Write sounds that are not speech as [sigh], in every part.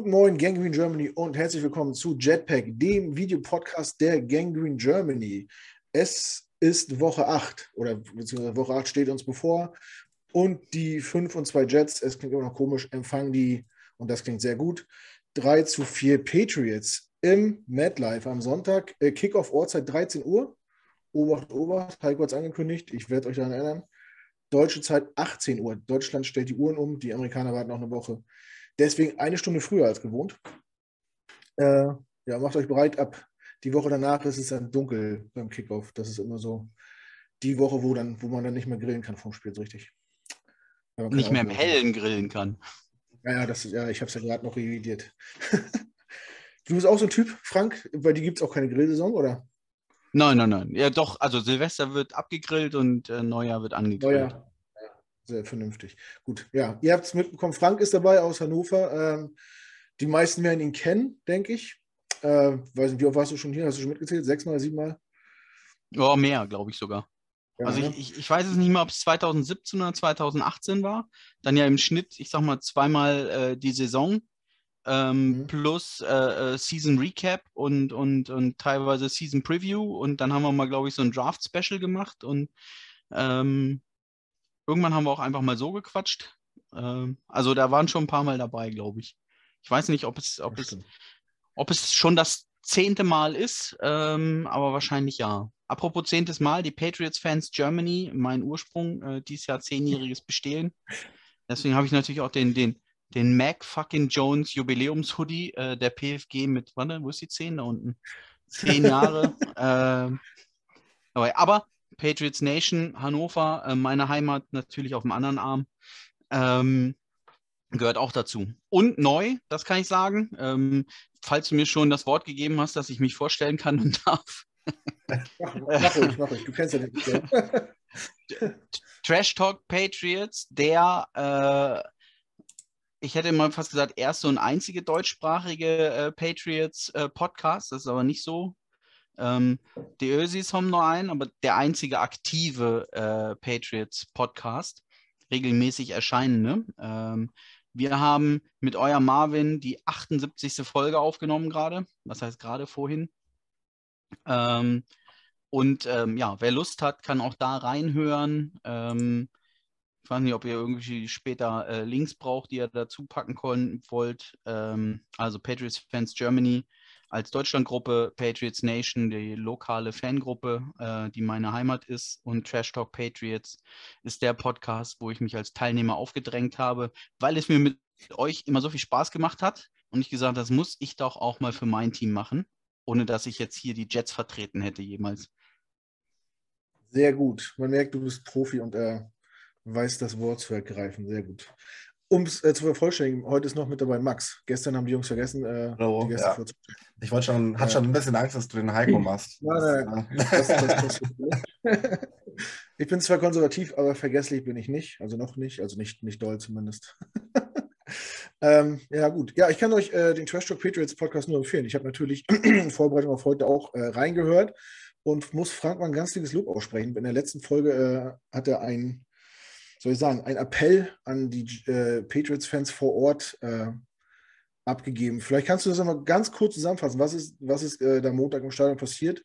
Guten Morgen, Gangrene Germany und herzlich willkommen zu Jetpack, dem Videopodcast der Gangrene Germany. Es ist Woche 8 oder beziehungsweise Woche 8 steht uns bevor und die 5 und 2 Jets, es klingt immer noch komisch, empfangen die, und das klingt sehr gut, 3 zu 4 Patriots im MadLife am Sonntag. Äh, Kickoff Uhrzeit 13 Uhr. Obacht, Obacht, Heiko hat es angekündigt, ich werde euch daran erinnern. Deutsche Zeit 18 Uhr. Deutschland stellt die Uhren um, die Amerikaner warten noch eine Woche. Deswegen eine Stunde früher als gewohnt. Äh, ja, macht euch bereit ab. Die Woche danach ist es dann dunkel beim Kickoff. Das ist immer so die Woche, wo, dann, wo man dann nicht mehr grillen kann vom Spiel, so richtig. Nicht mehr im Hellen grillen kann. Ja, ja, das, ja ich habe es ja gerade noch revidiert. [laughs] du bist auch so ein Typ, Frank, bei dir gibt es auch keine Grillsaison, oder? Nein, nein, nein. Ja, doch, also Silvester wird abgegrillt und äh, Neujahr wird angegrillt. Neujahr, sehr vernünftig. Gut, ja, ihr habt es mitbekommen. Frank ist dabei aus Hannover. Ähm, die meisten werden ihn kennen, denke ich. Äh, weiß nicht, wie oft warst du schon hier? Hast du schon mitgezählt? Sechsmal, siebenmal? Ja, mehr, glaube ich sogar. Ja, also ne? ich, ich, ich, weiß es nicht mehr, ob es 2017 oder 2018 war. Dann ja im Schnitt, ich sag mal, zweimal äh, die Saison ähm, mhm. plus äh, äh, Season Recap und, und, und teilweise Season Preview. Und dann haben wir mal, glaube ich, so ein Draft-Special gemacht. Und ähm, Irgendwann haben wir auch einfach mal so gequatscht. Ähm, also da waren schon ein paar Mal dabei, glaube ich. Ich weiß nicht, ob es, ob es, ob es schon das zehnte Mal ist, ähm, aber wahrscheinlich ja. Apropos zehntes Mal, die Patriots-Fans Germany, mein Ursprung, äh, dieses Jahr zehnjähriges Bestehen. [laughs] Deswegen habe ich natürlich auch den, den, den Mac fucking Jones Jubiläums-Hoodie äh, der PFG mit, warte, wo ist die 10 da unten? Zehn Jahre. [laughs] äh, aber Patriots Nation, Hannover, äh, meine Heimat natürlich auf dem anderen Arm, ähm, gehört auch dazu. Und neu, das kann ich sagen, ähm, falls du mir schon das Wort gegeben hast, dass ich mich vorstellen kann und [laughs] darf. mach, mach ruhig, mach ruhig, du kennst ja nicht. [laughs] Trash Talk Patriots, der, äh, ich hätte mal fast gesagt, erste und einzige deutschsprachige äh, Patriots äh, Podcast, das ist aber nicht so. Ähm, die Ösis haben nur einen, aber der einzige aktive äh, Patriots-Podcast, regelmäßig erscheinende. Ähm, wir haben mit euer Marvin die 78. Folge aufgenommen gerade. Was heißt gerade vorhin? Ähm, und ähm, ja, wer Lust hat, kann auch da reinhören. Ähm, ich weiß nicht, ob ihr irgendwie später äh, Links braucht, die ihr dazu packen wollt. Ähm, also Patriots Fans Germany als Deutschlandgruppe Patriots Nation, die lokale Fangruppe, äh, die meine Heimat ist, und Trash Talk Patriots ist der Podcast, wo ich mich als Teilnehmer aufgedrängt habe, weil es mir mit euch immer so viel Spaß gemacht hat und ich gesagt, das muss ich doch auch mal für mein Team machen, ohne dass ich jetzt hier die Jets vertreten hätte jemals. Sehr gut. Man merkt, du bist Profi und äh, weißt das Wort zu ergreifen. Sehr gut. Um es äh, zu vervollständigen, heute ist noch mit dabei Max. Gestern haben die Jungs vergessen, äh, Hallo, die Gäste ja. vorzustellen. Ich wollte schon, hatte schon ein bisschen Angst, dass du den Heiko machst. Nein, nein, das, das, ich bin zwar konservativ, aber vergesslich bin ich nicht. Also noch nicht, also nicht, nicht doll zumindest. [laughs] ähm, ja, gut. Ja, ich kann euch äh, den Trash Talk Patriots Podcast nur empfehlen. Ich habe natürlich in [clears throat] Vorbereitung auf heute auch äh, reingehört und muss Frank mal ein ganz dickes Lob aussprechen. In der letzten Folge äh, hat er ein soll ich sagen, ein Appell an die äh, Patriots-Fans vor Ort äh, abgegeben. Vielleicht kannst du das einmal ganz kurz zusammenfassen. Was ist, was ist äh, da Montag im Stadion passiert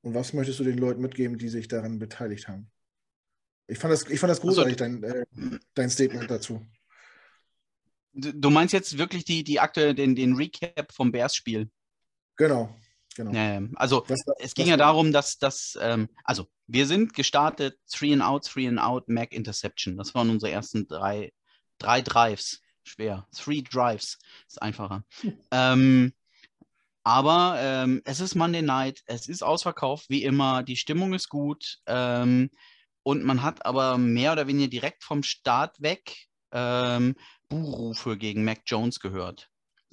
und was möchtest du den Leuten mitgeben, die sich daran beteiligt haben? Ich fand das, ich fand das großartig, also, dein, äh, dein Statement dazu. Du meinst jetzt wirklich die, die aktuelle, den, den Recap vom Bears-Spiel? Genau. Genau. Ähm, also das, das, es ging ja darum, dass das, ähm, also wir sind gestartet, Three and Out, Three and Out, Mac Interception. Das waren unsere ersten drei, drei Drives. Schwer. Three Drives ist einfacher. [laughs] ähm, aber ähm, es ist Monday Night, es ist ausverkauft, wie immer, die Stimmung ist gut ähm, und man hat aber mehr oder weniger direkt vom Start weg ähm, Buhrufe gegen Mac Jones gehört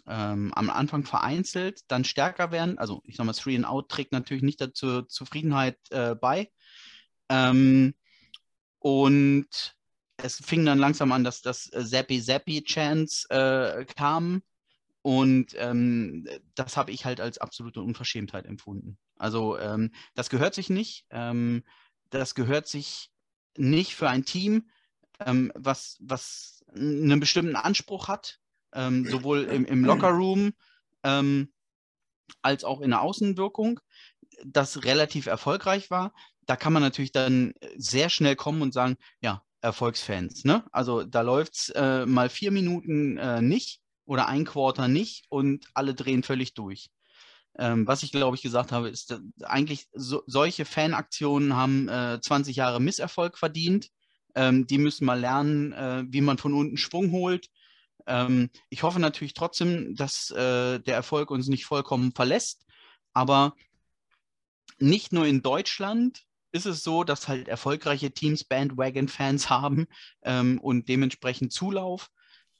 ähm, am Anfang vereinzelt, dann stärker werden. Also ich sage mal, Three and Out trägt natürlich nicht dazu Zufriedenheit äh, bei. Ähm, und es fing dann langsam an, dass das Zappy Zappy Chance äh, kam. Und ähm, das habe ich halt als absolute Unverschämtheit empfunden. Also ähm, das gehört sich nicht. Ähm, das gehört sich nicht für ein Team, ähm, was, was einen bestimmten Anspruch hat ähm, sowohl im, im Lockerroom ähm, als auch in der Außenwirkung, das relativ erfolgreich war. Da kann man natürlich dann sehr schnell kommen und sagen, ja, Erfolgsfans. Ne? Also da läuft es äh, mal vier Minuten äh, nicht oder ein Quarter nicht und alle drehen völlig durch. Ähm, was ich glaube ich gesagt habe, ist, eigentlich so, solche Fanaktionen haben äh, 20 Jahre Misserfolg verdient. Ähm, die müssen mal lernen, äh, wie man von unten Schwung holt. Ähm, ich hoffe natürlich trotzdem, dass äh, der Erfolg uns nicht vollkommen verlässt. Aber nicht nur in Deutschland ist es so, dass halt erfolgreiche Teams Bandwagon-Fans haben ähm, und dementsprechend Zulauf.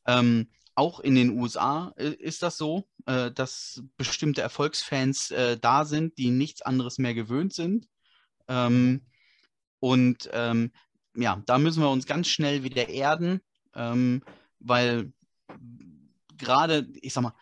Ähm, auch in den USA äh, ist das so, äh, dass bestimmte Erfolgsfans äh, da sind, die nichts anderes mehr gewöhnt sind. Ähm, und ähm, ja, da müssen wir uns ganz schnell wieder erden, ähm, weil gerade, ich sag mal,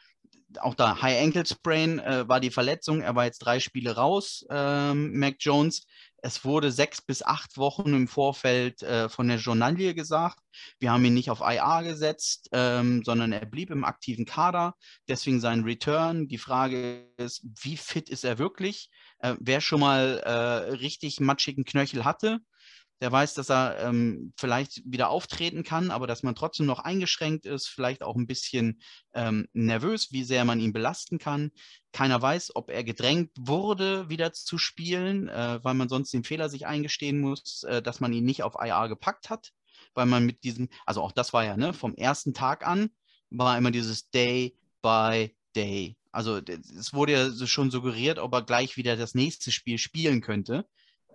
auch da High Ankle Sprain äh, war die Verletzung. Er war jetzt drei Spiele raus, ähm, Mac Jones. Es wurde sechs bis acht Wochen im Vorfeld äh, von der Journalie gesagt. Wir haben ihn nicht auf IA gesetzt, ähm, sondern er blieb im aktiven Kader. Deswegen sein Return. Die Frage ist, wie fit ist er wirklich? Äh, wer schon mal äh, richtig matschigen Knöchel hatte, der weiß, dass er ähm, vielleicht wieder auftreten kann, aber dass man trotzdem noch eingeschränkt ist, vielleicht auch ein bisschen ähm, nervös, wie sehr man ihn belasten kann. Keiner weiß, ob er gedrängt wurde, wieder zu spielen, äh, weil man sonst den Fehler sich eingestehen muss, äh, dass man ihn nicht auf IR gepackt hat, weil man mit diesem, also auch das war ja ne, vom ersten Tag an, war immer dieses Day by Day. Also es wurde ja schon suggeriert, ob er gleich wieder das nächste Spiel spielen könnte.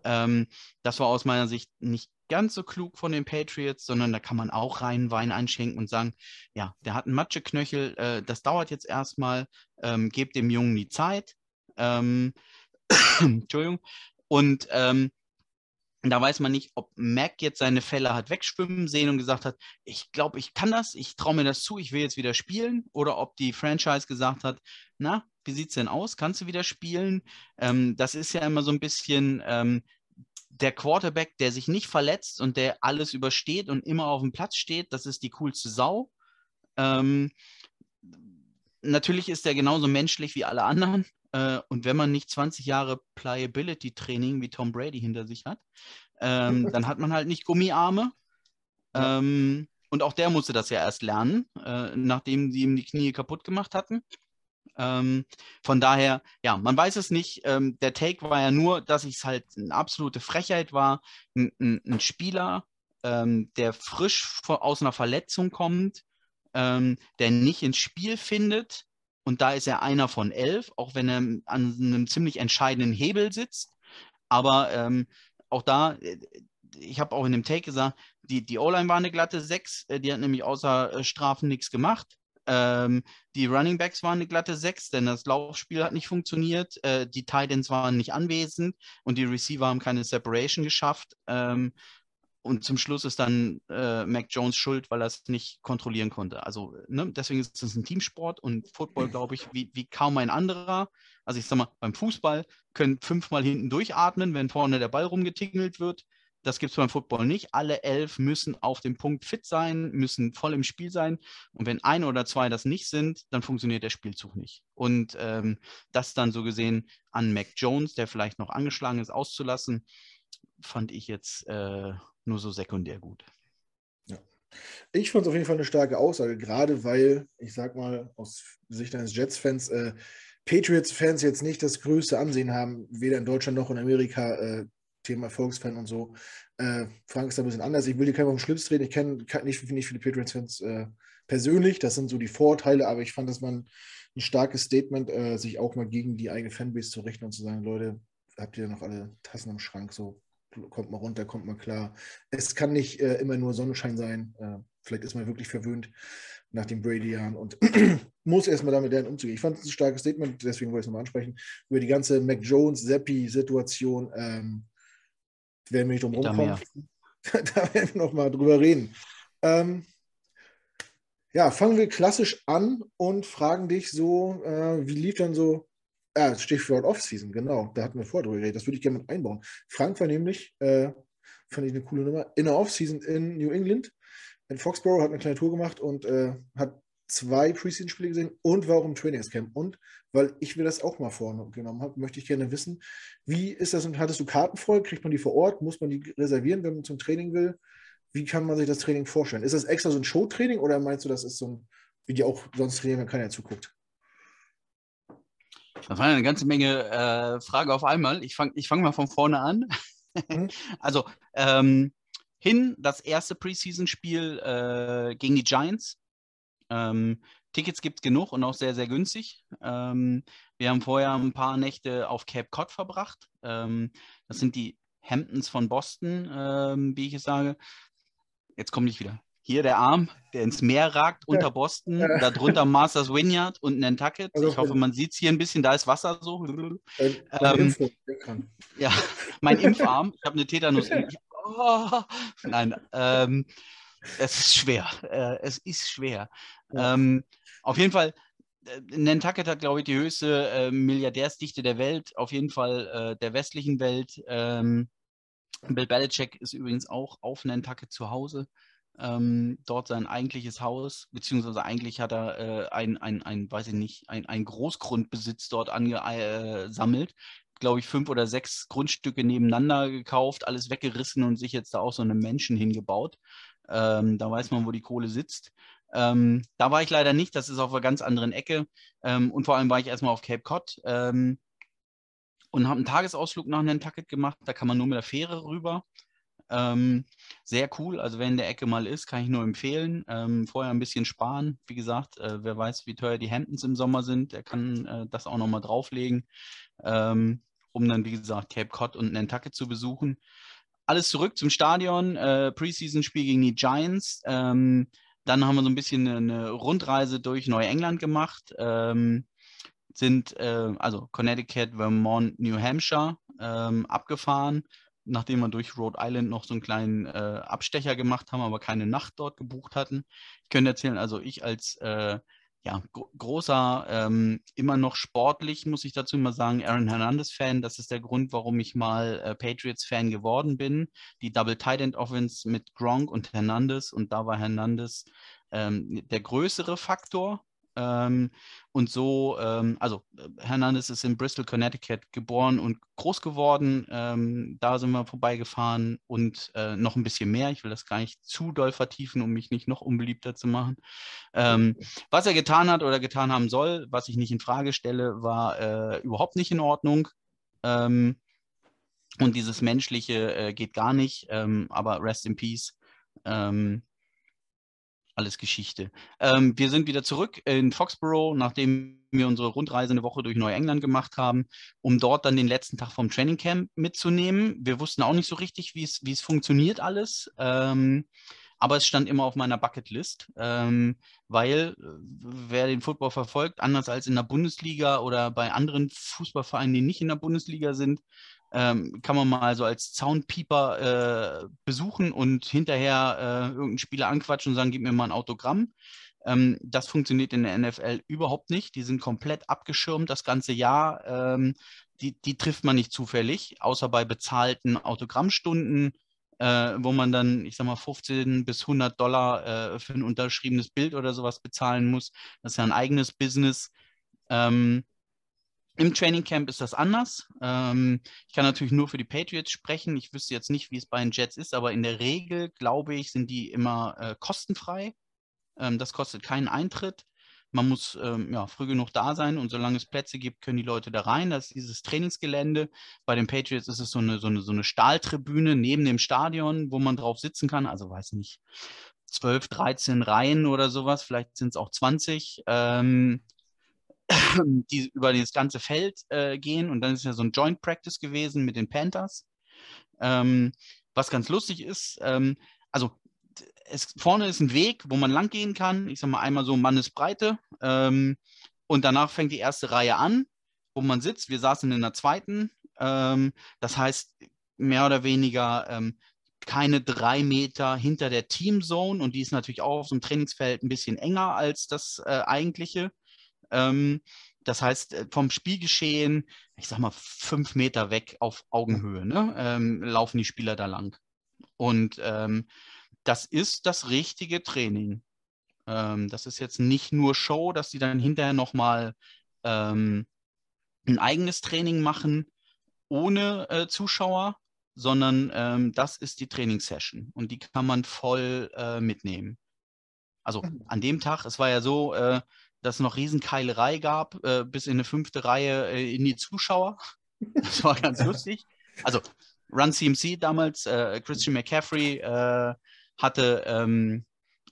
Ähm, das war aus meiner Sicht nicht ganz so klug von den Patriots, sondern da kann man auch reinen Wein einschenken und sagen, ja, der hat einen Matscheknöchel, äh, das dauert jetzt erstmal, ähm, gebt dem Jungen die Zeit. Ähm, [coughs] Entschuldigung. Und ähm, da weiß man nicht, ob Mac jetzt seine Fälle hat wegschwimmen sehen und gesagt hat, ich glaube, ich kann das, ich traue mir das zu, ich will jetzt wieder spielen. Oder ob die Franchise gesagt hat, na, wie sieht es denn aus? Kannst du wieder spielen? Ähm, das ist ja immer so ein bisschen ähm, der Quarterback, der sich nicht verletzt und der alles übersteht und immer auf dem Platz steht. Das ist die coolste Sau. Ähm, natürlich ist er genauso menschlich wie alle anderen. Äh, und wenn man nicht 20 Jahre Pliability-Training wie Tom Brady hinter sich hat, ähm, [laughs] dann hat man halt nicht Gummiarme. Ja. Ähm, und auch der musste das ja erst lernen, äh, nachdem sie ihm die Knie kaputt gemacht hatten. Ähm, von daher, ja, man weiß es nicht. Ähm, der Take war ja nur, dass es halt eine absolute Frechheit war, ein, ein, ein Spieler, ähm, der frisch vor, aus einer Verletzung kommt, ähm, der nicht ins Spiel findet. Und da ist er einer von elf, auch wenn er an einem ziemlich entscheidenden Hebel sitzt. Aber ähm, auch da, äh, ich habe auch in dem Take gesagt, die, die O-Line war eine glatte 6, äh, die hat nämlich außer äh, Strafen nichts gemacht. Ähm, die Running Backs waren eine glatte 6, denn das Laufspiel hat nicht funktioniert. Äh, die Titans waren nicht anwesend und die Receiver haben keine Separation geschafft. Ähm, und zum Schluss ist dann äh, Mac Jones schuld, weil er es nicht kontrollieren konnte. Also ne, deswegen ist es ein Teamsport und Football, glaube ich, wie, wie kaum ein anderer. Also ich sag mal, beim Fußball können fünfmal hinten durchatmen, wenn vorne der Ball rumgetingelt wird. Das gibt es beim Football nicht. Alle elf müssen auf dem Punkt fit sein, müssen voll im Spiel sein. Und wenn ein oder zwei das nicht sind, dann funktioniert der Spielzug nicht. Und ähm, das dann so gesehen an Mac Jones, der vielleicht noch angeschlagen ist, auszulassen, fand ich jetzt äh, nur so sekundär gut. Ja. Ich fand es auf jeden Fall eine starke Aussage, gerade weil, ich sag mal, aus Sicht eines Jets-Fans, äh, Patriots-Fans jetzt nicht das größte Ansehen haben, weder in Deutschland noch in Amerika, äh, Thema Erfolgsfan und so. Äh, Frank ist da ein bisschen anders. Ich will dir keinen den Schlips drehen. Ich kenne nicht, nicht viele Patriots-Fans äh, persönlich. Das sind so die Vorteile, aber ich fand, dass man ein starkes Statement, äh, sich auch mal gegen die eigene Fanbase zu richten und zu sagen, Leute, habt ihr noch alle Tassen im Schrank? So, kommt mal runter, kommt mal klar. Es kann nicht äh, immer nur Sonnenschein sein. Äh, vielleicht ist man wirklich verwöhnt nach den Brady-Jahren und [clears throat] muss erstmal damit lernen, umzugehen. Ich fand es ein starkes Statement, deswegen wollte ich es nochmal ansprechen, über die ganze Mac Jones-Seppi-Situation. Ähm, werden wir nicht drum rumkommen. [laughs] da werden wir nochmal drüber reden. Ähm, ja, fangen wir klassisch an und fragen dich so, äh, wie lief dann so, ah, Stichwort Offseason, genau, da hatten wir vorher drüber geredet, das würde ich gerne mit einbauen. Frank war nämlich, äh, fand ich eine coole Nummer, in der Offseason in New England, in Foxborough, hat eine kleine Tour gemacht und äh, hat zwei Preseason-Spiele gesehen und war auch im Trainingscamp. Und weil ich mir das auch mal vorgenommen habe, möchte ich gerne wissen, wie ist das und hattest du Karten voll? Kriegt man die vor Ort? Muss man die reservieren, wenn man zum Training will? Wie kann man sich das Training vorstellen? Ist das extra so ein Showtraining oder meinst du, das ist so ein, wie die auch sonst trainieren, wenn keiner zuguckt? Das war eine ganze Menge äh, Frage auf einmal. Ich fange ich fang mal von vorne an. Mhm. [laughs] also, ähm, hin das erste Preseason-Spiel äh, gegen die Giants. Ähm, Tickets gibt es genug und auch sehr, sehr günstig. Ähm, wir haben vorher ein paar Nächte auf Cape Cod verbracht. Ähm, das sind die Hamptons von Boston, ähm, wie ich es sage. Jetzt komme ich wieder. Hier der Arm, der ins Meer ragt, unter Boston, ja. darunter Masters Vineyard und Nantucket. Also, ich hoffe, man sieht es hier ein bisschen, da ist Wasser so. Ähm, ja, [laughs] mein Impfarm, ich habe eine Tetanus. oh, [laughs] nein, ähm, es ist schwer. Äh, es ist schwer. Ja. Ähm, auf jeden Fall, äh, Nantucket hat, glaube ich, die höchste äh, Milliardärsdichte der Welt, auf jeden Fall äh, der westlichen Welt. Ähm, Bill Belichick ist übrigens auch auf Nantucket zu Hause ähm, dort sein eigentliches Haus, beziehungsweise eigentlich hat er äh, ein, ein, ein, weiß ich nicht, ein, ein Großgrundbesitz dort angesammelt. Äh, glaube ich, fünf oder sechs Grundstücke nebeneinander gekauft, alles weggerissen und sich jetzt da auch so einen Menschen hingebaut. Ähm, da weiß man, wo die Kohle sitzt. Ähm, da war ich leider nicht, das ist auf einer ganz anderen Ecke. Ähm, und vor allem war ich erstmal auf Cape Cod ähm, und habe einen Tagesausflug nach Nantucket gemacht. Da kann man nur mit der Fähre rüber. Ähm, sehr cool. Also wer in der Ecke mal ist, kann ich nur empfehlen. Ähm, vorher ein bisschen sparen. Wie gesagt, äh, wer weiß, wie teuer die Hamptons im Sommer sind, der kann äh, das auch nochmal drauflegen, ähm, um dann, wie gesagt, Cape Cod und Nantucket zu besuchen. Alles zurück zum Stadion. Äh, Preseason-Spiel gegen die Giants. Ähm, dann haben wir so ein bisschen eine Rundreise durch Neuengland gemacht. Ähm, sind äh, also Connecticut, Vermont, New Hampshire ähm, abgefahren nachdem wir durch Rhode Island noch so einen kleinen äh, Abstecher gemacht haben, aber keine Nacht dort gebucht hatten. Ich könnte erzählen, also ich als äh, ja, gro großer, ähm, immer noch sportlich, muss ich dazu mal sagen, Aaron Hernandez-Fan. Das ist der Grund, warum ich mal äh, Patriots-Fan geworden bin. Die Double Tight End Offense mit Gronk und Hernandez und da war Hernandez ähm, der größere Faktor. Ähm, und so, ähm, also äh, Hernandez ist in Bristol, Connecticut geboren und groß geworden. Ähm, da sind wir vorbeigefahren und äh, noch ein bisschen mehr. Ich will das gar nicht zu doll vertiefen, um mich nicht noch unbeliebter zu machen. Ähm, was er getan hat oder getan haben soll, was ich nicht in Frage stelle, war äh, überhaupt nicht in Ordnung. Ähm, und dieses Menschliche äh, geht gar nicht, ähm, aber rest in peace. Ähm, alles Geschichte. Ähm, wir sind wieder zurück in Foxborough, nachdem wir unsere Rundreise eine Woche durch Neuengland gemacht haben, um dort dann den letzten Tag vom Training Camp mitzunehmen. Wir wussten auch nicht so richtig, wie es funktioniert alles. Ähm, aber es stand immer auf meiner Bucketlist, ähm, weil äh, wer den Football verfolgt, anders als in der Bundesliga oder bei anderen Fußballvereinen, die nicht in der Bundesliga sind, ähm, kann man mal so als Soundpieper äh, besuchen und hinterher äh, irgendeinen Spieler anquatschen und sagen, gib mir mal ein Autogramm. Ähm, das funktioniert in der NFL überhaupt nicht. Die sind komplett abgeschirmt das ganze Jahr. Ähm, die, die trifft man nicht zufällig, außer bei bezahlten Autogrammstunden, äh, wo man dann, ich sag mal, 15 bis 100 Dollar äh, für ein unterschriebenes Bild oder sowas bezahlen muss. Das ist ja ein eigenes Business. Ähm, im Training Camp ist das anders. Ähm, ich kann natürlich nur für die Patriots sprechen. Ich wüsste jetzt nicht, wie es bei den Jets ist, aber in der Regel, glaube ich, sind die immer äh, kostenfrei. Ähm, das kostet keinen Eintritt. Man muss ähm, ja, früh genug da sein und solange es Plätze gibt, können die Leute da rein. Das ist dieses Trainingsgelände. Bei den Patriots ist es so eine, so eine, so eine Stahltribüne neben dem Stadion, wo man drauf sitzen kann. Also weiß nicht, 12, 13 Reihen oder sowas. Vielleicht sind es auch 20. Ähm, [clears throat] die über das ganze Feld äh, gehen. Und dann ist ja so ein Joint Practice gewesen mit den Panthers. Ähm, was ganz lustig ist, ähm, also es, vorne ist ein Weg, wo man lang gehen kann. Ich sag mal einmal so Mannesbreite. Ähm, und danach fängt die erste Reihe an, wo man sitzt. Wir saßen in der zweiten. Ähm, das heißt, mehr oder weniger ähm, keine drei Meter hinter der Teamzone und die ist natürlich auch auf so einem Trainingsfeld ein bisschen enger als das äh, eigentliche. Ähm, das heißt, äh, vom Spielgeschehen, ich sag mal, fünf Meter weg auf Augenhöhe, ne, ähm, laufen die Spieler da lang. Und ähm, das ist das richtige Training. Ähm, das ist jetzt nicht nur Show, dass sie dann hinterher nochmal ähm, ein eigenes Training machen ohne äh, Zuschauer, sondern ähm, das ist die Trainingssession und die kann man voll äh, mitnehmen. Also mhm. an dem Tag, es war ja so, äh, dass es noch Riesenkeilerei gab, äh, bis in eine fünfte Reihe äh, in die Zuschauer. [laughs] Das war ganz lustig. Also Run CMC damals, äh, Christian McCaffrey äh, hatte ähm,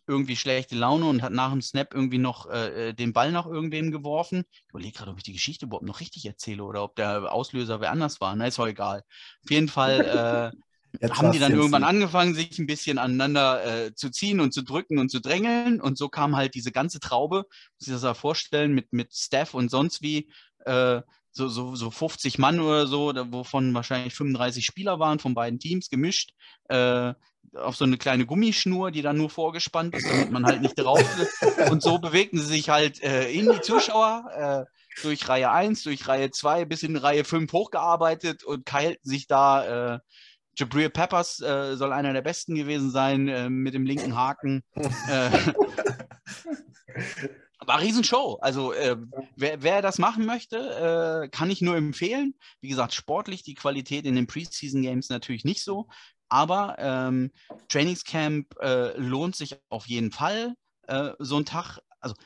irgendwie schlechte Laune und hat nach dem Snap irgendwie noch äh, den Ball nach irgendwem geworfen. Ich überlege gerade, ob ich die Geschichte überhaupt noch richtig erzähle oder ob der Auslöser wer anders war. Na, ist auch egal. Auf jeden Fall Jetzt haben die dann irgendwann angefangen, sich ein bisschen aneinander äh, zu ziehen und zu drücken und zu drängeln. Und so kam halt diese ganze Traube, muss ich das mal vorstellen, mit, mit Staff und sonst wie, äh, so, so, so 50 Mann oder so, wovon wahrscheinlich 35 Spieler waren, von beiden Teams gemischt, äh, auf so eine kleine Gummischnur, die dann nur vorgespannt ist, damit man halt nicht drauf ist. [laughs] Und so bewegten sie sich halt äh, in die Zuschauer äh, durch Reihe 1, durch Reihe 2 bis in Reihe 5 hochgearbeitet und keilten sich da äh, Jabril Peppers äh, soll einer der besten gewesen sein äh, mit dem linken Haken. äh, [laughs] war Riesenshow. Also äh, wer, wer, das machen möchte, äh, kann ich nur empfehlen. Wie gesagt, sportlich die Qualität in den Preseason Games natürlich nicht so. Aber ähm, Trainingscamp äh, lohnt sich auf jeden Fall. so ein Tag, also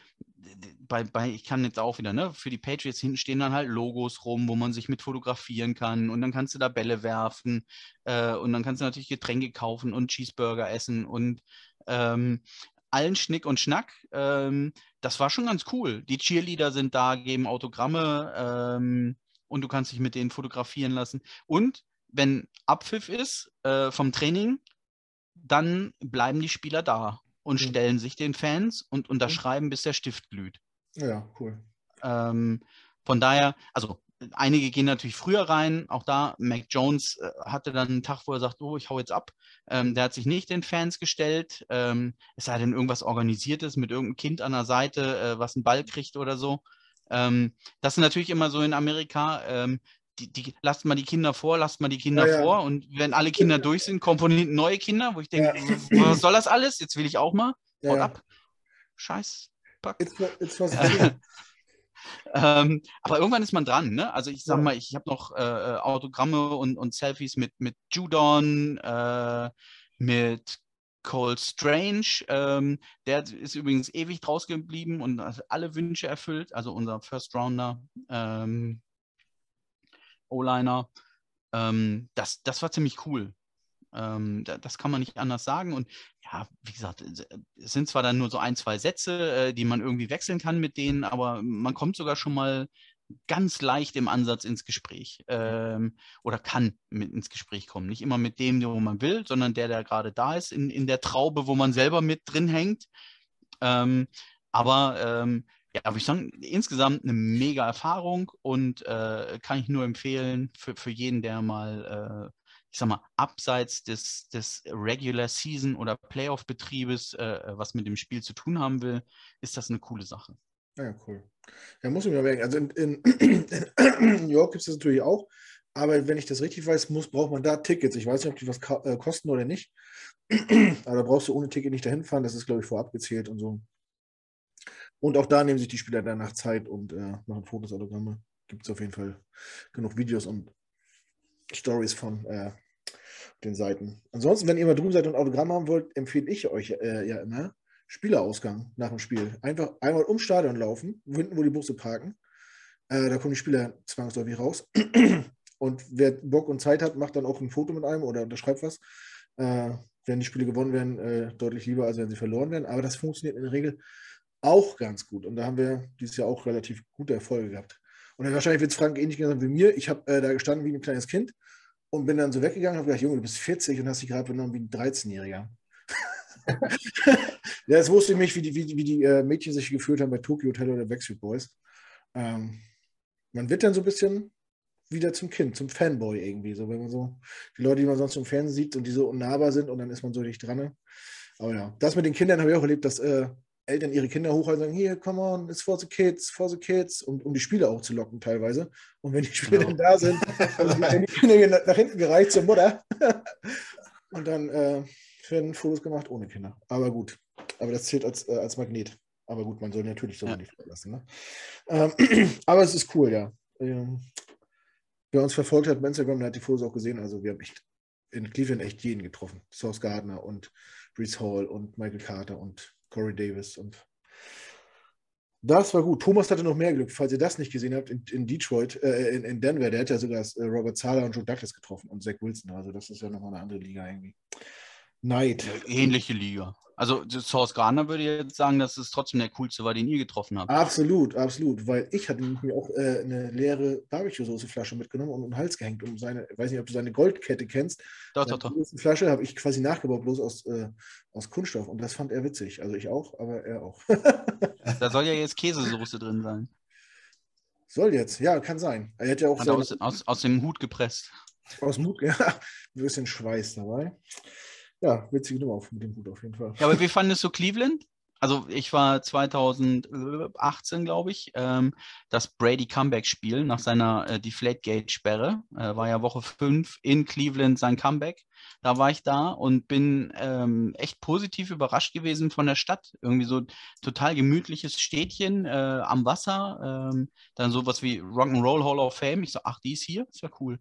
bei, bei, ich kann jetzt auch wieder, ne, für die Patriots hinten stehen dann halt Logos rum, wo man sich mit fotografieren kann und dann kannst du da Bälle werfen äh, und dann kannst du natürlich Getränke kaufen und Cheeseburger essen und ähm, allen Schnick und Schnack. Ähm, das war schon ganz cool. Die Cheerleader sind da, geben Autogramme ähm, und du kannst dich mit denen fotografieren lassen. Und wenn Abpfiff ist äh, vom Training, dann bleiben die Spieler da und stellen sich den Fans und unterschreiben, bis der Stift glüht. Ja, cool. Ähm, von daher, also einige gehen natürlich früher rein. Auch da, Mac Jones äh, hatte dann einen Tag, wo er sagt, oh, ich hau jetzt ab. Ähm, der hat sich nicht den Fans gestellt. Ähm, es sei denn irgendwas Organisiertes mit irgendeinem Kind an der Seite, äh, was einen Ball kriegt oder so. Ähm, das ist natürlich immer so in Amerika. Ähm, die, die, lasst mal die Kinder vor, lasst mal die Kinder ja, ja. vor. Und wenn alle Kinder durch sind, kommen neue Kinder, wo ich denke, ja. was soll das alles? Jetzt will ich auch mal. Haut ab. Scheiß. Pack. It's, it's [laughs] ähm, aber irgendwann ist man dran, ne? Also ich sag mal, ich habe noch äh, Autogramme und, und Selfies mit, mit Judon, äh, mit Cole Strange. Ähm, der ist übrigens ewig draus geblieben und hat alle Wünsche erfüllt. Also unser First Rounder. Ähm, O-Liner. Ähm, das, das war ziemlich cool. Ähm, das kann man nicht anders sagen. Und ja, wie gesagt, es sind zwar dann nur so ein, zwei Sätze, äh, die man irgendwie wechseln kann mit denen, aber man kommt sogar schon mal ganz leicht im Ansatz ins Gespräch ähm, oder kann mit ins Gespräch kommen. Nicht immer mit dem, wo man will, sondern der, der gerade da ist, in, in der Traube, wo man selber mit drin hängt. Ähm, aber ähm, ja, würde ich sagen, insgesamt eine mega Erfahrung und äh, kann ich nur empfehlen für, für jeden, der mal, äh, ich sag mal, abseits des, des Regular Season oder Playoff-Betriebes äh, was mit dem Spiel zu tun haben will, ist das eine coole Sache. Ja, cool. Ja, muss ich mir merken. Also in, in, in New York gibt es das natürlich auch, aber wenn ich das richtig weiß, muss, braucht man da Tickets. Ich weiß nicht, ob die was äh, kosten oder nicht. aber da brauchst du ohne Ticket nicht dahin fahren. Das ist, glaube ich, vorab gezählt und so. Und auch da nehmen sich die Spieler danach Zeit und äh, machen Fotos, Autogramme. Gibt es auf jeden Fall genug Videos und Stories von äh, den Seiten. Ansonsten, wenn ihr mal drüben seid und Autogramm haben wollt, empfehle ich euch äh, ja immer Spielerausgang nach dem Spiel. Einfach einmal ums Stadion laufen, hinten, wo die Busse parken. Äh, da kommen die Spieler zwangsläufig raus. [clears throat] und wer Bock und Zeit hat, macht dann auch ein Foto mit einem oder unterschreibt was. Äh, wenn die Spiele gewonnen werden, äh, deutlich lieber, als wenn sie verloren werden. Aber das funktioniert in der Regel auch ganz gut. Und da haben wir dieses Jahr auch relativ gute Erfolge gehabt. Und dann wahrscheinlich wird es Frank ähnlich gesagt wie mir. Ich habe äh, da gestanden wie ein kleines Kind und bin dann so weggegangen und habe gedacht, Junge, du bist 40 und hast dich gerade benommen wie ein 13-Jähriger. [laughs] ja, jetzt wusste ich nicht, wie die, wie, wie die äh, Mädchen sich gefühlt haben bei Tokyo Hotel oder Backstreet Boys. Ähm, man wird dann so ein bisschen wieder zum Kind, zum Fanboy irgendwie. So, wenn man so die Leute, die man sonst im Fernsehen sieht und die so unnahbar sind und dann ist man so nicht dran. Aber ja, das mit den Kindern habe ich auch erlebt, dass äh, Eltern ihre Kinder hochhalten und sagen, hier, come on, it's for the kids, for the kids, um, um die Spieler auch zu locken teilweise. Und wenn die Spieler genau. dann da sind, dann die Kinder [laughs] nach hinten gereicht zur Mutter. [laughs] und dann äh, werden Fotos gemacht ohne Kinder. Aber gut, aber das zählt als, äh, als Magnet. Aber gut, man soll natürlich so ja. nicht verlassen. Ne? Ähm, [clears throat] aber es ist cool, ja. Ähm, wer uns verfolgt hat bei Instagram, der hat die Fotos auch gesehen. Also wir haben echt in Cleveland echt jeden getroffen. Source Gardner und Reese Hall und Michael Carter und Corey Davis und das war gut. Thomas hatte noch mehr Glück, falls ihr das nicht gesehen habt, in, in Detroit, äh, in, in, Denver, der hat ja sogar äh, Robert Zahler und Joe Douglas getroffen und Zach Wilson. Also das ist ja nochmal eine andere Liga irgendwie. Neid. Ähnliche Liga. Also Source Gardner würde jetzt sagen, dass es trotzdem der coolste war, den ihr getroffen habt. Absolut, absolut. Weil ich hatte mir auch äh, eine leere Barbecue-Soße-Flasche mitgenommen und um den Hals gehängt, um seine, ich weiß nicht, ob du seine Goldkette kennst. Doch, doch, doch. Die Flasche habe ich quasi nachgebaut, bloß aus, äh, aus Kunststoff. Und das fand er witzig. Also ich auch, aber er auch. [laughs] da soll ja jetzt Käsesoße drin sein. Soll jetzt, ja, kann sein. Er hätte ja auch seine, aus, aus, aus dem Hut gepresst. Aus dem Hut, [laughs] ja. Ein bisschen Schweiß dabei ja, witzige Nummer mit dem Hut auf jeden Fall. Ja, aber wie fandest du Cleveland? Also ich war 2018, glaube ich, ähm, das Brady Comeback-Spiel nach seiner äh, Deflategate-Sperre, äh, war ja Woche 5 in Cleveland sein Comeback. Da war ich da und bin ähm, echt positiv überrascht gewesen von der Stadt. Irgendwie so total gemütliches Städtchen äh, am Wasser, ähm, dann sowas wie Rock'n'Roll Hall of Fame. Ich so, ach, die ist hier, ist ja cool.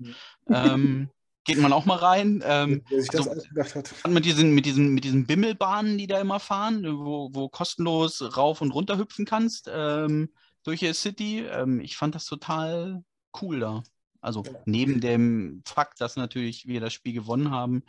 Mhm. [laughs] Geht man auch mal rein. Ähm, Wer sich das also, ausgedacht hat. Mit diesen, mit, diesen, mit diesen Bimmelbahnen, die da immer fahren, wo, wo kostenlos rauf und runter hüpfen kannst ähm, durch die City. Ähm, ich fand das total cool da. Also ja. neben dem Fakt, dass natürlich wir das Spiel gewonnen haben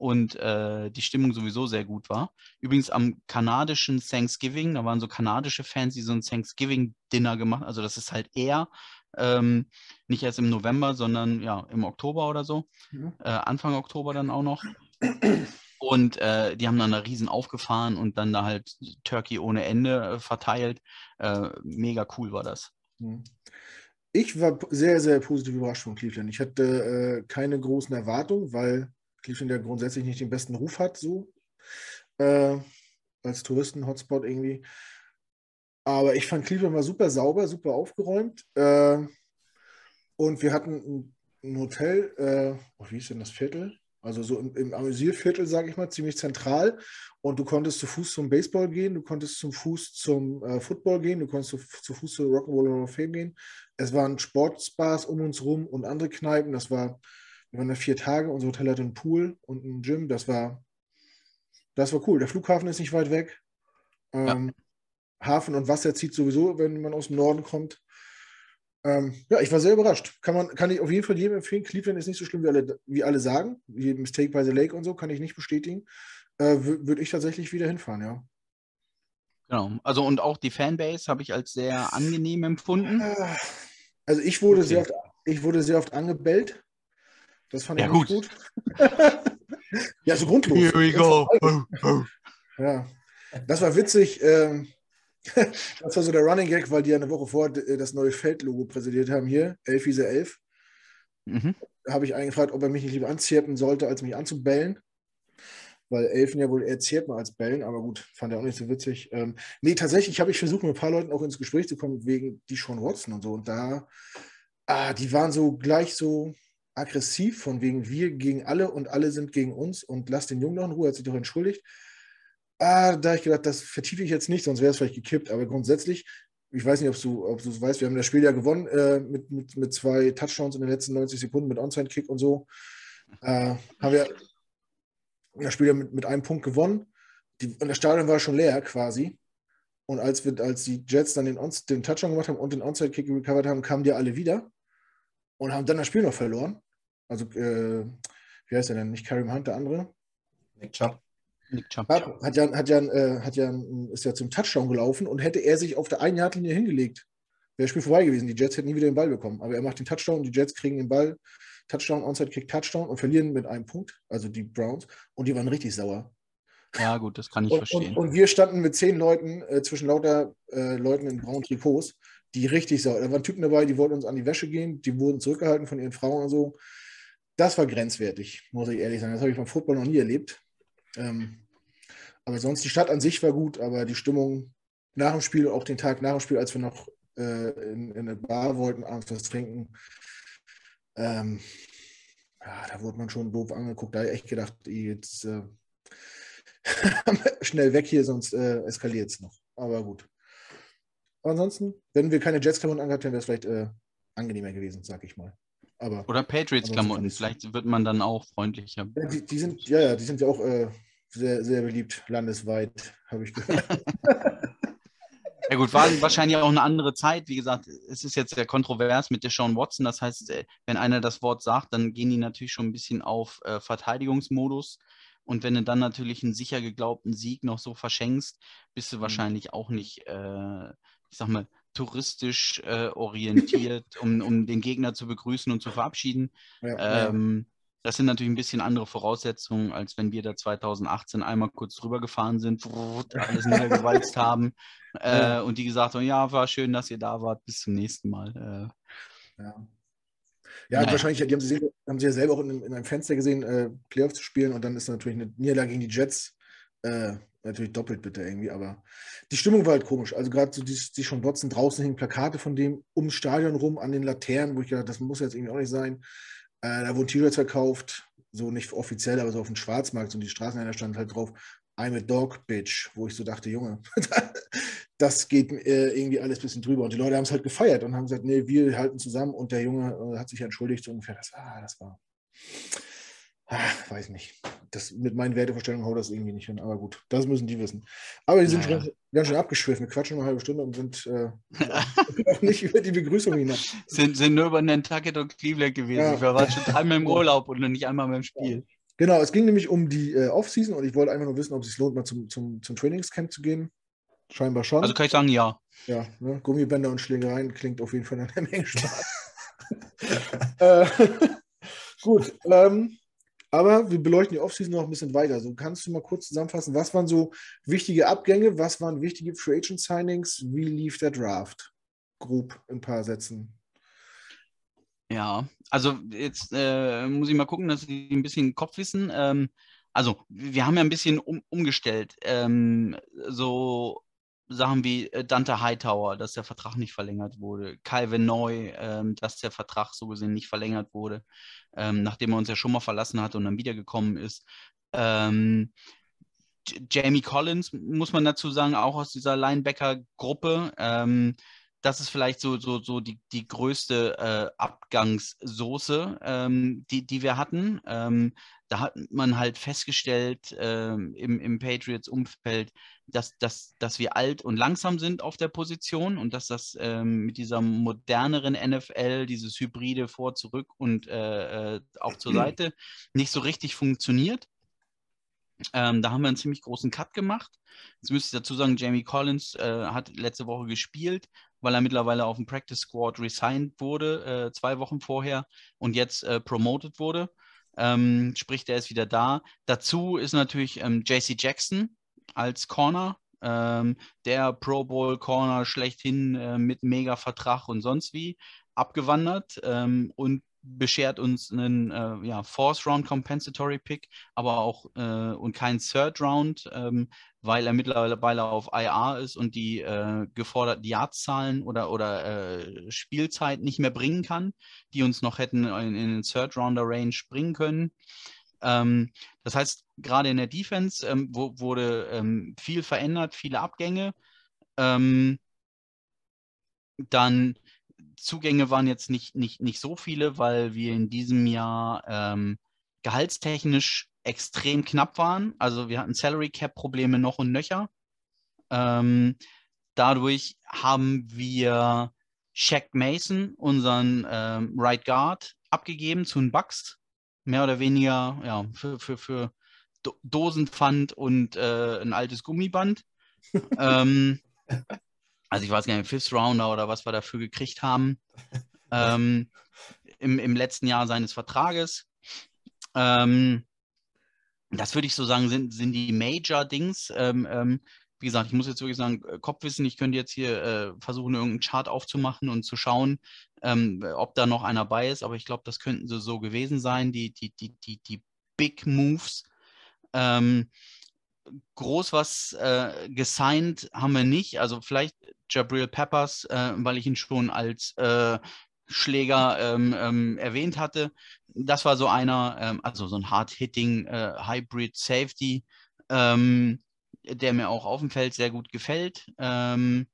und äh, die Stimmung sowieso sehr gut war. Übrigens am kanadischen Thanksgiving, da waren so kanadische Fans, die so ein Thanksgiving-Dinner gemacht Also das ist halt eher ähm, nicht erst im November, sondern ja im Oktober oder so. Mhm. Äh, Anfang Oktober dann auch noch. Und äh, die haben dann da riesen aufgefahren und dann da halt Turkey ohne Ende äh, verteilt. Äh, mega cool war das. Mhm. Ich war sehr, sehr positiv überrascht von Cleveland. Ich hatte äh, keine großen Erwartungen, weil Cleveland ja grundsätzlich nicht den besten Ruf hat, so äh, als Touristen-Hotspot irgendwie. Aber ich fand Cleveland war super sauber, super aufgeräumt. Äh, und wir hatten ein, Hotel, äh, oh, wie ist denn das Viertel? Also so im, im Amüsierviertel, sage ich mal, ziemlich zentral. Und du konntest zu Fuß zum Baseball gehen, du konntest zum Fuß zum äh, Football gehen, du konntest zu, zu Fuß zur Rock'n'Roll Hall of Fame gehen. Es waren Sportsbars um uns rum und andere Kneipen. Das war, wir waren da vier Tage. Unser Hotel hatte einen Pool und ein Gym. Das war, das war cool. Der Flughafen ist nicht weit weg. Ähm, ja. Hafen und Wasser zieht sowieso, wenn man aus dem Norden kommt. Ähm, ja, ich war sehr überrascht. Kann, man, kann ich auf jeden Fall jedem empfehlen. Cleveland ist nicht so schlimm, wie alle, wie alle sagen. Wie Mistake by the Lake und so, kann ich nicht bestätigen. Äh, Würde ich tatsächlich wieder hinfahren, ja. Genau. Also und auch die Fanbase habe ich als sehr angenehm empfunden. Also ich wurde, okay. sehr, oft, ich wurde sehr oft angebellt. Das fand ja, ich gut. gut. [laughs] ja, so grundlos. Here we go. [laughs] ja. Das war witzig. Ähm, [laughs] das war so der Running Gag, weil die eine Woche vor äh, das neue Feldlogo präsentiert haben hier, 11 Wiese 11. Mhm. Da habe ich eingefragt, ob er mich nicht lieber anzirpen sollte, als mich anzubellen. Weil Elfen ja wohl eher zirpen als bellen, aber gut, fand er auch nicht so witzig. Ähm, nee, tatsächlich habe ich versucht, mit ein paar Leuten auch ins Gespräch zu kommen, wegen die Sean Watson und so. Und da, ah, die waren so gleich so aggressiv, von wegen wir gegen alle und alle sind gegen uns und lass den Jungen noch in Ruhe, hat sich doch entschuldigt. Ah, da habe ich gedacht, das vertiefe ich jetzt nicht, sonst wäre es vielleicht gekippt. Aber grundsätzlich, ich weiß nicht, ob du, ob es weißt, wir haben das Spiel ja gewonnen äh, mit, mit, mit zwei Touchdowns in den letzten 90 Sekunden mit Onside-Kick und so. Äh, haben wir das Spiel ja mit, mit einem Punkt gewonnen. Die, und das Stadion war schon leer quasi. Und als, wir, als die Jets dann den, den Touchdown gemacht haben und den Onside-Kick recovered haben, kamen die alle wieder und haben dann das Spiel noch verloren. Also, äh, wie heißt der denn? Nicht Karim Hunt, der andere? Nick Chubb. Nick Chubb. Hat ja, hat ja, äh, hat ja, ist ja zum Touchdown gelaufen und hätte er sich auf der einen Yardlinie hingelegt, wäre das Spiel vorbei gewesen. Die Jets hätten nie wieder den Ball bekommen. Aber er macht den Touchdown, die Jets kriegen den Ball, Touchdown, Onside Kick, Touchdown und verlieren mit einem Punkt, also die Browns. Und die waren richtig sauer. Ja, gut, das kann ich und, verstehen. Und, und, wir standen mit zehn Leuten äh, zwischen lauter äh, Leuten in braunen Trikots, die richtig sauer. Da waren Typen dabei, die wollten uns an die Wäsche gehen, die wurden zurückgehalten von ihren Frauen und so. Das war grenzwertig, muss ich ehrlich sagen. Das habe ich beim Football noch nie erlebt. Ähm, aber sonst, die Stadt an sich war gut, aber die Stimmung nach dem Spiel, auch den Tag nach dem Spiel, als wir noch äh, in, in eine Bar wollten, abends was trinken, ähm, ja, da wurde man schon doof angeguckt. Da habe ich echt gedacht, jetzt, äh, [laughs] schnell weg hier, sonst äh, eskaliert es noch. Aber gut. Ansonsten, wenn wir keine Jets-Klamotten angehabt hätten, wäre es vielleicht äh, angenehmer gewesen, sag ich mal. Aber, Oder Patriots-Klamotten, vielleicht wird man dann auch freundlicher. Ja, die, die, sind, ja, ja, die sind ja auch äh, sehr, sehr beliebt landesweit, habe ich gehört. [laughs] Ja gut, war wahrscheinlich auch eine andere Zeit. Wie gesagt, es ist jetzt sehr kontrovers mit der Sean Watson. Das heißt, äh, wenn einer das Wort sagt, dann gehen die natürlich schon ein bisschen auf äh, Verteidigungsmodus. Und wenn du dann natürlich einen sicher geglaubten Sieg noch so verschenkst, bist du mhm. wahrscheinlich auch nicht, äh, ich sag mal, touristisch äh, orientiert, um, um den Gegner zu begrüßen und zu verabschieden. Ja, ähm, ja. Das sind natürlich ein bisschen andere Voraussetzungen, als wenn wir da 2018 einmal kurz drüber gefahren sind, alles niedergewalzt [laughs] haben äh, und die gesagt haben, ja, war schön, dass ihr da wart, bis zum nächsten Mal. Äh, ja. Ja, naja. wahrscheinlich, die haben sie, haben sie ja selber auch in, in einem Fenster gesehen, äh, Playoff zu spielen und dann ist natürlich eine Niederlage gegen die Jets äh, natürlich doppelt bitte irgendwie, aber die Stimmung war halt komisch. Also gerade so die, die schon Watson draußen hingen Plakate von dem ums Stadion rum an den Laternen, wo ich gedacht, das muss jetzt irgendwie auch nicht sein. Äh, da wurden T-Shirts verkauft, so nicht offiziell, aber so auf dem Schwarzmarkt und die Straßenhändler standen halt drauf, I'm a dog bitch, wo ich so dachte, Junge, [laughs] das geht äh, irgendwie alles ein bisschen drüber. Und die Leute haben es halt gefeiert und haben gesagt, nee, wir halten zusammen und der Junge äh, hat sich entschuldigt, so ungefähr, das, ah, das war, ach, weiß nicht. Das, mit meinen Wertevorstellungen haut das irgendwie nicht hin, aber gut, das müssen die wissen. Aber die sind ja. schon ganz schön abgeschwiffen, wir quatschen eine halbe Stunde und sind äh, auch nicht über die Begrüßung hinaus. [laughs] Sind, sind nur über Nantucket und Cleveland gewesen. Ja. Wir waren schon dreimal im [laughs] Urlaub und nicht einmal beim Spiel. Genau, es ging nämlich um die äh, Offseason und ich wollte einfach nur wissen, ob es sich lohnt, mal zum, zum, zum Trainingscamp zu gehen. Scheinbar schon. Also kann ich sagen, ja. Ja, ne? Gummibänder und Schlägereien klingt auf jeden Fall eine [laughs] Menge Spaß. äh, gut, ähm, aber wir beleuchten die Offseason noch ein bisschen weiter. So kannst du mal kurz zusammenfassen, was waren so wichtige Abgänge, was waren wichtige Free Agent Signings, wie lief der Draft? Grob in ein paar Sätzen. Ja, also jetzt äh, muss ich mal gucken, dass Sie ein bisschen Kopf wissen. Ähm, also wir haben ja ein bisschen um, umgestellt. Ähm, so Sachen wie äh, Dante Hightower, dass der Vertrag nicht verlängert wurde. Calvin Neu, ähm, dass der Vertrag so gesehen nicht verlängert wurde, ähm, nachdem er uns ja schon mal verlassen hat und dann wiedergekommen ist. Ähm, Jamie Collins, muss man dazu sagen, auch aus dieser Linebacker-Gruppe. Ähm, das ist vielleicht so, so, so die, die größte äh, Abgangssoße, ähm, die, die wir hatten. Da hat man halt festgestellt ähm, im, im Patriots-Umfeld, dass, dass, dass wir alt und langsam sind auf der Position und dass das ähm, mit dieser moderneren NFL, dieses Hybride vor, zurück und äh, äh auch zur Seite nicht so richtig funktioniert. Ähm, da haben wir einen ziemlich großen Cut gemacht. Jetzt müsste ich dazu sagen, Jamie Collins äh, hat letzte Woche gespielt, weil er mittlerweile auf dem Practice Squad resigned wurde, äh, zwei Wochen vorher und jetzt äh, promoted wurde. Ähm, sprich, der ist wieder da. Dazu ist natürlich ähm, JC Jackson als Corner, ähm, der Pro Bowl Corner schlechthin äh, mit Mega-Vertrag und sonst wie abgewandert ähm, und beschert uns einen äh, ja, Fourth Round Compensatory Pick, aber auch äh, und kein Third Round, ähm, weil er mittlerweile auf IR ist und die äh, geforderten Yardzahlen oder, oder äh, Spielzeit nicht mehr bringen kann, die uns noch hätten in, in den Third Rounder Range bringen können. Ähm, das heißt, gerade in der Defense ähm, wo, wurde ähm, viel verändert, viele Abgänge. Ähm, dann Zugänge waren jetzt nicht, nicht, nicht so viele, weil wir in diesem Jahr ähm, gehaltstechnisch extrem knapp waren. Also wir hatten Salary Cap Probleme noch und nöcher. Ähm, dadurch haben wir Shaq Mason, unseren ähm, Right Guard, abgegeben zu den Bucks. Mehr oder weniger ja, für, für, für Dosenpfand und äh, ein altes Gummiband. [laughs] ähm, also ich weiß gar nicht, Fifth Rounder oder was wir dafür gekriegt haben. [laughs] ähm, im, im letzten Jahr seines Vertrages. Ähm, das würde ich so sagen, sind, sind die Major-Dings. Ähm, ähm, wie gesagt, ich muss jetzt wirklich sagen, äh, Kopfwissen, ich könnte jetzt hier äh, versuchen, irgendeinen Chart aufzumachen und zu schauen, ähm, ob da noch einer bei ist, aber ich glaube, das könnten so, so gewesen sein, die, die, die, die, die Big Moves. Ähm, groß was äh, gesigned haben wir nicht. Also vielleicht Jabril Peppers, äh, weil ich ihn schon als äh, Schläger ähm, ähm, erwähnt hatte. Das war so einer, ähm, also so ein Hard-Hitting äh, Hybrid Safety, ähm, der mir auch auf dem Feld sehr gut gefällt. Ähm,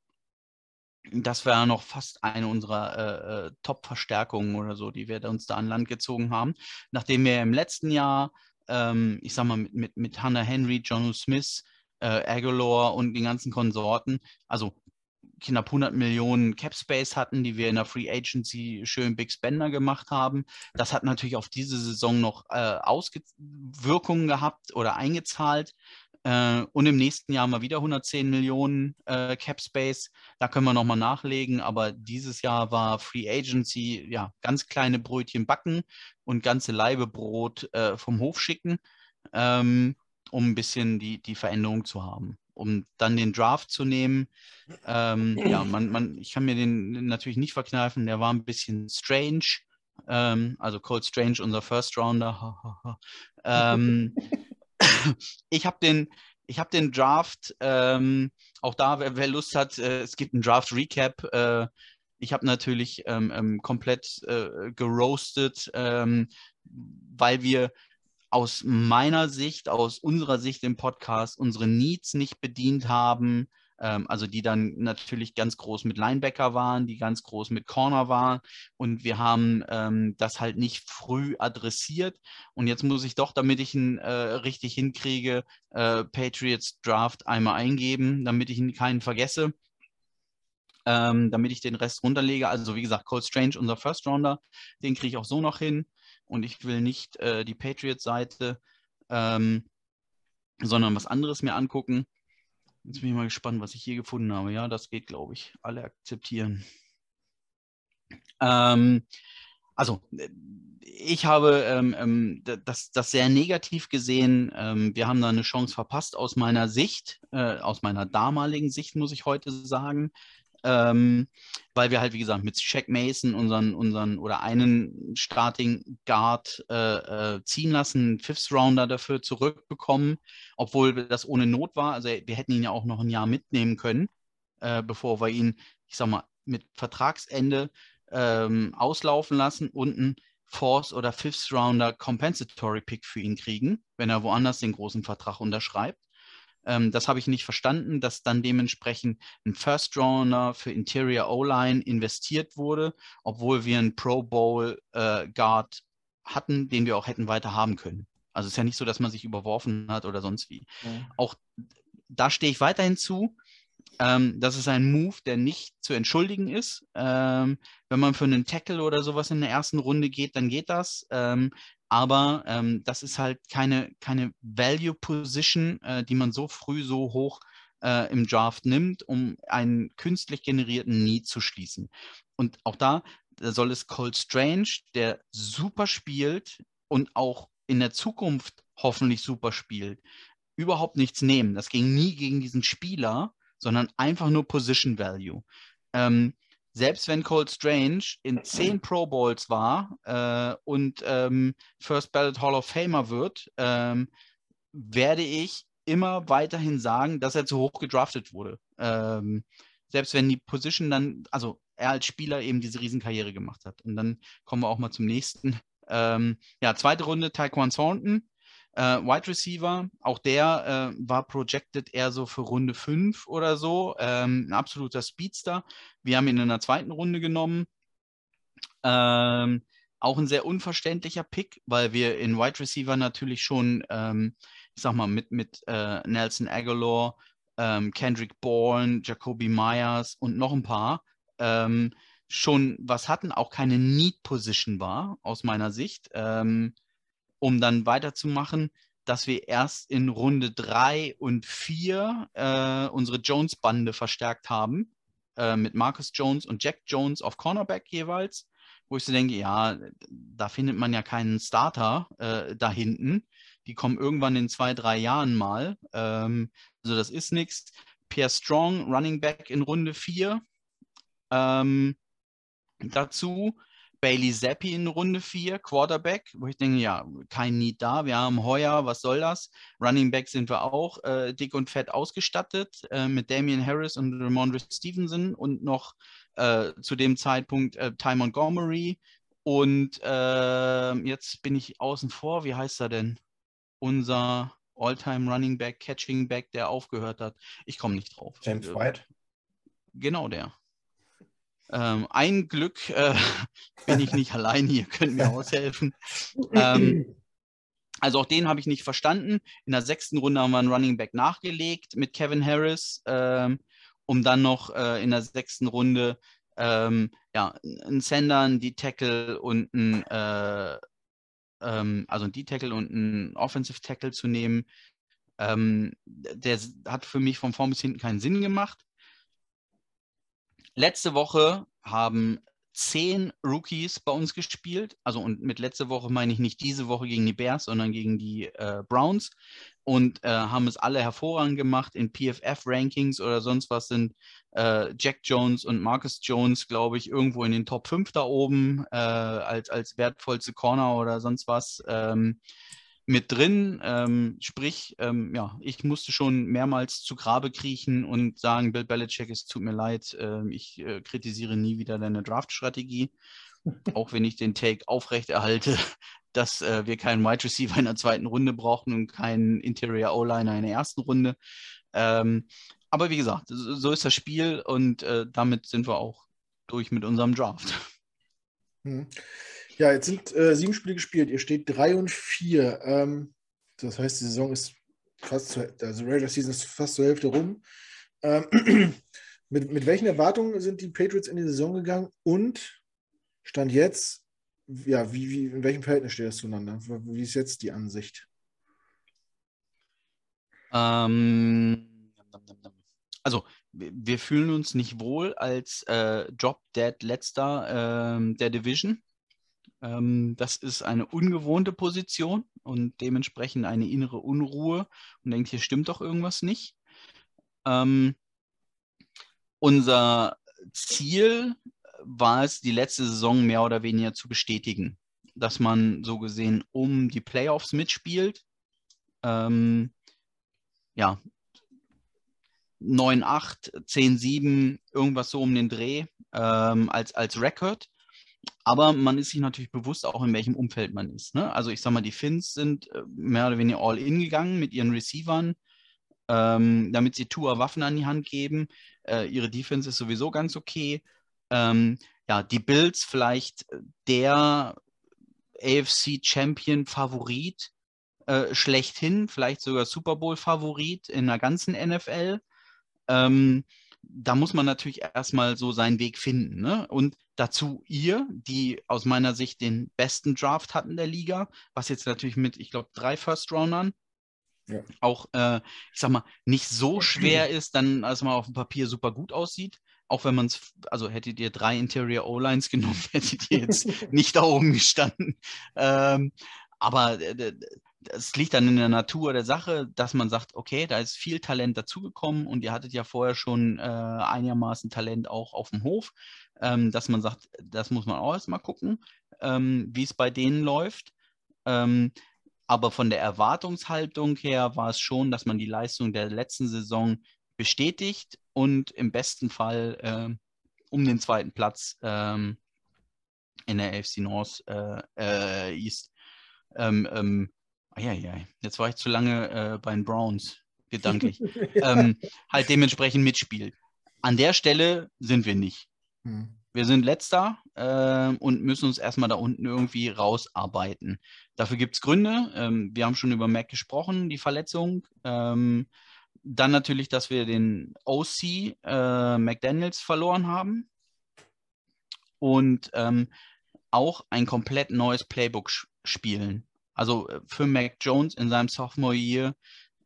das wäre noch fast eine unserer äh, äh, Top-Verstärkungen oder so, die wir uns da an Land gezogen haben. Nachdem wir im letzten Jahr, ähm, ich sag mal, mit, mit, mit Hannah Henry, John Smith, äh, Aguilar und den ganzen Konsorten, also knapp 100 Millionen Cap Space hatten, die wir in der Free Agency schön Big Spender gemacht haben. Das hat natürlich auf diese Saison noch äh, Auswirkungen gehabt oder eingezahlt. Äh, und im nächsten Jahr mal wieder 110 Millionen äh, Cap Space. Da können wir nochmal nachlegen. Aber dieses Jahr war Free Agency, ja, ganz kleine Brötchen backen und ganze Laibe Brot äh, vom Hof schicken, ähm, um ein bisschen die, die Veränderung zu haben. Um dann den Draft zu nehmen. Ähm, ja, man, man, ich kann mir den natürlich nicht verkneifen, der war ein bisschen strange. Ähm, also Cold Strange, unser First Rounder. ähm, [laughs] ich habe den, ich habe den Draft, ähm, auch da, wer, wer, Lust hat, äh, es gibt einen Draft-Recap. Äh, ich habe natürlich ähm, ähm, komplett äh, geroastet, weil wir aus meiner Sicht, aus unserer Sicht im Podcast unsere Needs nicht bedient haben ähm, also die dann natürlich ganz groß mit Linebacker waren, die ganz groß mit Corner waren. Und wir haben ähm, das halt nicht früh adressiert. Und jetzt muss ich doch, damit ich ihn äh, richtig hinkriege, äh, Patriots Draft einmal eingeben, damit ich ihn keinen vergesse. Ähm, damit ich den Rest runterlege. Also wie gesagt, Cole Strange, unser First Rounder, den kriege ich auch so noch hin. Und ich will nicht äh, die Patriots-Seite, ähm, sondern was anderes mir angucken. Jetzt bin ich mal gespannt, was ich hier gefunden habe. Ja, das geht, glaube ich. Alle akzeptieren. Ähm, also, ich habe ähm, ähm das, das sehr negativ gesehen. Ähm, wir haben da eine Chance verpasst aus meiner Sicht, äh, aus meiner damaligen Sicht, muss ich heute sagen ähm, weil wir halt, wie gesagt, mit Shaq Mason unseren, unseren oder einen Starting Guard äh, äh, ziehen lassen, Fifth Rounder dafür zurückbekommen, obwohl das ohne Not war. Also wir hätten ihn ja auch noch ein Jahr mitnehmen können, äh, bevor wir ihn, ich sag mal, mit Vertragsende ähm, auslaufen lassen und einen Fourth oder Fifth Rounder Compensatory Pick für ihn kriegen, wenn er woanders den großen Vertrag unterschreibt. Ähm, das habe ich nicht verstanden, dass dann dementsprechend ein First Runner für Interior O-Line investiert wurde, obwohl wir einen Pro Bowl äh, Guard hatten, den wir auch hätten weiter haben können. Also es ist ja nicht so, dass man sich überworfen hat oder sonst wie. Ja. Auch da stehe ich weiterhin zu. Ähm, das ist ein Move, der nicht zu entschuldigen ist. Ähm, wenn man für einen Tackle oder sowas in der ersten Runde geht, dann geht das. Ähm, aber ähm, das ist halt keine, keine Value Position, äh, die man so früh so hoch äh, im Draft nimmt, um einen künstlich generierten Need zu schließen. Und auch da, da soll es Cold Strange, der super spielt und auch in der Zukunft hoffentlich super spielt, überhaupt nichts nehmen. Das ging nie gegen diesen Spieler, sondern einfach nur Position Value. Ähm, selbst wenn Cold Strange in zehn Pro Bowls war äh, und ähm, First Ballot Hall of Famer wird, ähm, werde ich immer weiterhin sagen, dass er zu hoch gedraftet wurde. Ähm, selbst wenn die Position dann, also er als Spieler eben diese Riesenkarriere gemacht hat. Und dann kommen wir auch mal zum nächsten. Ähm, ja, zweite Runde, Taekwon Thornton. Äh, Wide Receiver, auch der äh, war projected eher so für Runde 5 oder so. Ähm, ein absoluter Speedster. Wir haben ihn in der zweiten Runde genommen. Ähm, auch ein sehr unverständlicher Pick, weil wir in Wide Receiver natürlich schon, ähm, ich sag mal, mit, mit äh, Nelson Aguilar, ähm, Kendrick Bourne, Jacoby Myers und noch ein paar ähm, schon was hatten, auch keine Need Position war, aus meiner Sicht. Ähm, um dann weiterzumachen, dass wir erst in Runde 3 und 4 äh, unsere Jones-Bande verstärkt haben, äh, mit Marcus Jones und Jack Jones auf Cornerback jeweils, wo ich so denke, ja, da findet man ja keinen Starter äh, da hinten. Die kommen irgendwann in zwei, drei Jahren mal. Ähm, also das ist nichts. Pierre Strong, Running Back in Runde 4. Ähm, dazu Bailey Zappi in Runde 4, Quarterback, wo ich denke, ja, kein Need da. Wir haben Heuer, was soll das? Running Back sind wir auch äh, dick und fett ausgestattet äh, mit Damian Harris und Ramondre Stevenson und noch äh, zu dem Zeitpunkt äh, Ty Montgomery. Und ähm, jetzt bin ich außen vor, wie heißt er denn? Unser All-Time Running Back, Catching Back, der aufgehört hat. Ich komme nicht drauf. James äh, White? Genau der. Ähm, ein Glück äh, [laughs] bin ich nicht allein hier, könnt mir aushelfen. Ähm, also auch den habe ich nicht verstanden. In der sechsten Runde haben wir einen Running Back nachgelegt mit Kevin Harris, ähm, um dann noch äh, in der sechsten Runde ähm, ja, einen Sender, einen D-Tackle und einen, äh, ähm, also einen D-Tackle und einen Offensive Tackle zu nehmen. Ähm, der hat für mich von vorn bis hinten keinen Sinn gemacht. Letzte Woche haben zehn Rookies bei uns gespielt. Also und mit letzte Woche meine ich nicht diese Woche gegen die Bears, sondern gegen die äh, Browns. Und äh, haben es alle hervorragend gemacht in PFF-Rankings oder sonst was sind äh, Jack Jones und Marcus Jones, glaube ich, irgendwo in den Top 5 da oben äh, als, als wertvollste Corner oder sonst was. Ähm, mit drin. Ähm, sprich, ähm, ja, ich musste schon mehrmals zu Grabe kriechen und sagen, Bill Belichick, es tut mir leid, äh, ich äh, kritisiere nie wieder deine Draft-Strategie, [laughs] auch wenn ich den Take aufrechterhalte, [laughs] dass äh, wir keinen Wide Receiver in der zweiten Runde brauchen und keinen Interior O-Liner in der ersten Runde. Ähm, aber wie gesagt, so ist das Spiel und äh, damit sind wir auch durch mit unserem Draft. Hm. Ja, jetzt sind äh, sieben Spiele gespielt. Ihr steht 3 und 4. Ähm, das heißt, die Saison ist fast zu, also Regular Season ist fast zur Hälfte rum. Ähm, [clears throat] mit, mit welchen Erwartungen sind die Patriots in die Saison gegangen und stand jetzt, ja, wie, wie, in welchem Verhältnis steht das zueinander? Wie ist jetzt die Ansicht? Ähm, also, wir fühlen uns nicht wohl als äh, Drop Dead letzter äh, der Division. Ähm, das ist eine ungewohnte Position und dementsprechend eine innere Unruhe und denkt, hier stimmt doch irgendwas nicht. Ähm, unser Ziel war es, die letzte Saison mehr oder weniger zu bestätigen, dass man so gesehen um die Playoffs mitspielt. Ähm, ja, 9-8, 10-7, irgendwas so um den Dreh ähm, als, als Record. Aber man ist sich natürlich bewusst auch, in welchem Umfeld man ist. Ne? Also ich sag mal, die Finns sind äh, mehr oder weniger all in gegangen mit ihren Receivern, ähm, damit sie Tour Waffen an die Hand geben. Äh, ihre Defense ist sowieso ganz okay. Ähm, ja, die Bills vielleicht der AFC Champion Favorit äh, schlechthin, vielleicht sogar Super Bowl Favorit in der ganzen NFL. Ähm, da muss man natürlich erstmal so seinen Weg finden. Ne? Und dazu ihr, die aus meiner Sicht den besten Draft hatten der Liga, was jetzt natürlich mit, ich glaube, drei First-Roundern ja. auch, äh, ich sag mal, nicht so schwer ist, dann als man auf dem Papier super gut aussieht. Auch wenn man es, also hättet ihr drei Interior O-Lines [laughs] genommen, hättet ihr jetzt [laughs] nicht da oben gestanden. Ähm, aber äh, es liegt dann in der Natur der Sache, dass man sagt, okay, da ist viel Talent dazugekommen und ihr hattet ja vorher schon äh, einigermaßen Talent auch auf dem Hof, ähm, dass man sagt, das muss man auch erstmal gucken, ähm, wie es bei denen läuft. Ähm, aber von der Erwartungshaltung her war es schon, dass man die Leistung der letzten Saison bestätigt und im besten Fall äh, um den zweiten Platz ähm, in der AFC North äh, äh, East ähm, ähm, Eieiei, jetzt war ich zu lange äh, bei den Browns, gedanklich. [laughs] ähm, halt dementsprechend mitspielt. An der Stelle sind wir nicht. Hm. Wir sind letzter äh, und müssen uns erstmal da unten irgendwie rausarbeiten. Dafür gibt es Gründe. Ähm, wir haben schon über Mac gesprochen, die Verletzung. Ähm, dann natürlich, dass wir den OC äh, McDaniels verloren haben. Und ähm, auch ein komplett neues Playbook spielen. Also äh, für Mac Jones in seinem Sophomore Year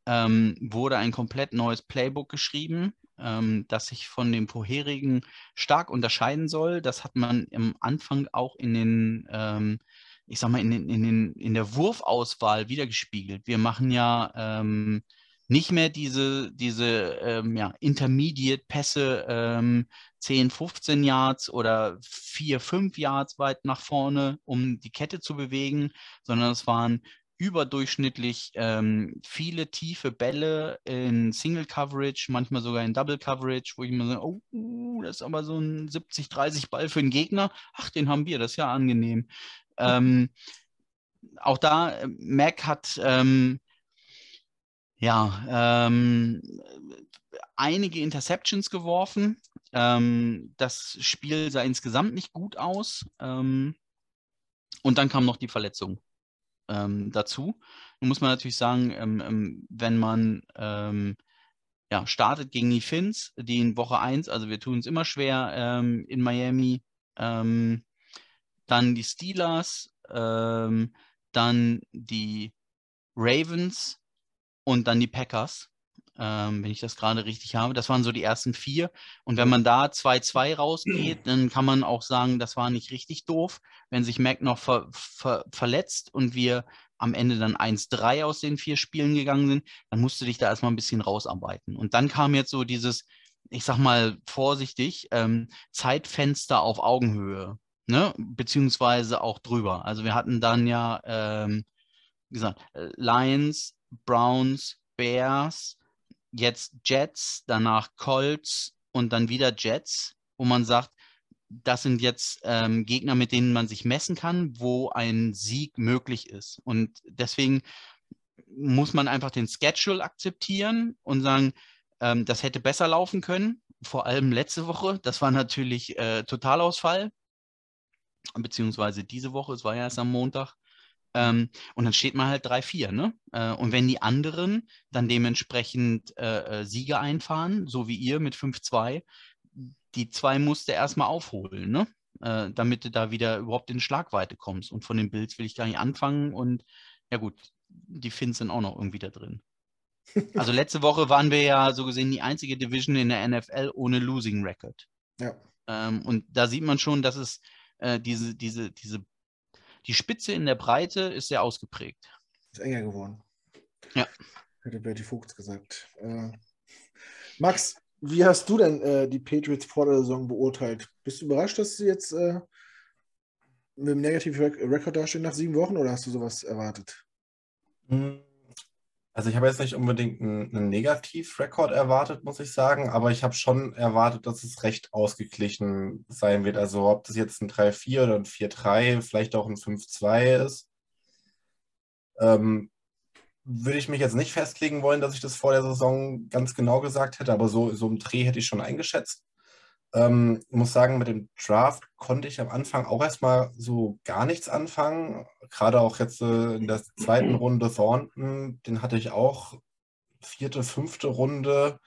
ähm, wurde ein komplett neues Playbook geschrieben, ähm, das sich von dem vorherigen stark unterscheiden soll. Das hat man am Anfang auch in den, ähm, ich sag mal, in, in, den, in der Wurfauswahl wiedergespiegelt. Wir machen ja ähm, nicht mehr diese, diese ähm, ja, Intermediate-Pässe ähm, 10, 15 Yards oder 4, 5 Yards weit nach vorne, um die Kette zu bewegen, sondern es waren überdurchschnittlich ähm, viele tiefe Bälle in Single Coverage, manchmal sogar in Double Coverage, wo ich mir so, oh, uh, das ist aber so ein 70-30 Ball für den Gegner. Ach, den haben wir, das ist ja angenehm. Ähm, auch da, äh, Mac hat ähm, Ja, ähm, einige Interceptions geworfen. Ähm, das Spiel sah insgesamt nicht gut aus. Ähm, und dann kam noch die Verletzung ähm, dazu. Nun muss man natürlich sagen, ähm, ähm, wenn man ja, startet gegen die Finns, die in Woche 1, also wir tun es immer schwer in Miami, dann die Steelers, dann die Ravens und dann die Packers ähm, wenn ich das gerade richtig habe. Das waren so die ersten vier. Und wenn man da 2-2 rausgeht, [clears throat] dann kann man auch sagen, das war nicht richtig doof. Wenn sich Mac noch ver ver verletzt und wir am Ende dann 1-3 aus den vier Spielen gegangen sind, dann musst du dich da erstmal ein bisschen rausarbeiten. Und dann kam jetzt so dieses, ich sag mal vorsichtig, ähm, Zeitfenster auf Augenhöhe, ne? beziehungsweise auch drüber. Also wir hatten dann ja, ähm, wie gesagt, äh, Lions, Browns, Bears, jetzt Jets, danach Colts und dann wieder Jets, wo man sagt, das sind jetzt ähm, Gegner, mit denen man sich messen kann, wo ein Sieg möglich ist. Und deswegen muss man einfach den Schedule akzeptieren und sagen, ähm, das hätte besser laufen können. Vor allem letzte Woche, das war natürlich äh, Totalausfall, beziehungsweise diese Woche, es war ja erst am Montag. Ähm, und dann steht man halt 3-4. Ne? Äh, und wenn die anderen dann dementsprechend äh, äh Siege einfahren, so wie ihr mit 5-2, die zwei musst du erstmal aufholen, ne? Äh, damit du da wieder überhaupt in Schlagweite kommst. Und von den Bills will ich gar nicht anfangen. Und ja gut, die Finns sind auch noch irgendwie da drin. Also letzte [laughs] Woche waren wir ja so gesehen die einzige Division in der NFL ohne Losing Record. Ja. Ähm, und da sieht man schon, dass es äh, diese, diese, diese die Spitze in der Breite ist sehr ausgeprägt. Ist enger geworden. Ja. Hätte Bertie Vogt gesagt. Äh, Max, wie hast du denn äh, die Patriots vor der Saison beurteilt? Bist du überrascht, dass sie jetzt äh, mit einem negativen Rekord dastehen nach sieben Wochen oder hast du sowas erwartet? Hm, also ich habe jetzt nicht unbedingt einen, einen Negativ-Rekord erwartet, muss ich sagen, aber ich habe schon erwartet, dass es recht ausgeglichen sein wird. Also ob das jetzt ein 3-4 oder ein 4-3, vielleicht auch ein 5-2 ist, ähm, würde ich mich jetzt nicht festlegen wollen, dass ich das vor der Saison ganz genau gesagt hätte, aber so, so im Dreh hätte ich schon eingeschätzt. Ähm, muss sagen, mit dem Draft konnte ich am Anfang auch erstmal so gar nichts anfangen. Gerade auch jetzt äh, in der zweiten [clears throat] Runde Thornton, den hatte ich auch vierte, fünfte Runde.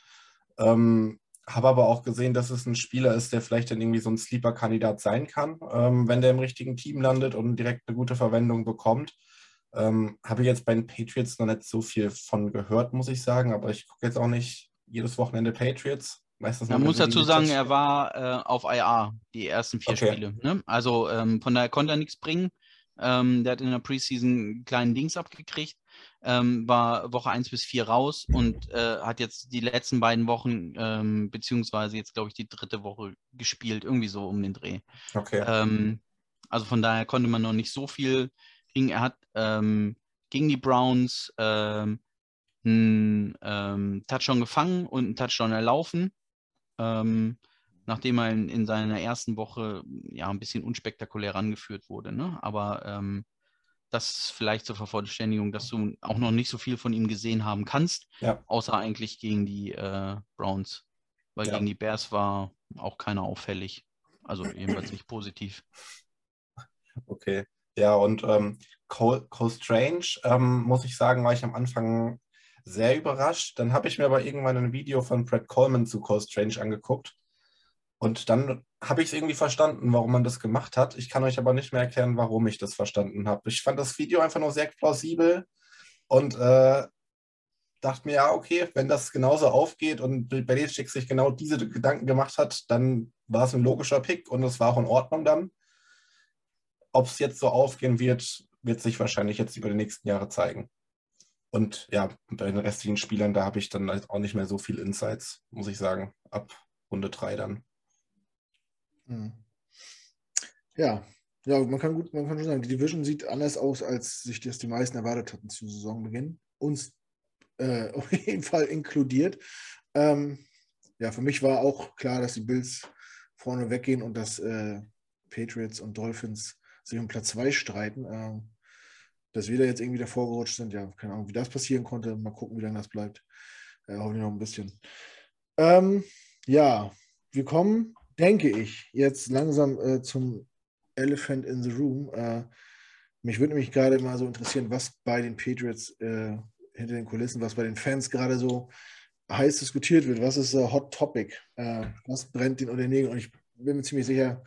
Ähm, habe aber auch gesehen, dass es ein Spieler ist, der vielleicht dann irgendwie so ein Sleeper-Kandidat sein kann, ähm, wenn der im richtigen Team landet und direkt eine gute Verwendung bekommt. Ähm, habe ich jetzt bei den Patriots noch nicht so viel von gehört, muss ich sagen, aber ich gucke jetzt auch nicht jedes Wochenende Patriots. Meistens Man muss dazu sagen, er war äh, auf IA die ersten vier okay. Spiele. Ne? Also ähm, von daher konnte er nichts bringen. Ähm, der hat in der Preseason einen kleinen Dings abgekriegt, ähm, war Woche 1 bis 4 raus und äh, hat jetzt die letzten beiden Wochen, ähm, beziehungsweise jetzt glaube ich die dritte Woche gespielt, irgendwie so um den Dreh. Okay. Ähm, also von daher konnte man noch nicht so viel kriegen. Er hat ähm, gegen die Browns einen Touchdown gefangen und einen Touchdown erlaufen ähm, nachdem er in, in, seiner ersten Woche ja ein bisschen unspektakulär angeführt wurde. Ne? Aber ähm, das vielleicht zur Vervollständigung, dass du auch noch nicht so viel von ihm gesehen haben kannst, ja. außer eigentlich gegen die äh, Browns. Weil ja. gegen die Bears war auch keiner auffällig. Also jedenfalls nicht positiv. Okay. Ja, und ähm, Cole, Cole Strange, ähm, muss ich sagen, war ich am Anfang sehr überrascht. Dann habe ich mir aber irgendwann ein Video von Brad Coleman zu Cole Strange angeguckt. Und dann habe ich es irgendwie verstanden, warum man das gemacht hat. Ich kann euch aber nicht mehr erklären, warum ich das verstanden habe. Ich fand das Video einfach nur sehr plausibel und äh, dachte mir, ja, okay, wenn das genauso aufgeht und Belichick sich genau diese Gedanken gemacht hat, dann war es ein logischer Pick und es war auch in Ordnung dann. Ob es jetzt so aufgehen wird, wird sich wahrscheinlich jetzt über die nächsten Jahre zeigen. Und ja, bei den restlichen Spielern, da habe ich dann halt auch nicht mehr so viel Insights, muss ich sagen, ab Runde 3 dann. Hm. Ja, ja, man kann gut, man kann schon sagen, die Division sieht anders aus, als sich das die meisten erwartet hatten zu Saisonbeginn. Uns äh, [laughs] auf jeden Fall inkludiert. Ähm, ja, für mich war auch klar, dass die Bills vorne weggehen und dass äh, Patriots und Dolphins sich um Platz 2 streiten. Ähm, dass wir da jetzt irgendwie davor gerutscht sind. Ja, keine Ahnung, wie das passieren konnte. Mal gucken, wie lange das bleibt. Äh, hoffentlich noch ein bisschen. Ähm, ja, wir kommen, denke ich, jetzt langsam äh, zum Elephant in the Room. Äh, mich würde nämlich gerade mal so interessieren, was bei den Patriots äh, hinter den Kulissen, was bei den Fans gerade so heiß diskutiert wird. Was ist Hot Topic? Äh, was brennt den unter den Nägeln? Und ich bin mir ziemlich sicher,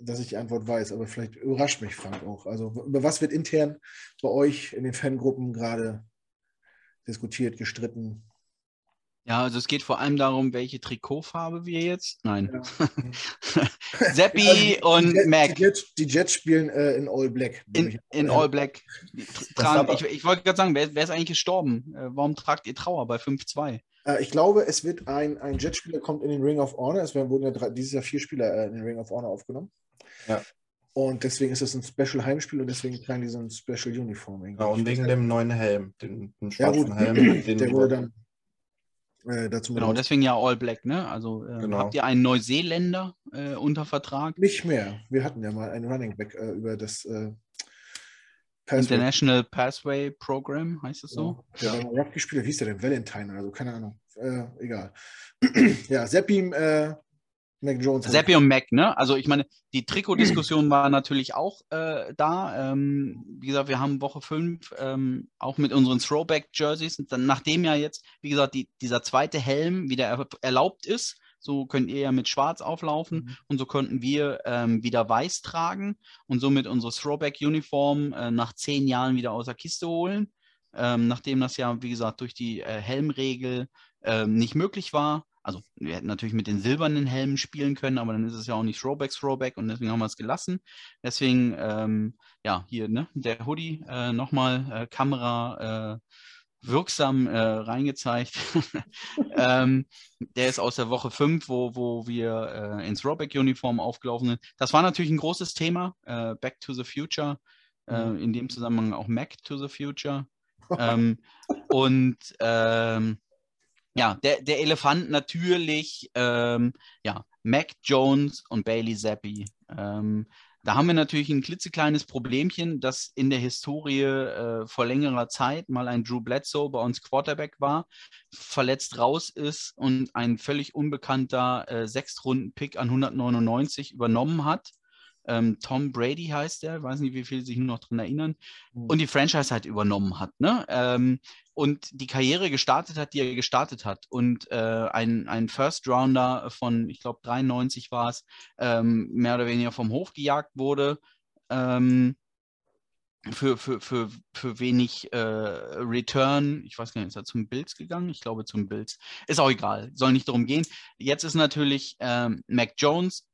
dass ich die Antwort weiß, aber vielleicht überrascht mich Frank auch. Also über was wird intern bei euch in den Fangruppen gerade diskutiert, gestritten? Ja, also es geht vor allem darum, welche Trikotfarbe wir jetzt. Nein. Ja. [laughs] Seppi also und die Mac. Die Jets, die Jets spielen äh, in All Black. In, in All Black. Tragen, ich, ich wollte gerade sagen, wer, wer, ist eigentlich gestorben? Äh, warum tragt ihr Trauer bei 5-2? Äh, ich glaube, es wird ein, ein Jetspieler kommt in den Ring of Honor. Es werden, wurden ja drei, dieses Jahr vier Spieler äh, in den Ring of Honor aufgenommen. Ja. Und deswegen ist es ein Special Heimspiel und deswegen tragen die so ein Special Uniform. Ja, und wegen dem neuen Helm, den, den schwarzen ja, Helm. [clears throat] Den der wurde dann äh, dazu genau, deswegen ja All Black, ne? Also äh, genau. habt ihr einen Neuseeländer äh, unter Vertrag? Nicht mehr. Wir hatten ja mal einen Running Back äh, über das äh, Pathway. International Pathway Program, heißt es so? Ja, ja. Rugby gespielt, wie hieß der denn? Valentine, also keine Ahnung. Äh, egal. [clears throat] ja, Seppim, Mac Jones. Seppi und Mac, ne? Also ich meine, die Trikotdiskussion war natürlich auch äh, da. Ähm, wie gesagt, wir haben Woche 5 ähm, auch mit unseren Throwback-Jerseys, nachdem ja jetzt, wie gesagt, die, dieser zweite Helm wieder er erlaubt ist, so könnt ihr ja mit Schwarz auflaufen mhm. und so könnten wir ähm, wieder Weiß tragen und somit unsere Throwback-Uniform äh, nach zehn Jahren wieder aus der Kiste holen. Ähm, nachdem das ja, wie gesagt, durch die äh, Helmregel äh, nicht möglich war. Also wir hätten natürlich mit den silbernen Helmen spielen können, aber dann ist es ja auch nicht Throwback, Throwback und deswegen haben wir es gelassen. Deswegen, ähm, ja, hier, ne, der Hoodie, äh, nochmal äh, Kamera äh, wirksam äh, reingezeigt. [laughs] ähm, der ist aus der Woche 5, wo, wo wir äh, ins Throwback-Uniform aufgelaufen sind. Das war natürlich ein großes Thema, äh, Back to the Future, mhm. in dem Zusammenhang auch Mac to the Future. [laughs] ähm, und ähm, ja, der, der Elefant natürlich, ähm, ja, Mac Jones und Bailey Zappi. Ähm, da haben wir natürlich ein klitzekleines Problemchen, dass in der Historie äh, vor längerer Zeit mal ein Drew Bledsoe bei uns Quarterback war, verletzt raus ist und ein völlig unbekannter äh, Sechstrunden-Pick an 199 übernommen hat. Ähm, Tom Brady heißt der, weiß nicht, wie viele sich noch daran erinnern, mhm. und die Franchise halt übernommen hat. Ne? Ähm, und die Karriere gestartet hat, die er gestartet hat. Und äh, ein, ein First Rounder von, ich glaube, 93 war es, ähm, mehr oder weniger vom Hof gejagt wurde. Ähm, für, für, für, für wenig äh, Return. Ich weiß gar nicht, ist er zum Bills gegangen? Ich glaube zum Bills. Ist auch egal, soll nicht darum gehen. Jetzt ist natürlich ähm, Mac Jones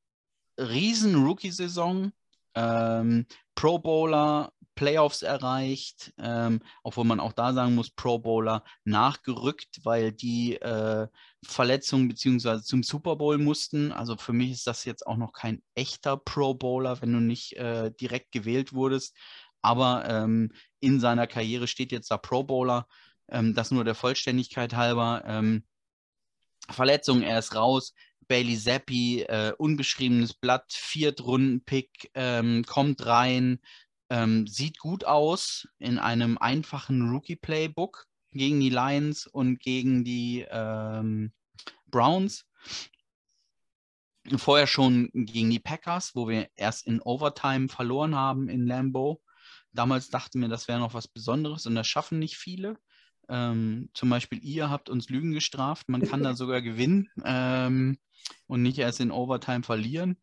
riesen Rookie-Saison, ähm, Pro Bowler, Playoffs erreicht, ähm, obwohl man auch da sagen muss, Pro Bowler nachgerückt, weil die äh, Verletzungen beziehungsweise zum Super Bowl mussten. Also für mich ist das jetzt auch noch kein echter Pro Bowler, wenn du nicht äh, direkt gewählt wurdest. Aber ähm, in seiner Karriere steht jetzt da Pro Bowler. Ähm, das nur der Vollständigkeit halber. Ähm, Verletzung, er ist raus. Bailey Zappi, äh, unbeschriebenes Blatt, Viertrunden-Pick, ähm, kommt rein, ähm, sieht gut aus in einem einfachen Rookie-Playbook gegen die Lions und gegen die ähm, Browns. Vorher schon gegen die Packers, wo wir erst in Overtime verloren haben in Lambeau. Damals dachten wir, das wäre noch was Besonderes und das schaffen nicht viele. Ähm, zum Beispiel ihr habt uns Lügen gestraft. Man kann da sogar gewinnen. Ähm, und nicht erst in Overtime verlieren.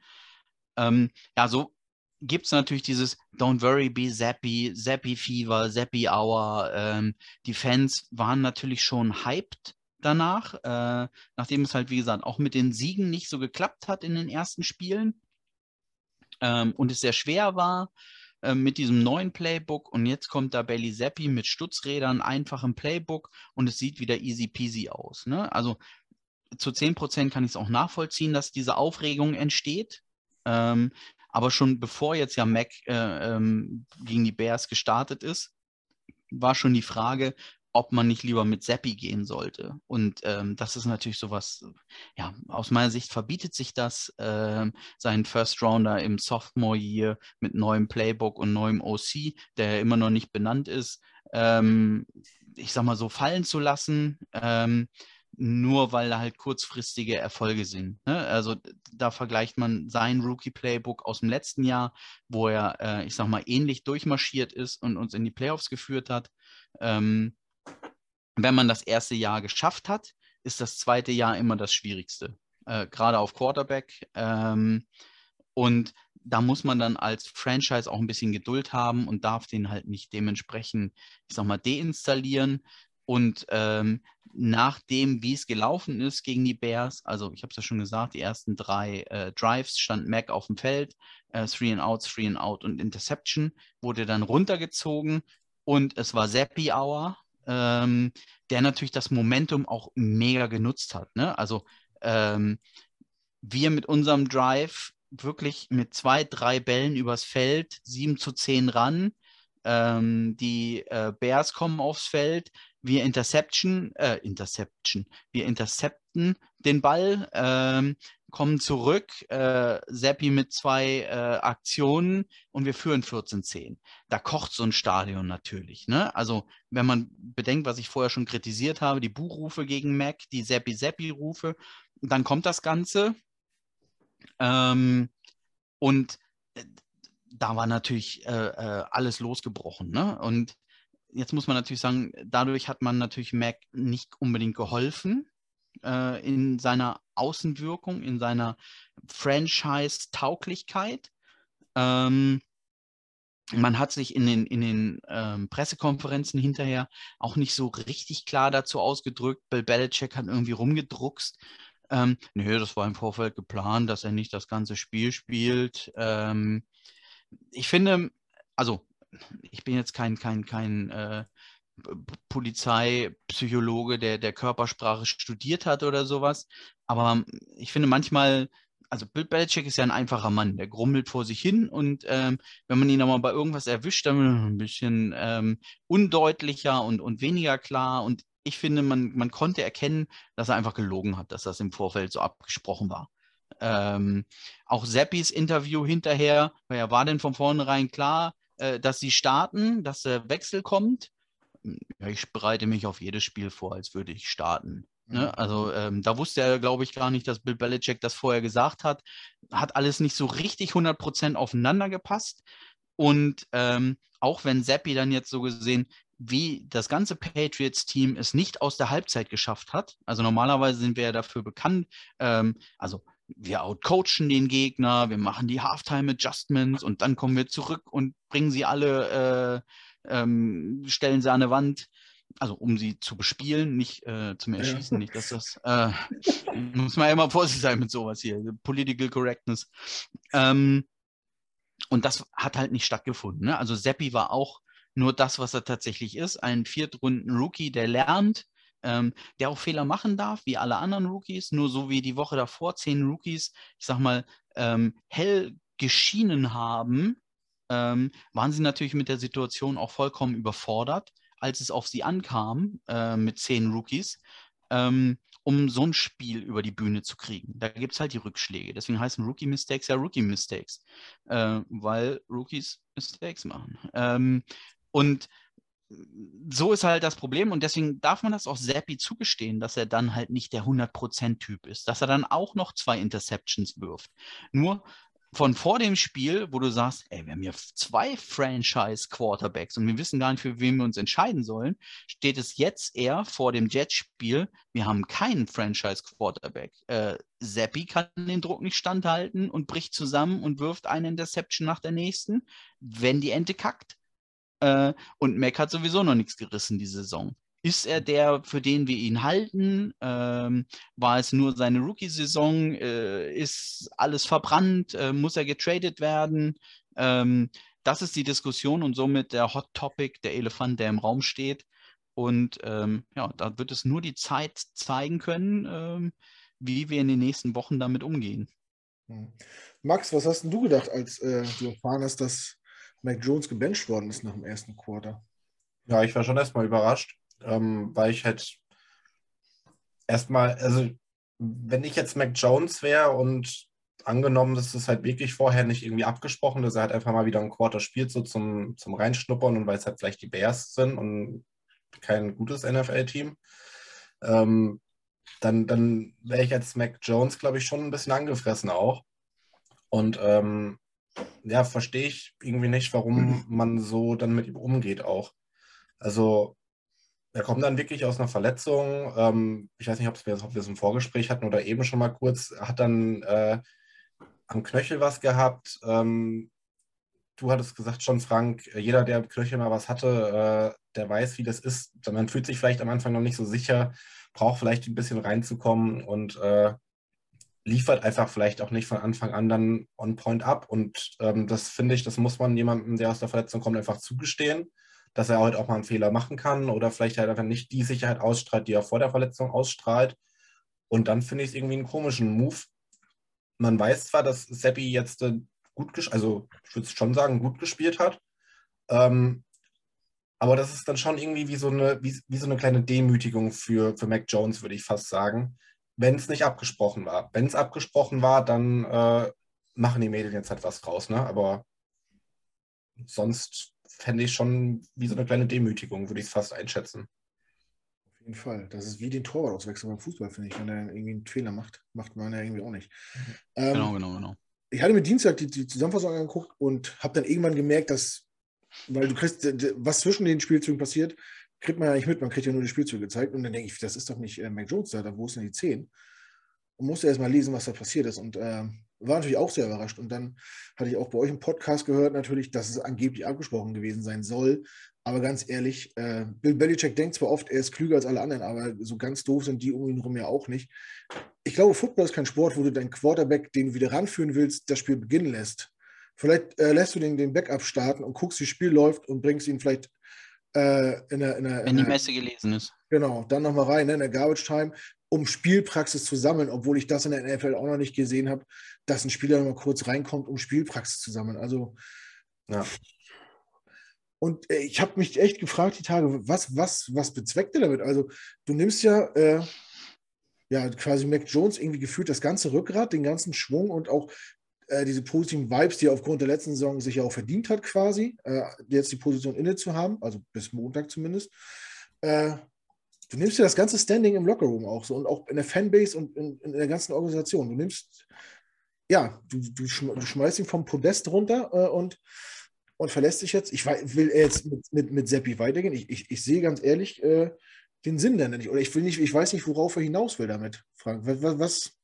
Ähm, ja, so gibt es natürlich dieses Don't worry, be zappy, zappy Fever, zappy Hour. Ähm, die Fans waren natürlich schon hyped danach, äh, nachdem es halt, wie gesagt, auch mit den Siegen nicht so geklappt hat in den ersten Spielen ähm, und es sehr schwer war äh, mit diesem neuen Playbook und jetzt kommt da Belly Zappi mit Stutzrädern, einfachem Playbook und es sieht wieder easy peasy aus. Ne? Also zu 10 Prozent kann ich es auch nachvollziehen, dass diese Aufregung entsteht. Ähm, aber schon bevor jetzt ja Mac äh, ähm, gegen die Bears gestartet ist, war schon die Frage, ob man nicht lieber mit Seppi gehen sollte. Und ähm, das ist natürlich sowas, ja, aus meiner Sicht verbietet sich das, äh, seinen First Rounder im Sophomore Year mit neuem Playbook und neuem OC, der immer noch nicht benannt ist, ähm, ich sag mal so fallen zu lassen. Ähm, nur weil da halt kurzfristige Erfolge sind. Ne? Also da vergleicht man sein Rookie-Playbook aus dem letzten Jahr, wo er, äh, ich sag mal, ähnlich durchmarschiert ist und uns in die Playoffs geführt hat. Ähm, wenn man das erste Jahr geschafft hat, ist das zweite Jahr immer das Schwierigste, äh, gerade auf Quarterback. Ähm, und da muss man dann als Franchise auch ein bisschen Geduld haben und darf den halt nicht dementsprechend, ich sag mal, deinstallieren. Und ähm, nachdem, wie es gelaufen ist gegen die Bears, also ich habe es ja schon gesagt, die ersten drei äh, Drives stand Mac auf dem Feld, äh, Three and Out, Three and Out und Interception, wurde dann runtergezogen und es war Zappi Hour, ähm, der natürlich das Momentum auch mega genutzt hat. Ne? Also ähm, wir mit unserem Drive wirklich mit zwei, drei Bällen übers Feld, sieben zu zehn ran. Ähm, die äh, Bears kommen aufs Feld, wir Interception, äh, Interception, wir intercepten den Ball, ähm, kommen zurück, äh, Seppi mit zwei äh, Aktionen und wir führen 14-10. Da kocht so ein Stadion natürlich. Ne? Also, wenn man bedenkt, was ich vorher schon kritisiert habe, die Buchrufe gegen Mac, die Seppi-Seppi-Rufe, dann kommt das Ganze. Ähm, und äh, da war natürlich äh, äh, alles losgebrochen. Ne? Und jetzt muss man natürlich sagen, dadurch hat man natürlich Mac nicht unbedingt geholfen äh, in seiner Außenwirkung, in seiner Franchise-Tauglichkeit. Ähm, man hat sich in den, in den ähm, Pressekonferenzen hinterher auch nicht so richtig klar dazu ausgedrückt. Bill Belichick hat irgendwie rumgedruckst. Ähm, nö, das war im Vorfeld geplant, dass er nicht das ganze Spiel spielt. Ähm, ich finde, also ich bin jetzt kein, kein, kein äh, Polizeipsychologe, der, der Körpersprache studiert hat oder sowas, aber ich finde manchmal, also Bill Belichick ist ja ein einfacher Mann, der grummelt vor sich hin und ähm, wenn man ihn aber bei irgendwas erwischt, dann ein bisschen ähm, undeutlicher und, und weniger klar und ich finde, man, man konnte erkennen, dass er einfach gelogen hat, dass das im Vorfeld so abgesprochen war. Ähm, auch Seppis Interview hinterher, ja, war denn von vornherein klar, äh, dass sie starten, dass der Wechsel kommt. Ja, ich bereite mich auf jedes Spiel vor, als würde ich starten. Ne? Also ähm, da wusste er, glaube ich, gar nicht, dass Bill Belichick das vorher gesagt hat. Hat alles nicht so richtig 100% aufeinander gepasst. Und ähm, auch wenn Seppi dann jetzt so gesehen, wie das ganze Patriots-Team es nicht aus der Halbzeit geschafft hat. Also normalerweise sind wir ja dafür bekannt, ähm, also wir outcoachen den Gegner, wir machen die Halftime-Adjustments und dann kommen wir zurück und bringen sie alle, äh, ähm, stellen sie an eine Wand, also um sie zu bespielen, nicht äh, zum Erschießen, ja. nicht, dass das, äh, [laughs] muss man ja immer vorsichtig sein mit sowas hier, Political Correctness. Ähm, und das hat halt nicht stattgefunden. Ne? Also Seppi war auch nur das, was er tatsächlich ist, ein Viertrunden-Rookie, der lernt, ähm, der auch Fehler machen darf, wie alle anderen Rookies, nur so wie die Woche davor zehn Rookies, ich sag mal, ähm, hell geschienen haben, ähm, waren sie natürlich mit der Situation auch vollkommen überfordert, als es auf sie ankam äh, mit zehn Rookies, ähm, um so ein Spiel über die Bühne zu kriegen. Da gibt es halt die Rückschläge. Deswegen heißen Rookie-Mistakes ja Rookie-Mistakes, äh, weil Rookies Mistakes machen. Ähm, und so ist halt das Problem und deswegen darf man das auch Seppi zugestehen, dass er dann halt nicht der 100%-Typ ist, dass er dann auch noch zwei Interceptions wirft. Nur von vor dem Spiel, wo du sagst, ey, wir haben hier zwei Franchise-Quarterbacks und wir wissen gar nicht, für wen wir uns entscheiden sollen, steht es jetzt eher vor dem Jets-Spiel, wir haben keinen Franchise-Quarterback. Äh, Seppi kann den Druck nicht standhalten und bricht zusammen und wirft eine Interception nach der nächsten, wenn die Ente kackt. Äh, und Mac hat sowieso noch nichts gerissen diese Saison. Ist er der, für den wir ihn halten? Ähm, war es nur seine Rookie-Saison? Äh, ist alles verbrannt? Äh, muss er getradet werden? Ähm, das ist die Diskussion und somit der Hot Topic, der Elefant, der im Raum steht. Und ähm, ja, da wird es nur die Zeit zeigen können, ähm, wie wir in den nächsten Wochen damit umgehen. Hm. Max, was hast denn du gedacht, als äh, du erfahren hast, dass Mac Jones gebencht worden ist nach dem ersten Quarter. Ja, ich war schon erstmal überrascht. Ähm, weil ich halt erstmal, also wenn ich jetzt Mac Jones wäre und angenommen, dass es halt wirklich vorher nicht irgendwie abgesprochen, dass er halt einfach mal wieder ein Quarter spielt, so zum, zum Reinschnuppern und weil es halt vielleicht die Bears sind und kein gutes NFL-Team, ähm, dann, dann wäre ich als Mac Jones, glaube ich, schon ein bisschen angefressen auch. Und ähm, ja, verstehe ich irgendwie nicht, warum man so dann mit ihm umgeht auch. Also er kommt dann wirklich aus einer Verletzung. Ähm, ich weiß nicht, ob wir, es im Vorgespräch hatten oder eben schon mal kurz. Hat dann äh, am Knöchel was gehabt. Ähm, du hattest gesagt schon, Frank, jeder, der am Knöchel mal was hatte, äh, der weiß, wie das ist. Man fühlt sich vielleicht am Anfang noch nicht so sicher, braucht vielleicht ein bisschen reinzukommen und äh, liefert einfach vielleicht auch nicht von Anfang an dann on point ab. Und ähm, das finde ich, das muss man jemandem, der aus der Verletzung kommt, einfach zugestehen dass er heute auch mal einen Fehler machen kann oder vielleicht halt einfach nicht die Sicherheit ausstrahlt, die er vor der Verletzung ausstrahlt. Und dann finde ich es irgendwie einen komischen Move. Man weiß zwar, dass Seppi jetzt äh, gut, also ich würde schon sagen, gut gespielt hat. Ähm, aber das ist dann schon irgendwie wie so eine, wie, wie so eine kleine Demütigung für, für Mac Jones, würde ich fast sagen, wenn es nicht abgesprochen war. Wenn es abgesprochen war, dann äh, machen die Mädels jetzt halt was draus, ne? Aber sonst fände ich schon wie so eine kleine Demütigung, würde ich es fast einschätzen. Auf jeden Fall. Das ist wie den Torwart auswechseln beim Fußball, finde ich. Wenn er irgendwie einen Fehler macht, macht man ja irgendwie auch nicht. Mhm. Ähm, genau, genau, genau. Ich hatte mir Dienstag die, die Zusammenfassung angeguckt und habe dann irgendwann gemerkt, dass, weil du kriegst, was zwischen den Spielzügen passiert, kriegt man ja nicht mit, man kriegt ja nur die Spielzüge gezeigt und dann denke ich, das ist doch nicht äh, Mac Jones da, wo ist denn die 10? Und musste erst mal lesen, was da passiert ist. Und äh, war natürlich auch sehr überrascht. Und dann hatte ich auch bei euch im Podcast gehört, natürlich, dass es angeblich abgesprochen gewesen sein soll. Aber ganz ehrlich, äh, Bill Belichick denkt zwar oft, er ist klüger als alle anderen, aber so ganz doof sind die um ihn herum ja auch nicht. Ich glaube, Football ist kein Sport, wo du deinen Quarterback, den du wieder ranführen willst, das Spiel beginnen lässt. Vielleicht äh, lässt du den, den Backup starten und guckst, wie das Spiel läuft und bringst ihn vielleicht äh, in der, in der, Wenn die Messe gelesen ist. Genau, dann nochmal rein ne, in der Garbage Time um Spielpraxis zu sammeln, obwohl ich das in der NFL auch noch nicht gesehen habe, dass ein Spieler mal kurz reinkommt, um Spielpraxis zu sammeln. Also, ja. Und äh, ich habe mich echt gefragt die Tage, was, was, was bezweckt er damit? Also, du nimmst ja, äh, ja quasi Mac Jones irgendwie gefühlt das ganze Rückgrat, den ganzen Schwung und auch äh, diese positiven Vibes, die er aufgrund der letzten Saison sich ja auch verdient hat, quasi, äh, jetzt die Position inne zu haben, also bis Montag zumindest. Du nimmst dir das ganze Standing im Lockerroom auch so und auch in der Fanbase und in, in der ganzen Organisation. Du nimmst, ja, du, du, schmeißt ihn vom Podest runter äh, und, und verlässt dich jetzt. Ich will jetzt mit, mit, mit Seppi weitergehen. Ich, ich, ich sehe ganz ehrlich äh, den Sinn da nicht. Oder ich will nicht, ich weiß nicht, worauf er hinaus will damit, Frank. Was, was,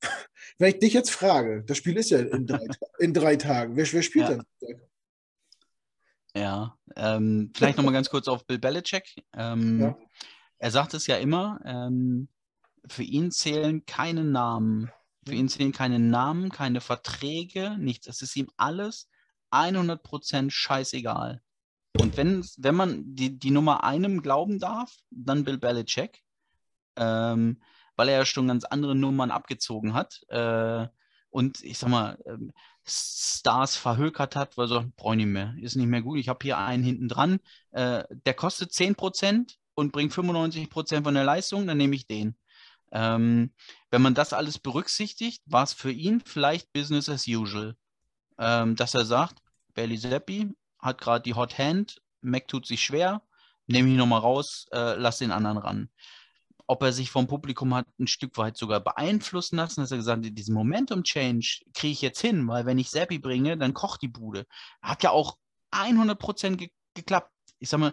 [laughs] wenn ich dich jetzt frage, das Spiel ist ja in drei, [laughs] in drei Tagen. Wer, wer spielt ja. dann? Ja, ähm, vielleicht nochmal ganz kurz auf Bill Belichick. Ähm, ja er sagt es ja immer, ähm, für ihn zählen keine Namen. Für ihn zählen keine Namen, keine Verträge, nichts. Es ist ihm alles 100% scheißegal. Und wenn, wenn man die, die Nummer einem glauben darf, dann Bill Belichick, ähm, weil er ja schon ganz andere Nummern abgezogen hat. Äh, und ich sag mal, ähm, Stars verhökert hat, weil so, brauche ich nicht mehr, ist nicht mehr gut. Ich habe hier einen hinten dran, äh, der kostet 10%, und bringt 95 Prozent von der Leistung, dann nehme ich den. Ähm, wenn man das alles berücksichtigt, war es für ihn vielleicht Business as usual. Ähm, dass er sagt, Bailey Zappi hat gerade die Hot Hand, Mac tut sich schwer, nehme ich nochmal raus, äh, lass den anderen ran. Ob er sich vom Publikum hat ein Stück weit sogar beeinflussen lassen, dass er gesagt hat, diesen Momentum-Change kriege ich jetzt hin, weil wenn ich Zappi bringe, dann kocht die Bude. Hat ja auch 100% ge geklappt. Ich sag mal,